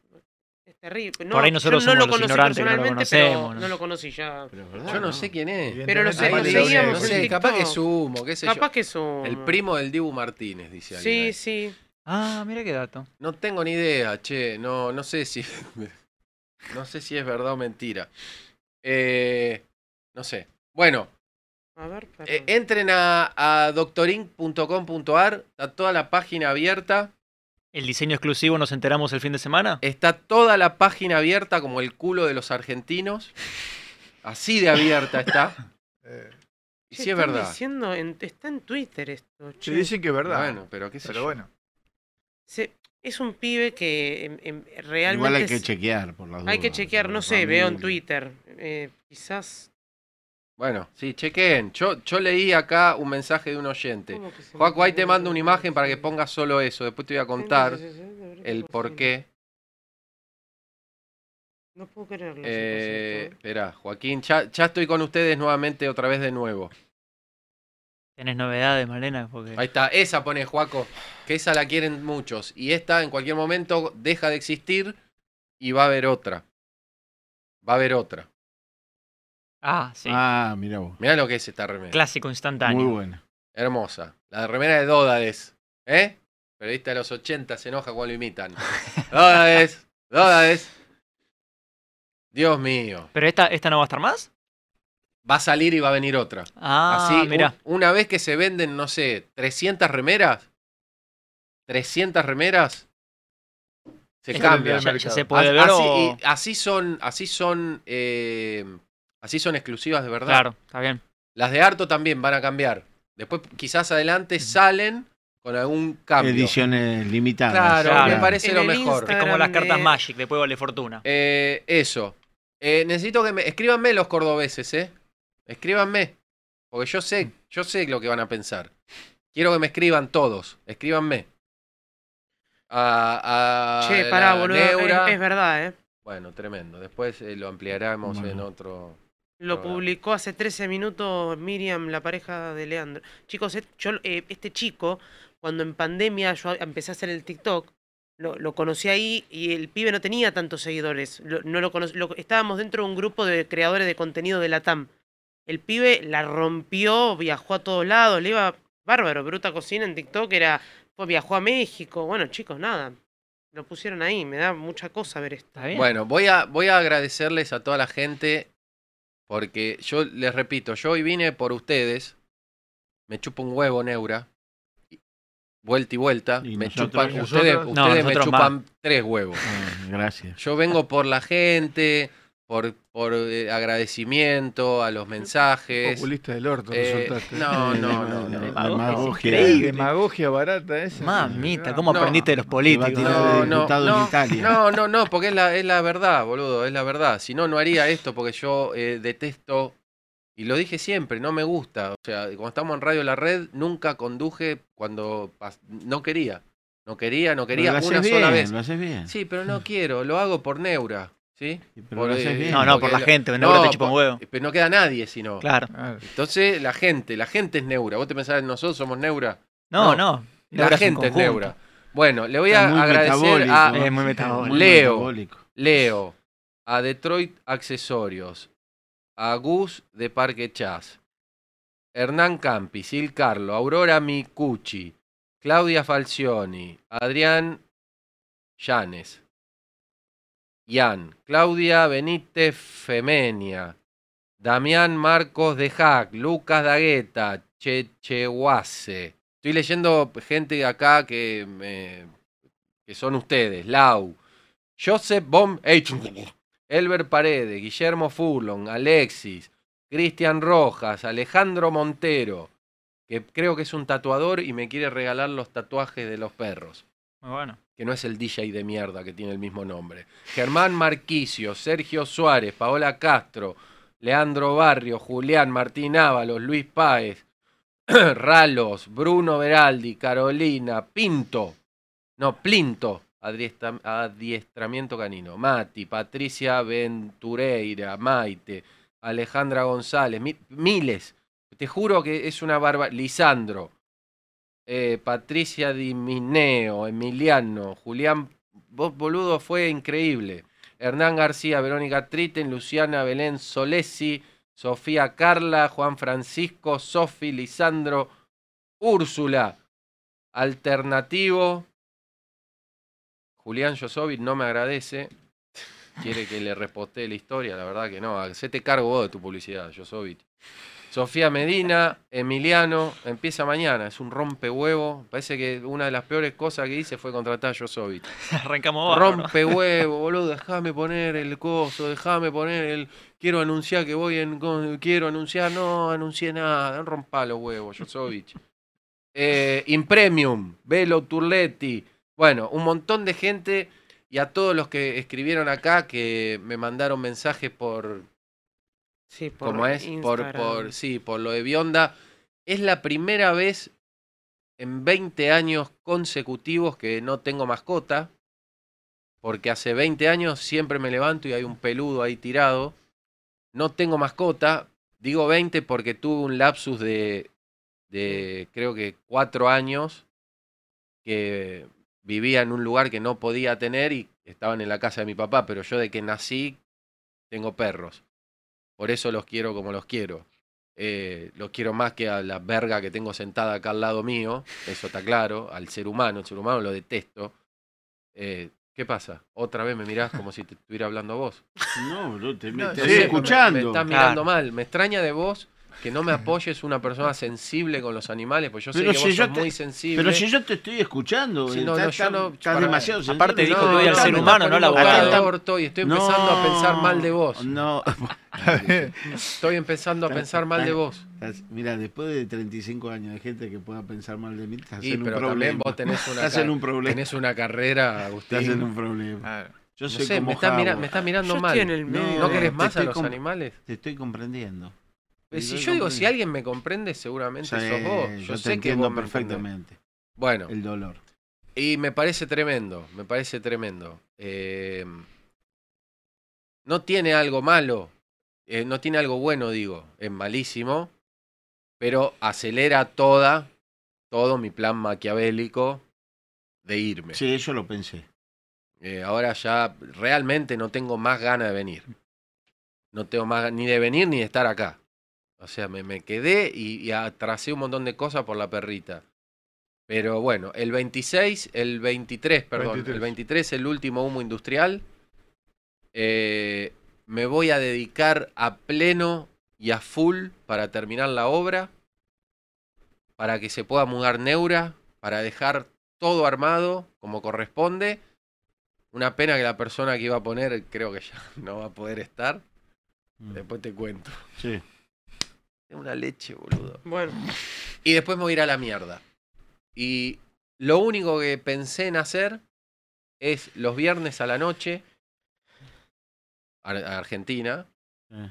Es terrible. No, Por ahí nosotros yo no somos lo los ignorantes que no lo pero conocemos, ¿no? no lo conocí ya. Yo no sé quién es. Pero lo sé- seguíamos no sé, capaz que TikTok. sumo, qué sé yo. Capaz que sumo. El primo del Dibu Martínez, dice alguien. Sí, ahí. sí. Ah, mira qué dato. No tengo ni idea, che. No, no sé si. no sé si es verdad o mentira. Eh, no sé. Bueno, A ver, eh, entren a, a doctorin.com.ar. Está toda la página abierta. ¿El diseño exclusivo nos enteramos el fin de semana? Está toda la página abierta como el culo de los argentinos. Así de abierta está. Y Che, sí es verdad. Diciendo en- está en Twitter esto. Se che. dicen que es verdad. Bueno, pero qué sé Pero yo. bueno. Se- es un pibe que em, em, realmente. Igual hay que es- chequear por las Hay que chequear, no sé, veo en. Twitter. Eh, quizás. Bueno, sí, chequen. Yo, yo leí acá un mensaje de un oyente. ¿Cómo que se Juaco, ahí te mando una imagen para que pongas solo eso. Después te voy a contar el por qué. No puedo creerlo. Eh, chicos, espera, Joaquín, ya, ya estoy con ustedes nuevamente, otra vez de nuevo. ¿Tenés novedades, Malena? Porque... Ahí está, esa pone Juaco, que esa la quieren muchos. Y esta en cualquier momento deja de existir y va a haber otra. Va a haber otra. Ah, sí. Ah, mira vos. Mirá lo que es esta remera. Clásico instantáneo. Muy buena. Hermosa. La remera de Dódades. ¿Eh? Periodista de los 80 se enoja cuando lo imitan. Dódades. Dódades. Dios mío. ¿Pero esta, esta no va a estar más? Va a salir y va a venir otra. Ah, Así, mirá. un- una vez que se venden, no sé, 300 remeras, 300 remeras, se cambia. ya- ya se puede ver así, o- y así son, así son, eh, así son exclusivas de verdad. Claro, está bien. Las de Arto también van a cambiar. Después quizás adelante salen con algún cambio. Ediciones limitadas. Claro, Claro. me parece En lo mejor. Es como las cartas de- Magic, después vale fortuna. Eh, eso. Eh, necesito que me escríbanme los cordobeses, ¿eh? Escríbanme. Porque yo sé, yo sé lo que van a pensar. Quiero que me escriban todos. Escríbanme. A, a Che, pará, boludo. Es, Neura. es verdad, ¿eh? Bueno, tremendo. Después eh, lo ampliaremos en otro. Lo publicó hace 13 minutos Miriam, la pareja de Leandro. Chicos, yo, eh, este chico, cuando en pandemia yo empecé a hacer el TikTok, lo, lo conocí ahí y el pibe no tenía tantos seguidores. Lo- no lo conoc- lo- estábamos dentro de un grupo de creadores de contenido de la TAM. El pibe la rompió, viajó a todos lados, le iba bárbaro. Bruta Cocina en TikTok era, pues viajó a México. Bueno, chicos, nada. Lo pusieron ahí, me da mucha cosa ver esto. Bueno, voy a, voy a agradecerles a toda la gente. Porque yo les repito, yo hoy vine por ustedes. Me chupa un huevo, Neura. Vuelta y vuelta. Y me nosotros- chupan, nosotros- ustedes, No, me chupan tres huevos. Ah, gracias. Yo vengo por la gente, por, por eh, agradecimiento a los mensajes. Populista del orto, Eh, resultaste. no, no, no, no. Demagogia. increíble. Demagogia barata esa. Mamita, ¿cómo No. aprendiste de los a políticos? tirar No, de no, diputado en no, Italia. no, no, no, porque es la, es la verdad, boludo, es la verdad. Si no, no haría esto porque yo eh, detesto, y lo dije siempre, no me gusta. O sea, cuando estamos en Radio La Red, nunca conduje cuando pas- no quería. No quería, no Pero quería lo una haces sola bien, vez. Lo haces bien. Sí, pero no quiero, lo hago por Neura. ¿Sí? pero lo haces bien. No, no, por la gente, Neura te chupa un huevo. Pero no queda nadie si no. Claro. Entonces, la gente, la gente es Neura. ¿Vos te pensás nosotros somos Neura? No, no. La es gente es. Neura. Bueno, le voy a agradecer a Es muy metabólico. Leo. metabólico. Leo, a Detroit Accesorios, a Gus de Parque Chas, Hernán Campi, Sil Carlo, Aurora Micucci, Claudia Falcioni, Adrián Llanes, Ian, Claudia Benítez Femenia, Damián Marcos de Hack, Lucas Dagueta, Chechehuase. Estoy leyendo gente acá que, que son ustedes. Lau, Joseph Bom, Elber Paredes, Guillermo Furlong, Alexis, Cristian Rojas, Alejandro Montero, que creo que es un tatuador y me quiere regalar los tatuajes de los perros. Muy bueno. Que no es el DJ de mierda que tiene el mismo nombre. Germán Marquicio, Sergio Suárez, Paola Castro, Leandro Barrio, Julián Martín Ábalos, Luis Páez, Ralos, Bruno Veraldi, Carolina, Pinto, no, Plinto, adiestra- adiestramiento canino, Mati, Patricia Ventureira, Maite, Alejandra González, mi- miles, te juro que es una barba, Lisandro, eh, Patricia Di Mineo, Emiliano, Julián, vos boludo, fue increíble. Hernán García, Verónica Triten, Luciana Belén Solesi, Sofía Carla, Juan Francisco, Sofi, Lisandro, Úrsula, Alternativo, Julián Josovic no me agradece, quiere que le repostee la historia, la verdad que no, hacete cargo vos de tu publicidad, Josovic. Sofía Medina, Emiliano, empieza mañana, es un rompehuevo. Parece que una de las peores cosas que hice fue contratar a Josovic. Arrancamos bárbaro. Rompehuevo, boludo, déjame poner el coso, déjame poner el. Quiero anunciar que voy en. Quiero anunciar, no anuncié nada, rompa los huevos, Josovic. Eh, Impremium, Velo Turletti, bueno, un montón de gente y a todos los que escribieron acá que me mandaron mensajes por, Sí, por ¿Cómo es? Por, sí, por lo de Bionda. Es la primera vez en 20 años consecutivos que no tengo mascota. Porque hace 20 años siempre me levanto y hay un peludo ahí tirado. No tengo mascota. Digo 20 porque tuve un lapsus de, de creo que 4 años que vivía en un lugar que no podía tener y estaban en la casa de mi papá. Pero yo de que nací tengo perros. Por eso los quiero como los quiero. Eh, los quiero más que a la verga que tengo sentada acá al lado mío, eso está claro, al ser humano, el ser humano lo detesto. Eh, ¿Qué pasa? Otra vez me mirás como si te estuviera hablando a vos. No, bro, te, No, te estoy me- escuchando. Me, estás mirando mal. Me extraña de vos que no me apoyes una persona sensible con los animales, pues yo sé Pero que si vos yo sos te- muy sensible. Pero si yo te estoy escuchando, Sí, no, estás, no, yo no- estás para- demasiado sensible. Aparte dijo No, que odia al no, ser no, humano, no al abogado. Atenta, estoy, empezando a pensar mal de vos. No. Estoy empezando a pensar mal de vos. Mira, después de 35 años de gente que pueda pensar mal de mí, estás Y en un pero problema. también vos tenés una, Estás en un problema. tenés una carrera, Agustín. Estás en un problema. Yo No soy sé, como me estás, mira- me estás mirando Yo mal. estoy en el medio. ¿No querés te más a los com- animales? Te estoy comprendiendo. Te Si yo digo, si alguien me comprende, seguramente Sí, sos vos. Yo, yo te sé que entiendo me entendés. perfectamente. Bueno. El dolor. Y me parece tremendo, me parece tremendo. Eh, no tiene algo malo, eh, no tiene algo bueno, digo, es malísimo, pero acelera toda, todo mi plan maquiavélico de irme. Sí, yo lo pensé. Eh, ahora ya realmente no tengo más ganas de venir. No tengo más ni de venir ni de estar acá. O sea, me, me quedé y, y atrasé un montón de cosas por la perrita. Pero bueno, el 26, el 23, perdón, 23. el 23, el último humo industrial. Eh, me voy a dedicar a pleno y a full para terminar la obra, para que se pueda mudar Neura, para dejar todo armado como corresponde. Una pena que la persona que iba a poner creo que ya no va a poder estar. Después te cuento. Sí. Es una leche, boludo. Bueno. Y después me voy a ir a la mierda. Y lo único que pensé en hacer es los viernes a la noche, a Argentina, Eh.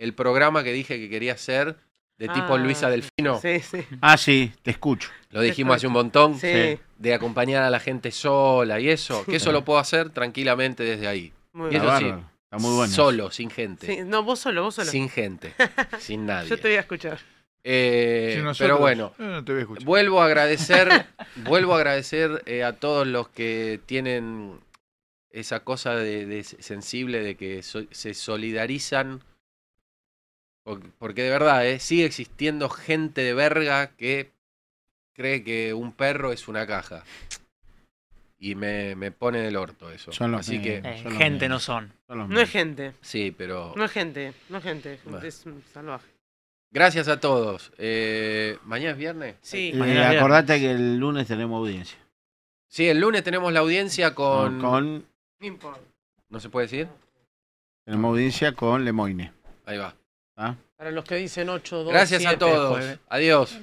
el programa que dije que quería hacer de tipo Ah, Luisa Delfino. Sí, sí. Ah, sí, te escucho. Lo dijimos hace un montón. Sí. De acompañar a la gente sola y eso. Que eso Sí. lo puedo hacer tranquilamente desde ahí. Muy y bien. eso sí, está muy bueno. solo, sin gente. Sí, No, vos solo, vos solo. Sin gente. sin nadie. Yo te voy a escuchar. Eh, Si nosotros- pero bueno, no te voy a escuchar. vuelvo a agradecer, vuelvo a agradecer eh, a todos los que tienen esa cosa de, de sensible de que so- se solidarizan. Porque, porque de verdad, eh, sigue existiendo gente de verga que cree que un perro es una caja. Y me, me pone del orto eso. Son los Así que. menos, Eh, son los gente no son. Son los No es gente. Sí, pero. No es gente. No es gente. Bueno. Es un salvaje. Gracias a todos. Eh, ¿Mañana es viernes? Sí. Eh, viernes. acordate que el lunes tenemos audiencia. Sí, el lunes tenemos la audiencia con. Con, No importa. ¿No se puede decir? tenemos audiencia con Lemoine. Ahí va. ¿ah? Para los que dicen 8, 2, Gracias a 7 todos. jueves. Adiós.